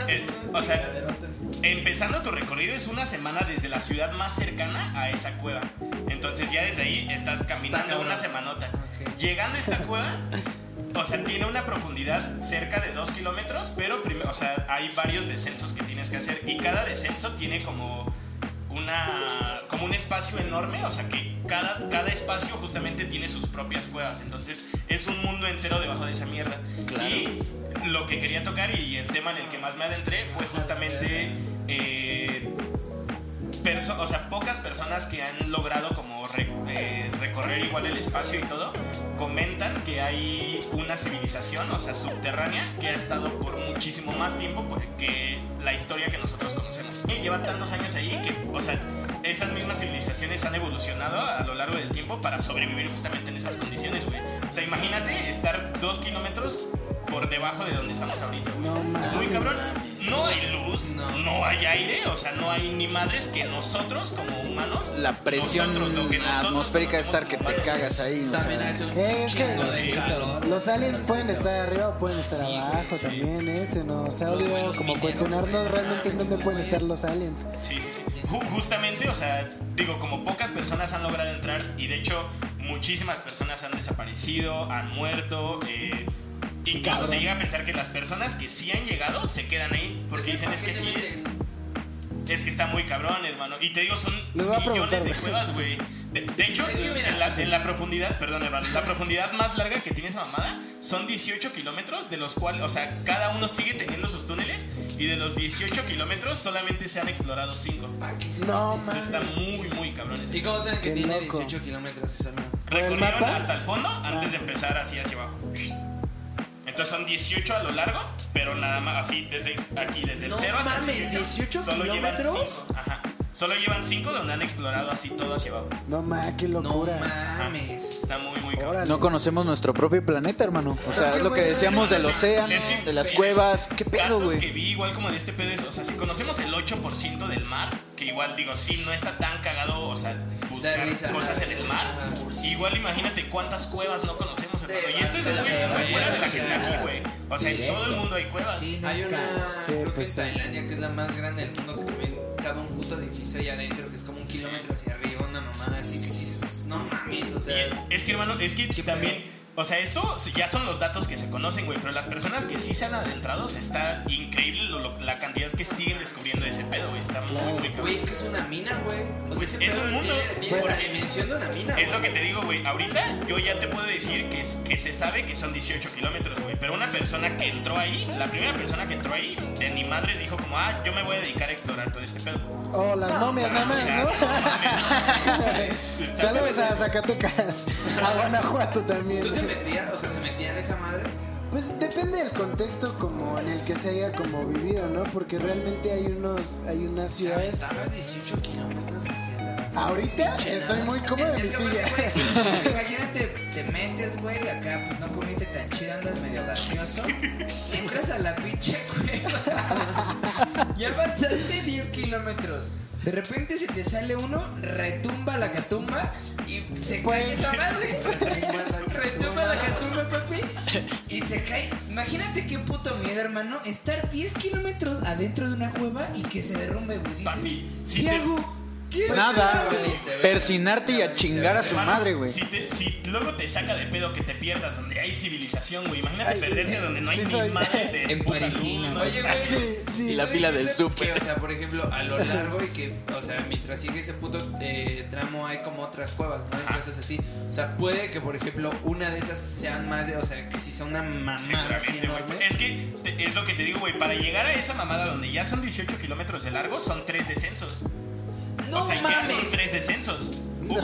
Speaker 1: Eh, o sea. Empezando tu recorrido es una semana desde la ciudad más cercana a esa cueva. Entonces ya desde ahí estás caminando una semanota.
Speaker 5: Ok.
Speaker 1: Llegando a esta cueva, o sea, tiene una profundidad cerca de 2 kilómetros, pero o sea, hay varios descensos que tienes que hacer y cada descenso tiene como una como un espacio enorme, o sea que cada, cada espacio justamente tiene sus propias cuevas, entonces es un mundo entero debajo de esa mierda. Y lo que quería tocar y el tema en el que más me adentré fue justamente eh, perso- o sea, pocas personas que han logrado como re- eh, recorrer igual el espacio y todo, comentan que hay una civilización, o sea, subterránea, que ha estado por muchísimo más tiempo que la historia que nosotros conocemos. Y lleva tantos años ahí que, o sea, esas mismas civilizaciones han evolucionado a lo largo del tiempo para sobrevivir justamente en esas condiciones, güey. O sea, imagínate estar dos kilómetros por debajo de donde estamos ahorita. güey.
Speaker 3: No mames.
Speaker 1: Muy cabrón. No hay luz,
Speaker 5: No.
Speaker 1: no. hay aire, o sea, no hay ni madres que nosotros como humanos.
Speaker 2: La presión
Speaker 1: nosotros, lo que nosotros
Speaker 2: atmosférica de estar que te cagas ahí. o
Speaker 5: También
Speaker 2: sea.
Speaker 5: hace un
Speaker 3: Eh, es que
Speaker 5: chingo de calor.
Speaker 3: Los aliens pueden estar arriba o pueden estar
Speaker 5: Sí,
Speaker 3: abajo
Speaker 5: sí.
Speaker 3: también, ese no. Se ha olvidado como cuestionarnos realmente en dónde pueden estar los aliens.
Speaker 1: Sí, sí, sí. Ju- justamente, o sea, digo, como pocas personas han logrado entrar y de hecho muchísimas personas han desaparecido, han muerto. eh, incluso
Speaker 3: cabrón.
Speaker 1: se llega a pensar que las personas que sí han llegado se quedan ahí porque dicen
Speaker 5: ¿para
Speaker 1: es
Speaker 5: qué
Speaker 1: que aquí es, es que está muy cabrón, hermano. Y te digo, son millones de cuevas, güey. De, de hecho,
Speaker 5: Es que mira.
Speaker 1: en, la, en la profundidad, perdón, hermano, la profundidad más larga que tiene esa mamada son 18 kilómetros, de los cuales, o sea, cada uno sigue teniendo sus túneles y de los 18 kilómetros solamente se han explorado 5.
Speaker 5: ¿Para qué se-
Speaker 3: No
Speaker 1: Entonces está
Speaker 3: mames.
Speaker 1: muy, muy cabrón ese.
Speaker 5: ¿Y cómo saben que
Speaker 3: Qué
Speaker 5: tiene
Speaker 3: loco.
Speaker 5: 18 kilómetros?
Speaker 1: Recorrieron hasta el fondo antes de empezar así hacia abajo. Entonces son 18 a lo largo, pero nada más así desde aquí, desde el
Speaker 5: No
Speaker 1: 0 hasta el
Speaker 5: mames, 18
Speaker 1: solo llevan
Speaker 5: kilómetros.
Speaker 1: cinco, Ajá. Solo llevan 5 donde han explorado así todo hacia abajo.
Speaker 3: No mames, qué
Speaker 5: No
Speaker 3: locura.
Speaker 5: mames.
Speaker 1: Está muy, muy cabrón.
Speaker 2: No conocemos nuestro propio planeta, hermano. O sea,
Speaker 3: Es que,
Speaker 2: es lo que
Speaker 3: güey,
Speaker 2: decíamos del océano,
Speaker 1: es que-
Speaker 2: de las cuevas. ¿Qué pedo,
Speaker 1: Datos que
Speaker 2: güey?
Speaker 1: vi igual como de este pedo es, o sea, si conocemos el 8% del mar, que igual digo, sí, no está tan cagado, o sea, buscar
Speaker 5: De risa,
Speaker 1: cosas en el mar. Igual imagínate cuántas cuevas no conocemos, hermano. Y esto es de
Speaker 5: vas a
Speaker 1: muy
Speaker 5: la
Speaker 1: fuera de la que está aquí, güey. O sea, en
Speaker 4: Directo.
Speaker 1: todo el mundo hay cuevas.
Speaker 4: Sí, no
Speaker 5: Hay una.
Speaker 3: Sí,
Speaker 5: creo que
Speaker 3: pues,
Speaker 5: en
Speaker 3: sí.
Speaker 5: Tailandia, que es la más grande del mundo, que también cabe un puto edificio allá adentro, que es como un kilómetro hacia arriba, una mamada así que sí, no mames, o sea...
Speaker 1: Y es que, hermano, es que
Speaker 5: ¿Qué
Speaker 1: también. O sea, esto ya son los datos que se conocen, güey. Pero las personas que sí se han adentrado, se está increíble lo- lo- la cantidad que siguen descubriendo ese pedo, güey. Está muy, muy cabrón.
Speaker 5: Güey, es que es una mina, güey. O sea,
Speaker 1: Pues es un mundo.
Speaker 5: tiene, tiene
Speaker 1: Bueno,
Speaker 5: la dimensión de una mina,
Speaker 1: Es lo que te digo, güey. Ahorita yo ya te puedo decir que, es- que se sabe que son 18 kilómetros, güey. Pero una persona que entró ahí, la primera persona que entró ahí, de ni madres dijo como, ah, yo me voy a dedicar a explorar todo este pedo.
Speaker 3: Oh, las momias nada más, ¿no? Saludos a Zacatecas, a Guanajuato también.
Speaker 5: ¿Tú te metías? O sea, ¿se metía en esa madre?
Speaker 3: Pues depende del contexto como en el que se haya como vivido, ¿no? Porque realmente hay unos, hay unas
Speaker 5: ¿Te
Speaker 3: ciudades.
Speaker 5: aventabas 18 kilómetros hacia la...
Speaker 3: Ahorita estoy muy cómodo en mi silla.
Speaker 4: Imagínate, te metes, güey, acá pues no comiste tan chido, andas medio gaseoso. Entras a la pinche cueva. Y avanzaste 10 kilómetros. De repente se te sale uno, retumba la catumba y se cae esa madre. retumba la catumba, papi. Y se cae. Imagínate qué puto miedo, hermano. Estar 10 kilómetros adentro de una cueva y que se derrumbe, güey. Dices,
Speaker 1: Papi, si
Speaker 4: ¿Qué
Speaker 1: te-
Speaker 4: hago?
Speaker 2: Nada, persinarte y a chingar a su
Speaker 1: Hermano,
Speaker 2: madre, güey.
Speaker 1: Si, te- si luego te saca de pedo que te pierdas donde hay civilización, güey. Imagínate
Speaker 3: Ay,
Speaker 1: perderte donde no hay
Speaker 3: sí
Speaker 1: ni
Speaker 3: soy.
Speaker 1: madres de
Speaker 4: En
Speaker 1: puta
Speaker 4: Parisina,
Speaker 1: luz,
Speaker 4: ¿no?
Speaker 5: Oye, güey.
Speaker 3: Sí, sí.
Speaker 2: Y la fila del
Speaker 5: Que,
Speaker 2: súper.
Speaker 5: o sea, por ejemplo, a lo largo y que, o sea, mientras sigue ese puto eh, tramo hay como otras cuevas, ¿no? Y cosas así. O sea, puede que, por ejemplo, una de esas sean más de, o sea, que si sea una mamada así
Speaker 1: Seguramente, güey.
Speaker 5: enorme.
Speaker 1: Es que te- es lo que te digo, güey. Para llegar a esa mamada donde ya son 18 kilómetros de largo, son tres descensos.
Speaker 5: No
Speaker 1: o sea, ya son
Speaker 5: mames.
Speaker 1: tres descensos.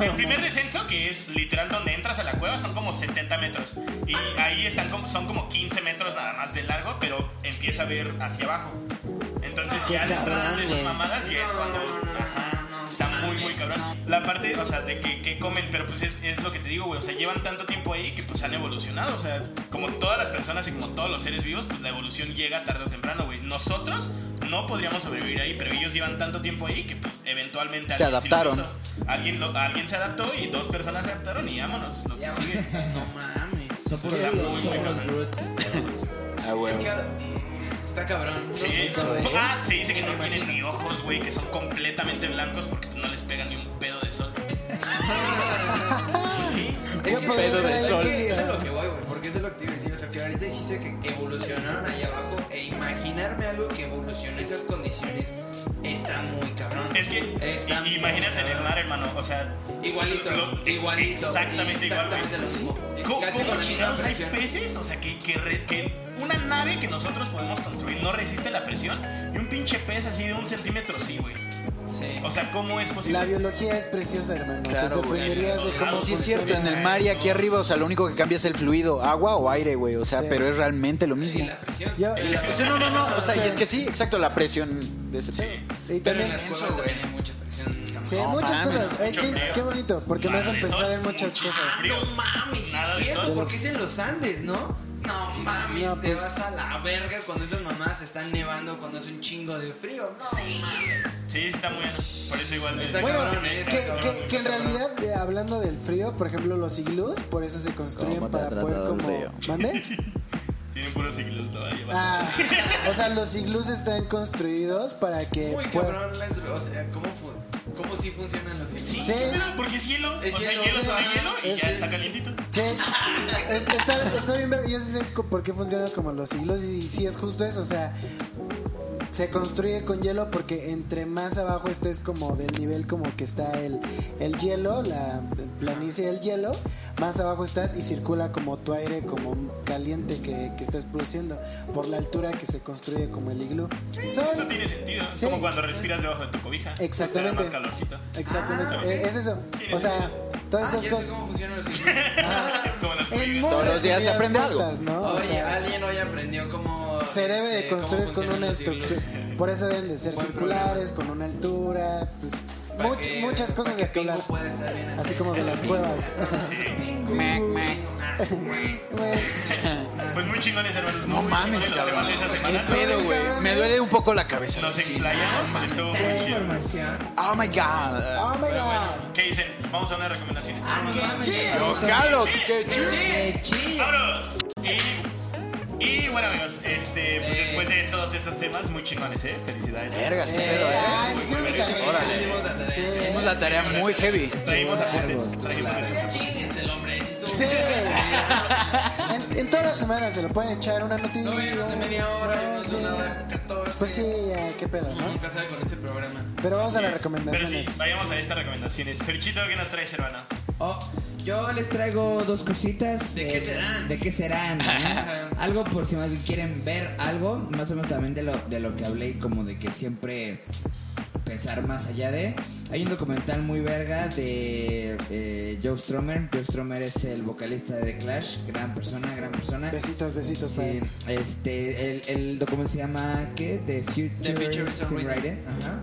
Speaker 1: el primer descenso, que es literal donde entras a la cueva, son como 70 metros. Y ahí están como, son como 15 metros nada más de largo, pero empieza a ver hacia abajo. Entonces ya
Speaker 3: cabrón,
Speaker 1: de esas mamadas ya es cuando...
Speaker 5: No, no, no,
Speaker 1: ajá, cabrón. La parte, o sea, de que, que comen, pero pues es, es lo que te digo, güey. O sea, llevan tanto tiempo ahí que pues han evolucionado. O sea, como todas las personas y como todos los seres vivos, pues la evolución llega tarde o temprano, güey. Nosotros no podríamos sobrevivir ahí, pero ellos llevan tanto tiempo ahí que pues eventualmente
Speaker 2: Se
Speaker 1: alguien sí lo
Speaker 2: adaptaron.
Speaker 1: hizo. Alguien, lo- alguien se adaptó y dos personas se adaptaron y vámonos. Lo que sigue.
Speaker 5: No mames.
Speaker 4: Somos,
Speaker 1: Está muy, muy
Speaker 4: somos los.
Speaker 2: Ah, güey.
Speaker 5: Es que mm, está cabrón.
Speaker 1: Sí,
Speaker 5: No,
Speaker 1: ah, se dice que no
Speaker 5: imagino.
Speaker 1: tienen ni ojos, güey, que son completamente blancos porque no les pega ni un pedo de sol. sí.
Speaker 5: Es
Speaker 3: Yo
Speaker 5: que,
Speaker 2: pedo del
Speaker 5: es
Speaker 2: sol.
Speaker 5: que eso es lo que voy, güey. Porque eso es lo que te iba a decir. O sea, que ahorita dijiste que evolucionaron ahí abajo. E imaginarme algo que evolucionó en esas condiciones está muy cabrón.
Speaker 1: Es que
Speaker 5: Está
Speaker 1: imagínate en el mar, hermano. O sea,
Speaker 5: Igualito,
Speaker 1: lo-
Speaker 5: igualito.
Speaker 1: Exactamente, igual.
Speaker 5: Exactamente lo mismo.
Speaker 1: ¿Cómo,
Speaker 5: Casi
Speaker 1: cómo
Speaker 5: con la misma
Speaker 1: hay peces? O sea, que, que, re- que una nave que nosotros podemos construir no resiste la presión y un pinche pez así de un centímetro sí, güey.
Speaker 5: Sí.
Speaker 1: O sea, ¿cómo es posible?
Speaker 3: La biología es preciosa, hermano.
Speaker 2: Claro,
Speaker 3: Te sorprenderías de cómo
Speaker 2: Sí, es cierto, en el mar y aquí arriba, o sea, lo único que cambia es el fluido, agua o aire, güey. O sea,
Speaker 3: Sí.
Speaker 2: pero es realmente lo
Speaker 5: Y
Speaker 2: mismo.
Speaker 5: la presión.
Speaker 3: Yo-
Speaker 2: O sea, no, no, no. O sea, y es que sí, exacto, la presión de ese
Speaker 1: Sí.
Speaker 3: Y
Speaker 5: Pero
Speaker 3: también,
Speaker 5: en las presión.
Speaker 3: Sí,
Speaker 2: No
Speaker 3: muchas
Speaker 2: mames.
Speaker 3: cosas. Qué, bonito, porque me hacen pensar en muchas cosas.
Speaker 1: frío.
Speaker 5: No mames, sí es cierto, porque es en los Andes, ¿no? No mames,
Speaker 3: No,
Speaker 5: te
Speaker 3: pues-
Speaker 5: vas a la verga cuando esas mamás están nevando, cuando hace un chingo de frío. No mames.
Speaker 1: Sí, está muy bueno. Por eso igual.
Speaker 5: Está
Speaker 3: Bueno,
Speaker 5: cabrón, eh, está
Speaker 3: que,
Speaker 5: cabrón,
Speaker 3: que-
Speaker 5: está
Speaker 3: que en
Speaker 5: cabrón.
Speaker 3: realidad, eh, hablando del frío, por ejemplo, los iglús, por eso se construyen
Speaker 2: ¿Cómo te ha
Speaker 3: para poder como... ¿Mande?
Speaker 1: Tienen puros siglos todavía.
Speaker 3: Ah, o sea, los iglús están construidos para que...
Speaker 5: Muy cabrón, las- o sea, ¿cómo, fu cómo sí funcionan los
Speaker 1: Sí,
Speaker 5: iglús?
Speaker 3: Sí.
Speaker 1: pero porque es hielo.
Speaker 5: Es
Speaker 1: o sea,
Speaker 5: hielo,
Speaker 1: hielo
Speaker 5: sí.
Speaker 1: sobre hielo y
Speaker 3: Es-
Speaker 1: ya está calientito.
Speaker 3: Sí, es- está, está bien, ver- yo sí sé por qué funcionan como los siglos y sí es justo eso, o sea, se construye con hielo porque entre más abajo estés como del nivel como que está el, el hielo, la planicie del hielo, más abajo estás y circula como tu aire como caliente que, que estás produciendo por la altura que se construye como el iglú. Son-
Speaker 1: Eso tiene sentido.
Speaker 3: Sí.
Speaker 1: como cuando respiras debajo de tu cobija.
Speaker 3: Exactamente.
Speaker 1: Te da más calorcito.
Speaker 3: exactamente,
Speaker 5: Ah,
Speaker 3: eh, es eso. O sea,
Speaker 1: sentido.
Speaker 3: todas
Speaker 5: Ah,
Speaker 3: estas cosas...
Speaker 5: cómo funcionan los iglús.
Speaker 3: Muy
Speaker 2: Todos los días se aprende algo.
Speaker 3: ¿no? O
Speaker 5: Oye,
Speaker 3: sea,
Speaker 5: alguien hoy aprendió cómo.
Speaker 3: se debe de
Speaker 5: este,
Speaker 3: construir con una estructura. Por eso deben de ser
Speaker 5: Buen
Speaker 3: circulares, con una altura, pues, much- muchas cosas de.
Speaker 5: Pingu pueda estar bien.
Speaker 3: Así como de las cuevas.
Speaker 2: Mac.
Speaker 1: Pues muy chingones, hermanos.
Speaker 2: No
Speaker 1: muy
Speaker 2: mames, cabrón. ¿Qué pedo, güey? Me duele un poco la cabeza.
Speaker 1: Nos explayamos, pero estuvo muy
Speaker 4: información.
Speaker 2: Oh my god.
Speaker 3: Oh my god.
Speaker 1: ¿Qué dicen? Vamos a una recomendación.
Speaker 5: Ah,
Speaker 2: qué chido.
Speaker 4: ¡Qué chido!
Speaker 1: ¡Vámonos! Y, y bueno, amigos, este, pues
Speaker 5: Eh.
Speaker 1: después de todos estos temas, muy chingones, ¿eh? Felicidades.
Speaker 2: Vergas, qué pedo, eh.
Speaker 3: Ay, sí,
Speaker 1: muy
Speaker 3: sí,
Speaker 1: bien.
Speaker 3: sí.
Speaker 2: Órale.
Speaker 5: Le dimos la tarea.
Speaker 2: Hicimos la tarea muy heavy.
Speaker 1: Traímos apuntes.
Speaker 4: estuvo
Speaker 1: apuntes.
Speaker 5: El hombre, sí.
Speaker 3: En, en todas las semanas se lo pueden echar una noticia.
Speaker 5: No de media hora,
Speaker 3: Ah,
Speaker 5: unos una hora.
Speaker 3: Pues sí, qué pedo, ¿no?
Speaker 5: nunca sabe con este programa.
Speaker 3: Pero vamos a las
Speaker 1: Pero sí,
Speaker 3: recomendaciones.
Speaker 1: vayamos a estas recomendaciones. Ferchito, ¿qué nos traes, hermano?
Speaker 4: Oh, yo les traigo dos cositas.
Speaker 5: ¿De qué serán?
Speaker 4: ¿De qué serán? eh? algo por si más bien quieren ver algo, más o menos también de lo, de lo que hablé, y como de que siempre pensar más allá de. Hay un documental muy verga de eh, Joe Stromer. Joe Stromer es el vocalista de The Clash, gran persona, gran persona.
Speaker 3: Besitos, besitos
Speaker 4: Sí, este, el, el documental se llama ¿qué? The Future,
Speaker 5: The Future.
Speaker 4: Songwriter. Ajá.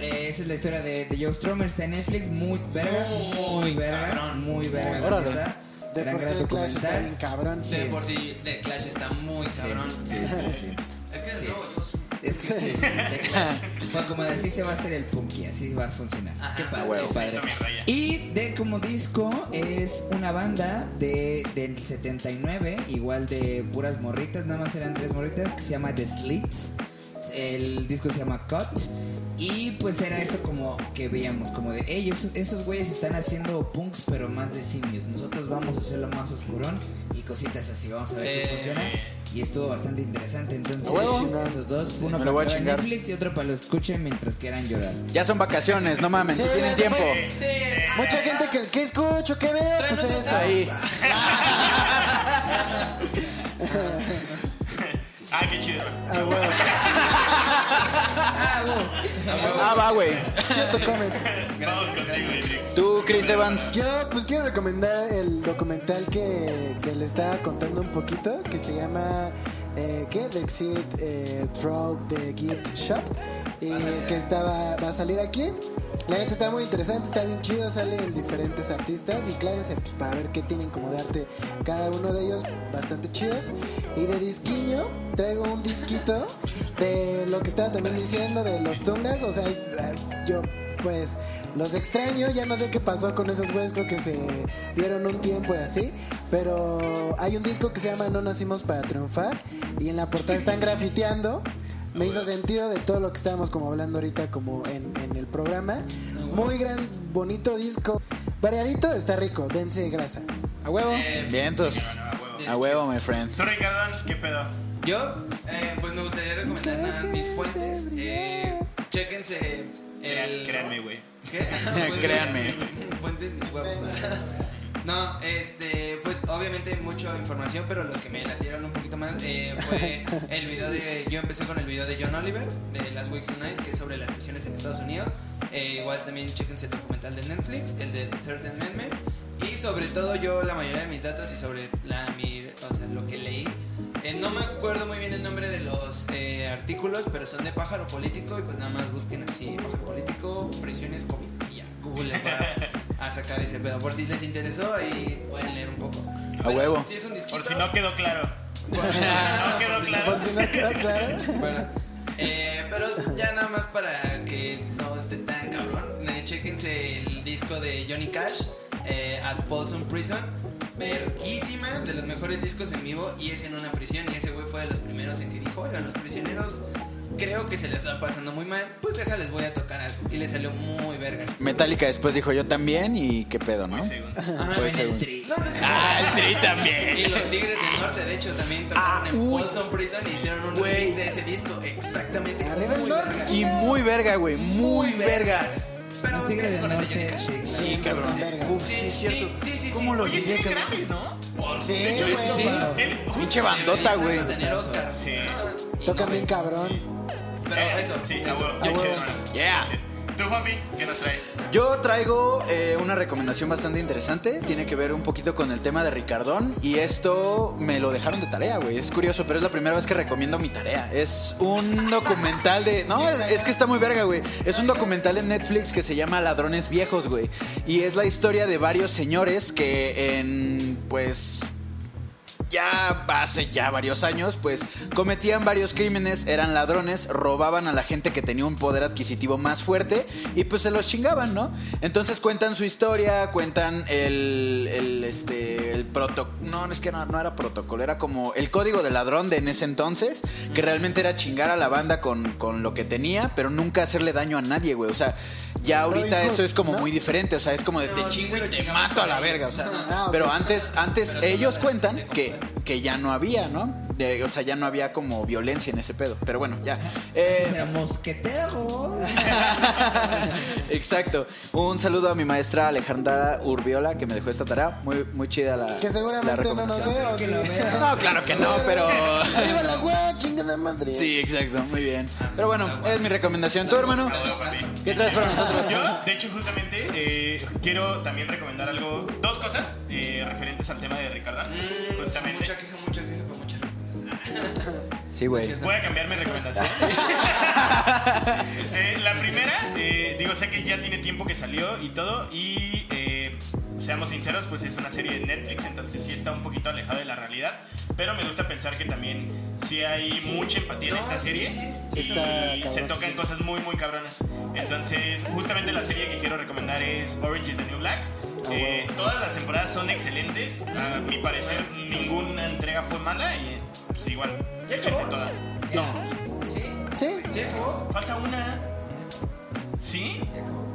Speaker 4: Eh, esa es la historia de, de Joe Stromer, está en Netflix, muy verga, muy,
Speaker 5: Muy
Speaker 4: verga,
Speaker 5: cabrón.
Speaker 4: muy verga. la
Speaker 2: Órale.
Speaker 3: De
Speaker 4: Gran,
Speaker 3: por
Speaker 4: gran
Speaker 3: sí Clash está
Speaker 4: documental.
Speaker 3: bien cabrón.
Speaker 5: De por sí, The Clash está muy
Speaker 4: Sí,
Speaker 5: cabrón.
Speaker 4: sí, sí, sí.
Speaker 5: Es que de
Speaker 4: Sí.
Speaker 5: nuevo, yo
Speaker 4: Es que sí, The Clash. Fue como de así se va a hacer el punky, así va a funcionar. Qué padre,
Speaker 2: huevo.
Speaker 4: qué padre. Y de como disco es una banda de, del 79, igual de puras morritas, nada más eran tres morritas, que se llama The Slits. El disco se llama Cut. Y pues era eso como que veíamos, como de, hey, esos, esos güeyes están haciendo punks, pero más de simios. Nosotros vamos a hacerlo más oscurón y cositas así. Vamos a ver
Speaker 5: Eh,
Speaker 4: si funciona. Y estuvo bastante interesante. Entonces,
Speaker 2: A huevo.
Speaker 4: esos dos, uno para. Netflix y otro para lo escuchen mientras quieran llorar.
Speaker 2: Ya son vacaciones, no mames, si
Speaker 3: Sí,
Speaker 2: tienen
Speaker 3: sí,
Speaker 2: tiempo.
Speaker 5: Sí,
Speaker 3: Mucha gente que, que escucho, que veo, pues eso.
Speaker 2: Ahí.
Speaker 1: Ah, qué chido.
Speaker 3: Ah, huevo.
Speaker 2: Ah, va, güey.
Speaker 3: Chido comment.
Speaker 1: Vamos contigo.
Speaker 2: Tú, Chris Evans.
Speaker 3: Yo pues quiero recomendar el documental que, que le estaba contando un poquito, que se llama eh, Exit eh, Through the Gift Shop, y que estaba, va a salir aquí. La neta está muy interesante, está bien chido, salen diferentes artistas y clávense pues, para ver qué tienen como de arte cada uno de ellos, bastante chidos. Y de disquiño, traigo un disquito de lo que estaba también diciendo de los tungas, o sea, yo pues los extraño, ya no sé qué pasó con esos güeyes, creo que se dieron un tiempo y así, pero hay un disco que se llama No Nacimos para Triunfar y en la portada están grafiteando. Me hizo sentido de todo lo que estábamos como hablando ahorita como en, en el programa. Muy gran, bonito disco. Variadito, está rico, dense grasa.
Speaker 2: A huevo. Vientos. A huevo, my friend.
Speaker 1: Tú, Ricardo, ¿qué pedo?
Speaker 5: Yo, eh, pues me gustaría recomendar nada mis fuentes. Eh, chéquense el.
Speaker 1: Créanme, güey.
Speaker 5: ¿Qué?
Speaker 2: Créanme.
Speaker 5: Fuentes, mis huevos. No, este, obviamente mucha información, pero los que me latieron un poquito más eh, fue el video de. Yo empecé con el video de John Oliver, de Last Week Tonight, que es sobre las prisiones en Estados Unidos. Eh, igual también chéquense el documental de Netflix, el de The Third Amendment. Y sobre todo, yo la mayoría de mis datos y sobre la, lo que leí. eh, no me acuerdo muy bien el nombre de los artículos, pero son de pájaro político. Y pues nada más busquen así: pájaro político, prisiones COVID. Y ya, Google a sacar ese pedo. Por si les interesó, ahí pueden leer un poco.
Speaker 2: A huevo.
Speaker 5: Sí, es un disquito.
Speaker 1: Por si no quedó claro.
Speaker 5: Por si
Speaker 1: no quedó claro.
Speaker 3: Por si no quedó claro.
Speaker 5: Bueno, eh, pero ya nada más para que no esté tan cabrón, eh, chéquense el disco de Johnny Cash, eh, At Folsom Prison. Verguísima, de los mejores discos en vivo y es en una prisión y ese güey fue de los primeros en que dijo, oigan, los prisioneros creo que se les está pasando muy mal, pues déjales voy a tocar algo. Y le salió muy vergas.
Speaker 2: Metallica después dijo yo también y qué pedo, ¿no?
Speaker 1: Segundo.
Speaker 2: Fue segundo.
Speaker 5: No sé si
Speaker 2: Ah, el Tri
Speaker 5: Y
Speaker 2: también.
Speaker 5: los Tigres del Norte, de hecho, también tocaron en
Speaker 2: uy.
Speaker 5: Folsom Prison y hicieron un remix de ese disco. Exactamente.
Speaker 3: Arriba el
Speaker 5: muy
Speaker 3: norte.
Speaker 5: vergas.
Speaker 2: Y muy verga, güey. Muy vergas.
Speaker 5: Pero
Speaker 4: Los Tigres del
Speaker 5: con el de
Speaker 4: Norte,
Speaker 5: Cash.
Speaker 4: sí,
Speaker 2: Sí, cabrón.
Speaker 3: vergas.
Speaker 2: Uf, sí, es cierto.
Speaker 5: Sí, sí, sí,
Speaker 2: ¿Cómo
Speaker 5: sí.
Speaker 2: lo llegué, cabrón?
Speaker 1: Grammys, ¿no?
Speaker 3: Sí,
Speaker 5: hecho,
Speaker 3: güey,
Speaker 5: sí.
Speaker 2: Pinche bandota, güey.
Speaker 3: Tocan bien cabrón.
Speaker 5: Pero
Speaker 1: Eh,
Speaker 5: eso,
Speaker 1: Sí,
Speaker 5: eso.
Speaker 1: a huevo.
Speaker 3: A huevo.
Speaker 2: Yeah.
Speaker 1: Tú, Juanpi, ¿qué nos traes?
Speaker 2: Yo traigo eh, una recomendación bastante interesante. Tiene que ver un poquito con el tema de Ricardón. Y esto me lo dejaron de tarea, güey. Es curioso, pero es la primera vez que recomiendo mi tarea. Es un documental de. No, es que está muy verga, güey. Es un documental en Netflix que se llama Ladrones Viejos, güey. Y es la historia de varios señores que en. Pues ya hace ya varios años, pues cometían varios crímenes, eran ladrones, robaban a la gente que tenía un poder adquisitivo más fuerte y pues se los chingaban, ¿no? Entonces cuentan su historia, cuentan el, el este, el proto... No, es que no, no era protocolo, era como el código de ladrón de en ese entonces, que realmente era chingar a la banda con, con lo que tenía, pero nunca hacerle daño a nadie, güey. O sea, ya ahorita eso es como muy diferente, o sea, es como de te chingo y te mato a la verga, o sea... Pero antes, antes ellos cuentan que, que ya no había, ¿no? De- o sea, ya no había como violencia en ese pedo. Pero bueno, ya. Eh,
Speaker 4: Era mosquetero.
Speaker 2: exacto. Un saludo a mi maestra Alejandra Urbiola que me dejó esta tarea. Muy, muy chida la.
Speaker 3: Que
Speaker 2: la
Speaker 3: seguramente no nos
Speaker 2: recomendación.
Speaker 3: ve. ¿o
Speaker 4: Que
Speaker 3: sí?
Speaker 4: lo vea.
Speaker 2: No, claro que no, pero.
Speaker 3: Arriba la wea, chingada madre.
Speaker 2: Sí, exacto, muy bien. Pero bueno, es mi recomendación. ¿Tú, hermano? ¿Qué traes para nosotros?
Speaker 1: Yo, de hecho, justamente eh, quiero también recomendar algo, dos cosas eh, referentes al tema de Ricardo.
Speaker 5: Mm,
Speaker 1: Justamente.
Speaker 5: Mucha queja, mucha queja.
Speaker 2: Sí, güey.
Speaker 1: Voy a cambiar mi recomendación. Eh, la primera, eh, digo, sé que ya tiene tiempo que salió y todo, y eh, seamos sinceros, pues es una serie de Netflix, entonces sí está un poquito alejada de la realidad, pero me gusta pensar que también sí hay mucha empatía en
Speaker 5: No,
Speaker 1: esta serie
Speaker 5: sí,
Speaker 1: y
Speaker 3: sí está
Speaker 1: se
Speaker 3: cabrón,
Speaker 1: tocan
Speaker 3: sí.
Speaker 1: cosas muy, muy cabronas. Entonces, justamente la serie que quiero recomendar es Orange is the New Black. Eh, todas las temporadas son excelentes, a mi parecer ninguna entrega fue mala y pues igual,
Speaker 5: ¿Ya acabó?
Speaker 1: toda.
Speaker 4: Sí.
Speaker 3: Sí.
Speaker 5: ¿Sí acabó?
Speaker 1: Falta una. ¿Sí?
Speaker 4: Ya acabó.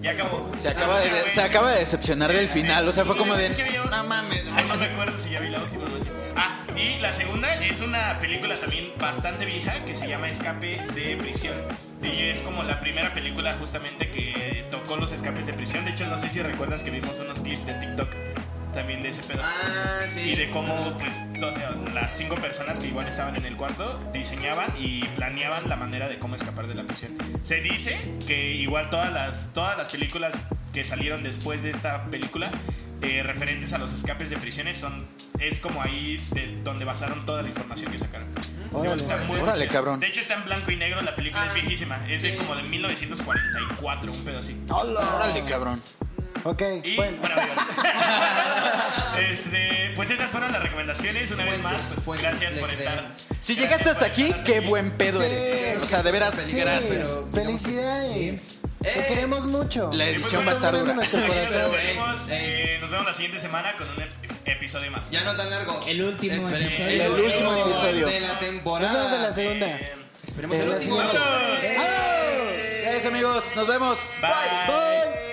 Speaker 1: Ya acabó.
Speaker 2: Se acaba,
Speaker 1: Ah,
Speaker 2: de,
Speaker 1: güey.
Speaker 2: se acaba de decepcionar del final. O sea, fue como de. No mames.
Speaker 1: No me acuerdo si ya vi la última no. Ah, y la segunda es una película también bastante vieja que se llama Escape de Prisión. Y es como la primera película justamente que tocó los escapes de prisión. De hecho, no sé si recuerdas que vimos unos clips de TikTok también de ese pedo.
Speaker 5: Ah, sí.
Speaker 1: Y de cómo pues to- las cinco personas que igual estaban en el cuarto diseñaban y planeaban la manera de cómo escapar de la prisión. Se dice que igual todas las, todas las películas que salieron después de esta película eh, referentes a los escapes de prisiones son es como ahí de donde basaron toda la información que sacaron.
Speaker 3: Órale.
Speaker 1: Está muy
Speaker 2: Órale, cabrón.
Speaker 1: De hecho está en blanco y negro, la película es
Speaker 5: Ah,
Speaker 1: viejísima, es de
Speaker 5: sí.
Speaker 1: como de 1944, un pedo así.
Speaker 2: Órale, cabrón.
Speaker 3: Ok,
Speaker 1: Y
Speaker 3: bueno.
Speaker 1: este, pues esas fueron las recomendaciones. Una vez más, pues,
Speaker 5: fuentes,
Speaker 1: gracias por estar.
Speaker 2: Si llegaste hasta aquí, qué
Speaker 1: aquí.
Speaker 2: buen pedo
Speaker 3: Sí,
Speaker 2: eres. O sea, de veras.
Speaker 3: Sí,
Speaker 5: Gracias, pero digamos que
Speaker 3: felicidades.
Speaker 4: sí.
Speaker 3: Te
Speaker 5: Eh.
Speaker 3: queremos mucho.
Speaker 2: La
Speaker 1: pues,
Speaker 2: edición
Speaker 1: bueno,
Speaker 2: va a estar dura.
Speaker 1: Nos
Speaker 5: Ey,
Speaker 1: eh, nos vemos la siguiente semana con un ep- episodio más.
Speaker 5: Ya no tan largo.
Speaker 4: El último
Speaker 5: Esperemos.
Speaker 4: episodio.
Speaker 2: El último episodio.
Speaker 5: de la
Speaker 3: Nos
Speaker 5: temporada.
Speaker 3: vemos en la segunda.
Speaker 1: Eh,
Speaker 5: Esperemos el último.
Speaker 2: Gracias, amigos. Nos vemos.
Speaker 1: bye.
Speaker 3: Bye.